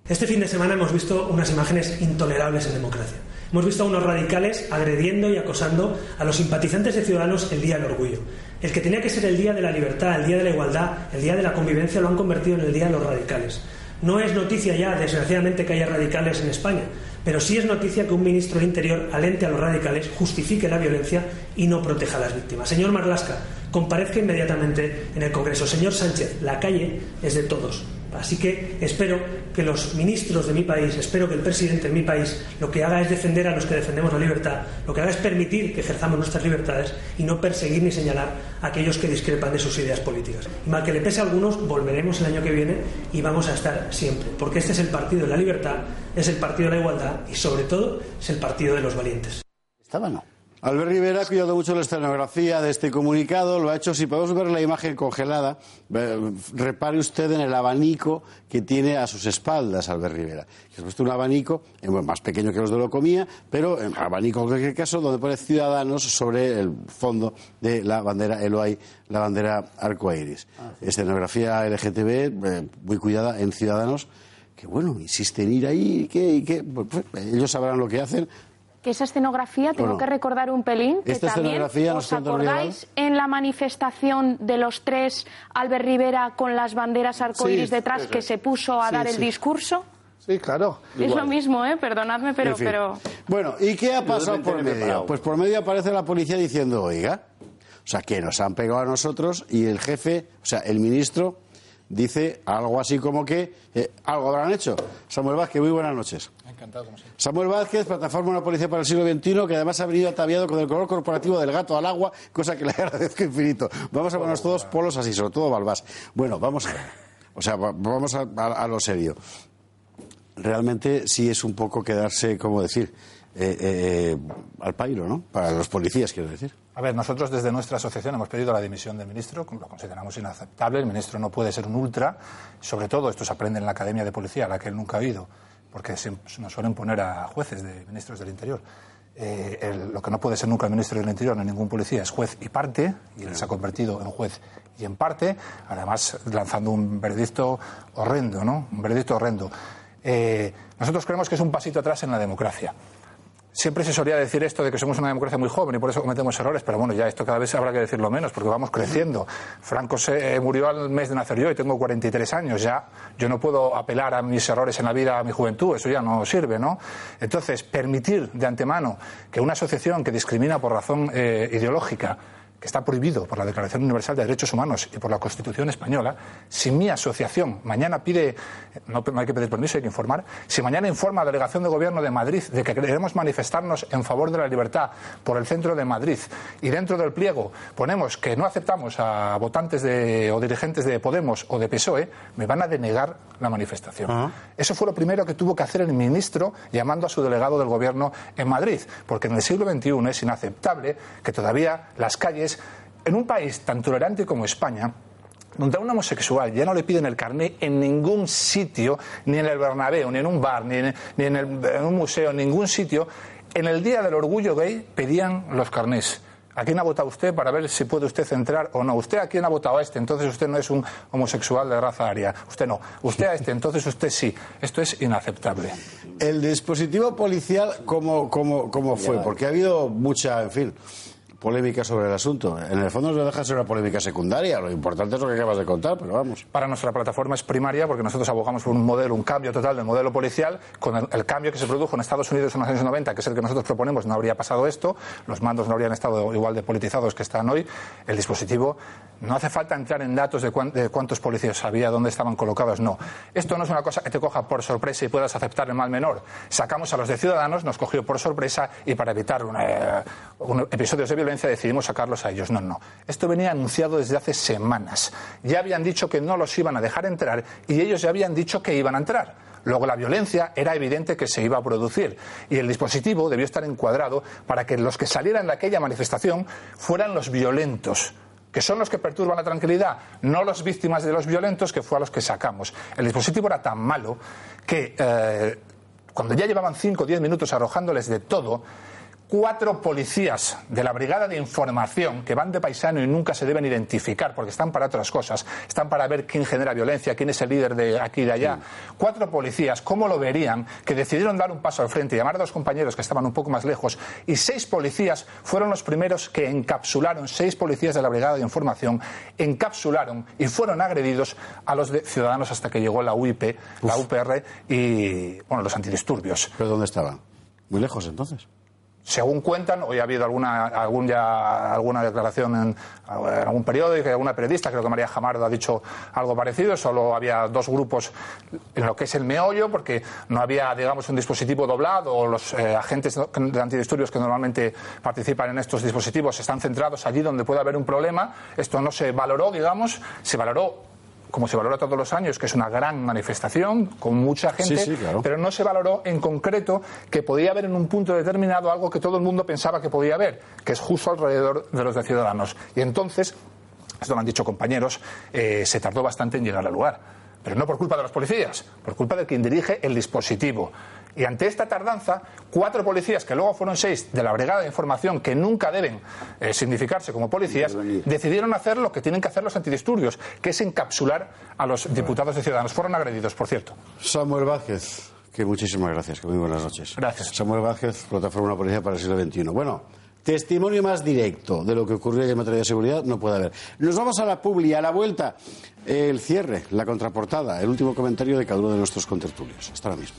Este fin de semana hemos visto unas imágenes intolerables en democracia. Hemos visto a unos radicales agrediendo y acosando a los simpatizantes de Ciudadanos el Día del Orgullo. El que tenía que ser el Día de la Libertad, el Día de la Igualdad, el Día de la Convivencia, lo han convertido en el Día de los Radicales. No es noticia ya, desgraciadamente, que haya radicales en España, pero sí es noticia que un ministro de Interior alente a los radicales, justifique la violencia y no proteja a las víctimas. Señor Marlasca, comparezca inmediatamente en el Congreso. Señor Sánchez, la calle es de todos. Así que espero que los ministros de mi país, espero que el presidente de mi país lo que haga es defender a los que defendemos la libertad, lo que haga es permitir que ejerzamos nuestras libertades y no perseguir ni señalar a aquellos que discrepan de sus ideas políticas. Y mal que le pese a algunos, volveremos el año que viene y vamos a estar siempre, porque este es el partido de la libertad, es el partido de la igualdad y sobre todo es el partido de los valientes. ¿Estaba no? Albert Rivera ha cuidado mucho la escenografía de este comunicado, lo ha hecho, si podemos ver la imagen congelada, eh, repare usted en el abanico que tiene a sus espaldas Albert Rivera. Ha puesto un abanico eh, más pequeño que los de lo comía, pero en abanico en cualquier caso, donde pone Ciudadanos sobre el fondo de la bandera Eloy, la bandera arcoíris. Ah, Escenografía LGTB, eh, muy cuidada en Ciudadanos, que bueno, insisten en ir ahí y que, y que, pues, ellos sabrán lo que hacen. Que esa escenografía, tengo Bueno. que recordar un pelín, que Esta también os acordáis en la manifestación de los tres, Albert Rivera con las banderas arcoíris Sí, detrás, sí, que se puso a Sí, dar el sí. discurso. Sí, claro. Es lo mismo, ¿eh? Perdonadme, pero... En fin. pero... Bueno, ¿y qué ha pasado por medio? preparado. Pues por medio aparece la policía diciendo, oiga, o sea, que nos han pegado a nosotros y el jefe, o sea, el ministro dice algo así como que eh, algo habrán hecho. Samuel Vázquez, muy buenas noches. Encantado, como siempre. Samuel Vázquez, plataforma de una policía para el siglo XXI, que además ha venido ataviado con el color corporativo del gato al agua, cosa que le agradezco infinito. Vamos a ponernos todos polos así, sobre todo Balbás. Bueno, vamos a ver. O sea, va- vamos a, a- a lo serio. Realmente sí es un poco quedarse, ¿cómo decir? Eh, eh, al pairo, ¿no? Para los policías, quiero decir. A ver, nosotros desde nuestra asociación hemos pedido la dimisión del ministro, lo consideramos inaceptable. El ministro no puede ser un ultra. Sobre todo, esto se aprende en la Academia de Policía, a la que él nunca ha ido, porque se, nos suelen poner a jueces de ministros del Interior. Eh, lo que no puede ser nunca el ministro del Interior ni ningún policía es juez y parte, y él se ha convertido en juez y en parte, además lanzando un veredicto horrendo, ¿no? Un veredicto horrendo. Eh, nosotros creemos que es un pasito atrás en la democracia. Siempre se solía decir esto de que somos una democracia muy joven y por eso cometemos errores, pero bueno, ya esto cada vez habrá que decirlo menos porque vamos creciendo. Franco se eh, murió al mes de nacer yo y tengo 43 años ya. Yo no puedo apelar a mis errores en la vida, a mi juventud, eso ya no sirve, ¿no? Entonces, permitir de antemano que una asociación que discrimina por razón eh, ideológica que está prohibido por la Declaración Universal de Derechos Humanos y por la Constitución Española, si mi asociación mañana pide, no, hay que pedir permiso, hay que informar, si mañana informa a la Delegación de Gobierno de Madrid de que queremos manifestarnos en favor de la libertad por el centro de Madrid y dentro del pliego ponemos que no aceptamos a votantes de, o dirigentes de Podemos o de PSOE, me van a denegar la manifestación. Eso fue lo primero que tuvo que hacer el ministro llamando a su delegado del Gobierno en Madrid, porque en el siglo XXI es inaceptable que todavía las calles, en un país tan tolerante como España, donde a un homosexual ya no le piden el carné en ningún sitio, ni en el Bernabéu, ni en un bar, ni en, ni en el- en un museo, en ningún sitio, en el Día del Orgullo Gay pedían los carnés. ¿A quién ha votado usted para ver si puede usted entrar o no? ¿Usted a quién ha votado a este? Entonces usted no es un homosexual de raza aria. Usted no. Usted a este, entonces usted sí. Esto es inaceptable. El dispositivo policial, ¿cómo, cómo, cómo fue? Porque ha habido mucha, en fin, polémica sobre el asunto. En el fondo no deja de ser una polémica secundaria. Lo importante es lo que acabas de contar, pero vamos. Para nuestra plataforma es primaria porque nosotros abogamos por un modelo, un cambio total del modelo policial. Con el, el cambio que se produjo en Estados Unidos en los años 90, que es el que nosotros proponemos, no habría pasado esto. Los mandos no habrían estado igual de politizados que están hoy. El dispositivo, no hace falta entrar en datos de, cuán- de cuántos policías había, dónde estaban colocados, no. Esto no es una cosa que te coja por sorpresa y puedas aceptar el mal menor. Sacamos a los de Ciudadanos, nos cogió por sorpresa y para evitar una, eh, un episodios de violencia decidimos sacarlos a ellos. No, no. Esto venía anunciado desde hace semanas. Ya habían dicho que no los iban a dejar entrar y ellos ya habían dicho que iban a entrar. Luego la violencia era evidente que se iba a producir y el dispositivo debió estar encuadrado para que los que salieran de aquella manifestación fueran los violentos que son los que perturban la tranquilidad, no las víctimas de los violentos, que fue a los que sacamos. El dispositivo era tan malo que eh, cuando ya llevaban 5 o 10 minutos arrojándoles de todo, cuatro policías de la Brigada de Información que van de paisano y nunca se deben identificar porque están para otras cosas, están para ver quién genera violencia, quién es el líder de aquí y de allá. Cuatro policías, ¿cómo lo verían? Que decidieron dar un paso al frente y llamar a dos compañeros que estaban un poco más lejos y seis policías fueron los primeros que encapsularon, seis policías de la Brigada de Información encapsularon y fueron agredidos a los de Ciudadanos hasta que llegó la UIP, la UPR y bueno, los antidisturbios. ¿Pero dónde estaban? Muy lejos entonces. Según cuentan, hoy ha habido alguna, algún ya, alguna declaración en, algún periódico, alguna periodista, creo que María Jamardo ha dicho algo parecido, solo había dos grupos en lo que es el meollo, porque no había, digamos, un dispositivo doblado, o los eh, agentes de antidisturbios que normalmente participan en estos dispositivos están centrados allí donde puede haber un problema. Esto no se valoró, digamos, se valoró como se valora todos los años, que es una gran manifestación con mucha gente, Sí, sí, claro. pero no se valoró en concreto que podía haber en un punto determinado algo que todo el mundo pensaba que podía haber, que es justo alrededor de los de Ciudadanos. Y entonces, esto lo han dicho compañeros, eh, se tardó bastante en llegar al lugar. Pero no por culpa de los policías, por culpa de quien dirige el dispositivo. Y ante esta tardanza, cuatro policías, que luego fueron seis de la Brigada de Información, que nunca deben eh, significarse como policías, decidieron hacer lo que tienen que hacer los antidisturbios, que es encapsular a los diputados de Ciudadanos. Fueron agredidos, por cierto. Samuel Vázquez, que muchísimas gracias, que muy buenas noches. Gracias. Samuel Vázquez, Plataforma Policía para el siglo XXI. Bueno, testimonio más directo de lo que ocurrió en materia de seguridad no puede haber. Nos vamos a la publi, a la vuelta, el cierre, la contraportada, el último comentario de cada uno de nuestros contertulios. Hasta ahora mismo.